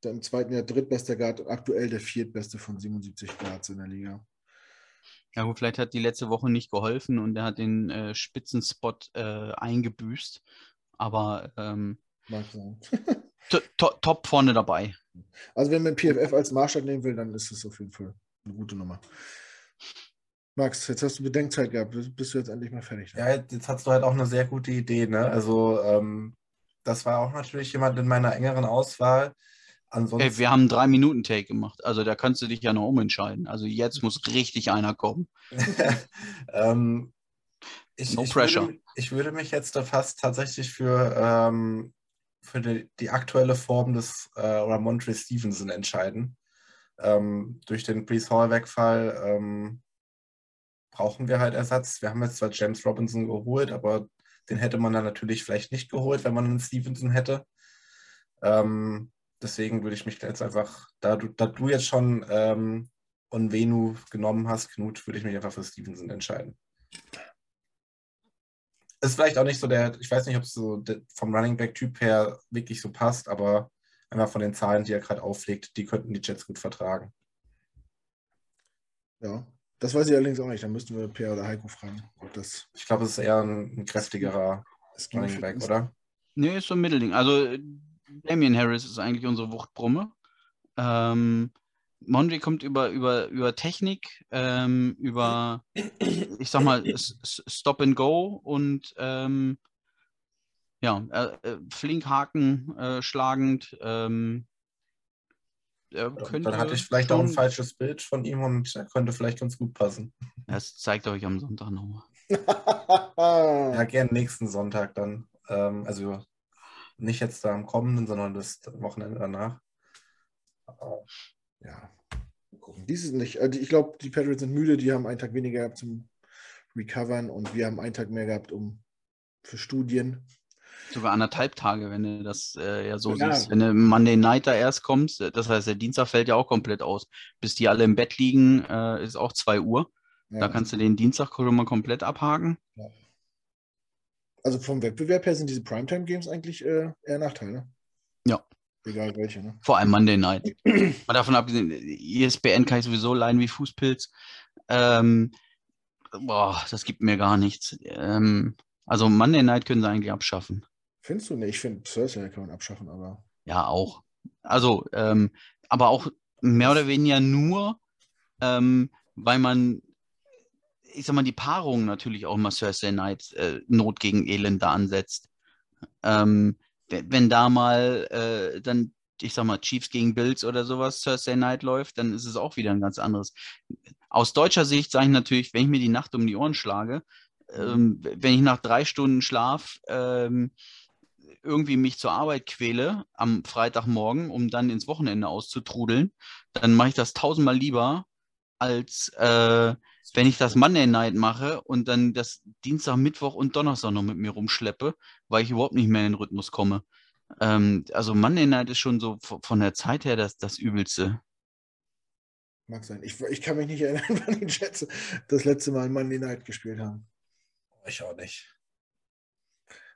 dann im zweiten Jahr drittbester Guard, aktuell der viertbeste von 77 Guards in der Liga. Ja, gut, vielleicht hat die letzte Woche nicht geholfen und er hat den äh, Spitzenspot äh, eingebüßt. Aber ähm, [laughs] top vorne dabei. Also wenn man PFF als Maßstab nehmen will, dann ist es auf jeden Fall eine gute Nummer. Max, jetzt hast du Bedenkzeit gehabt. Bist du jetzt endlich mal fertig? Ne? Ja, jetzt hast du halt auch eine sehr gute Idee. Ne? Also ähm, das war auch natürlich jemand in meiner engeren Auswahl. Ansonsten... Ey, wir haben einen drei Minuten Take gemacht, also da kannst du dich ja noch umentscheiden. Also jetzt muss richtig einer kommen. [laughs] ähm, ich, no ich pressure. Würde, ich würde mich jetzt da fast tatsächlich für, ähm, für die, die, aktuelle Form des äh, Ramondre Stevenson entscheiden. Ähm, durch den Brees Hall-Wegfall ähm, brauchen wir halt Ersatz. Wir haben jetzt zwar James Robinson geholt, aber Den hätte man dann natürlich vielleicht nicht geholt, wenn man einen Stevenson hätte. Ähm, deswegen würde ich mich jetzt einfach, da du, da du jetzt schon ähm, Onvenu genommen hast, Knut, würde ich mich einfach für Stevenson entscheiden. Ist vielleicht auch nicht so der, ich weiß nicht, ob es so vom Running Back-Typ her wirklich so passt, aber einfach von den Zahlen, die er gerade auflegt, die könnten die Jets gut vertragen. Ja, das weiß ich allerdings auch nicht. Da müssten wir Per oder Heiko fragen. Das ich glaube, es ist eher ein, ein kräftigerer Running Back, oder? Nee, ist so ein Mittelding. Also Damian Harris ist eigentlich unsere Wuchtbrumme. Ähm, Mondry kommt über, über, über Technik, ähm, über, ich sag mal, Stop and Go und ähm, ja, äh, äh, flink haken, äh, schlagend. Ähm, dann hatte ich vielleicht auch ein falsches Bild von ihm und er könnte vielleicht ganz gut passen. Das zeigt euch am Sonntag nochmal. [laughs] ja, gern nächsten Sonntag dann. Ähm, also nicht jetzt da am kommenden, sondern das Wochenende danach. Ja, gucken. Dies ist nicht. Also ich glaube, die Patriots sind müde, die haben einen Tag weniger gehabt zum Recovern und wir haben einen Tag mehr gehabt um für Studien. Sogar anderthalb Tage, wenn du das äh, ja so ja. siehst. Wenn du Monday Night da erst kommst, das heißt, der Dienstag fällt ja auch komplett aus. Bis die alle im Bett liegen, äh, ist auch 2 Uhr. Ja. Da kannst du den Dienstag schon mal komplett abhaken. Ja. Also vom Wettbewerb her sind diese Primetime-Games eigentlich äh, eher Nachteil, ne? Ja. Egal welche, ne? Vor allem Monday Night. Mal davon abgesehen, ISBN kann ich sowieso leiden wie Fußpilz. Ähm, boah, das gibt mir gar nichts. Ähm, also Monday Night können sie eigentlich abschaffen. Findest du nicht? Ich finde Thursday kann man abschaffen, aber. Ja, auch. Also, ähm, aber auch mehr oder weniger nur, ähm, weil man ich sag mal, die Paarung natürlich auch immer Thursday Night äh, Not gegen Elend da ansetzt. Ähm, wenn da mal äh, dann, ich sag mal, Chiefs gegen Bills oder sowas Thursday Night läuft, dann ist es auch wieder ein ganz anderes. Aus deutscher Sicht sage ich natürlich, wenn ich mir die Nacht um die Ohren schlage, ähm, wenn ich nach drei Stunden Schlaf ähm, irgendwie mich zur Arbeit quäle am Freitagmorgen, um dann ins Wochenende auszutrudeln, dann mache ich das tausendmal lieber, als äh, wenn ich das Monday Night mache und dann das Dienstag, Mittwoch und Donnerstag noch mit mir rumschleppe, weil ich überhaupt nicht mehr in den Rhythmus komme. Ähm, also Monday Night ist schon so von der Zeit her das, das Übelste. Mag sein. Ich, ich kann mich nicht erinnern, [laughs] wann die Jets das letzte Mal Monday Night gespielt haben. Ich auch nicht.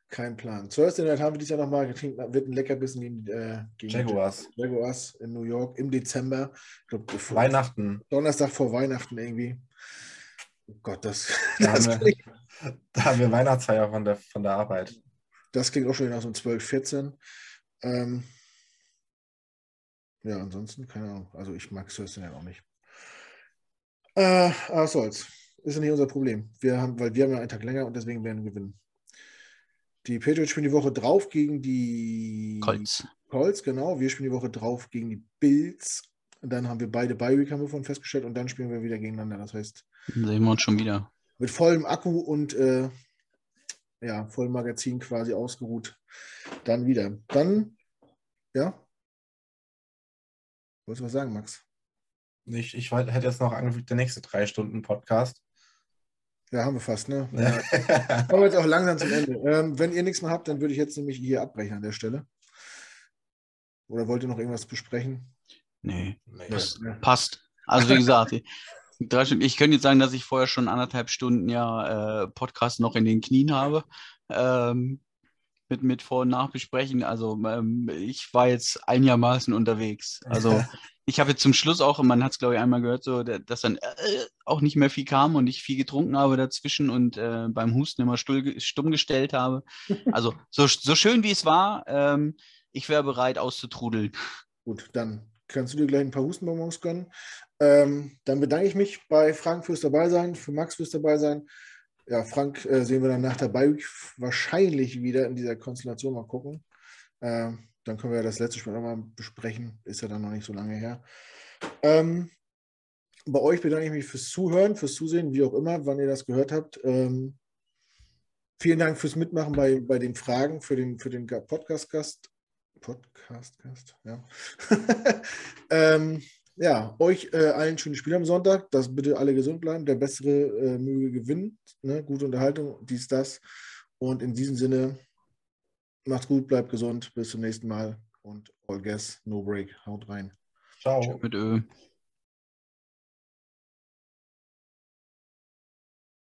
Kein Plan. Thursday Night haben wir dieses Jahr nochmal getrunken, wird ein Leckerbissen gegen, äh, gegen Jaguars. Jaguars in New York im Dezember. Glaub, Weihnachten. Donnerstag vor Weihnachten irgendwie. Oh Gott, das. [laughs] Da, das haben, wir, [laughs] da haben wir Weihnachtsfeier von der, von der Arbeit. Das klingt auch schon nach so 12, 14. Ähm, ja, ansonsten, keine Ahnung. Also ich mag Thursday Night auch nicht. Äh, aber was soll's. Ist ja nicht unser Problem. Wir haben, weil wir haben ja einen Tag länger und deswegen werden wir gewinnen. Die Patriots spielen die Woche drauf gegen die Colts. Colts, genau. Wir spielen die Woche drauf gegen die Bills. Und dann haben wir beide Bye-Week, haben wir vorhin festgestellt. Und dann spielen wir wieder gegeneinander. Das heißt. Dann sehen wir uns schon wieder. Mit vollem Akku und äh, ja, vollem Magazin quasi ausgeruht. Dann wieder. Dann, ja. Wolltest du was sagen, Max? Ich, ich hätte jetzt noch angefügt, der nächste drei Stunden Podcast. Ja, haben wir fast, ne? Ja. Kommen wir jetzt auch langsam zum Ende. Ähm, wenn ihr nichts mehr habt, dann würde ich jetzt nämlich hier abbrechen an der Stelle. Oder wollt ihr noch irgendwas besprechen? Nee, nee. das ja. passt. Also wie gesagt, ich könnte jetzt sagen, dass ich vorher schon anderthalb Stunden ja äh, Podcast noch in den Knien habe. Ähm, mit, mit Vor- und Nachbesprechen. Also ähm, ich war jetzt einigermaßen unterwegs. Also [laughs] ich habe jetzt zum Schluss auch, man hat es glaube ich einmal gehört, so, dass dann äh, auch nicht mehr viel kam und ich viel getrunken habe dazwischen und äh, beim Husten immer stull, stumm gestellt habe. Also so, so schön wie es war, ähm, ich wäre bereit auszutrudeln. Gut, dann kannst du dir gleich ein paar Hustenbonbons gönnen. Ähm, dann bedanke ich mich bei Frank fürs Dabeisein, für Max fürs Dabeisein. Ja, Frank äh, sehen wir dann nach dabei wahrscheinlich wieder in dieser Konstellation mal gucken. Ähm, dann können wir das letzte Spiel nochmal besprechen. Ist ja dann noch nicht so lange her. Ähm, bei euch bedanke ich mich fürs Zuhören, fürs Zusehen, wie auch immer, wann ihr das gehört habt. Ähm, vielen Dank fürs Mitmachen bei, bei den Fragen, für den, für den Podcast-Gast. Podcast-Gast, ja. [laughs] ähm, ja, euch äh, allen schöne Spiele am Sonntag. Dass bitte alle gesund bleiben. Der bessere äh, möge gewinnen. Ne? Gute Unterhaltung, dies, das. Und in diesem Sinne, macht's gut, bleibt gesund, bis zum nächsten Mal und all gas, no break, haut rein. Ciao. Tschö mit Ö.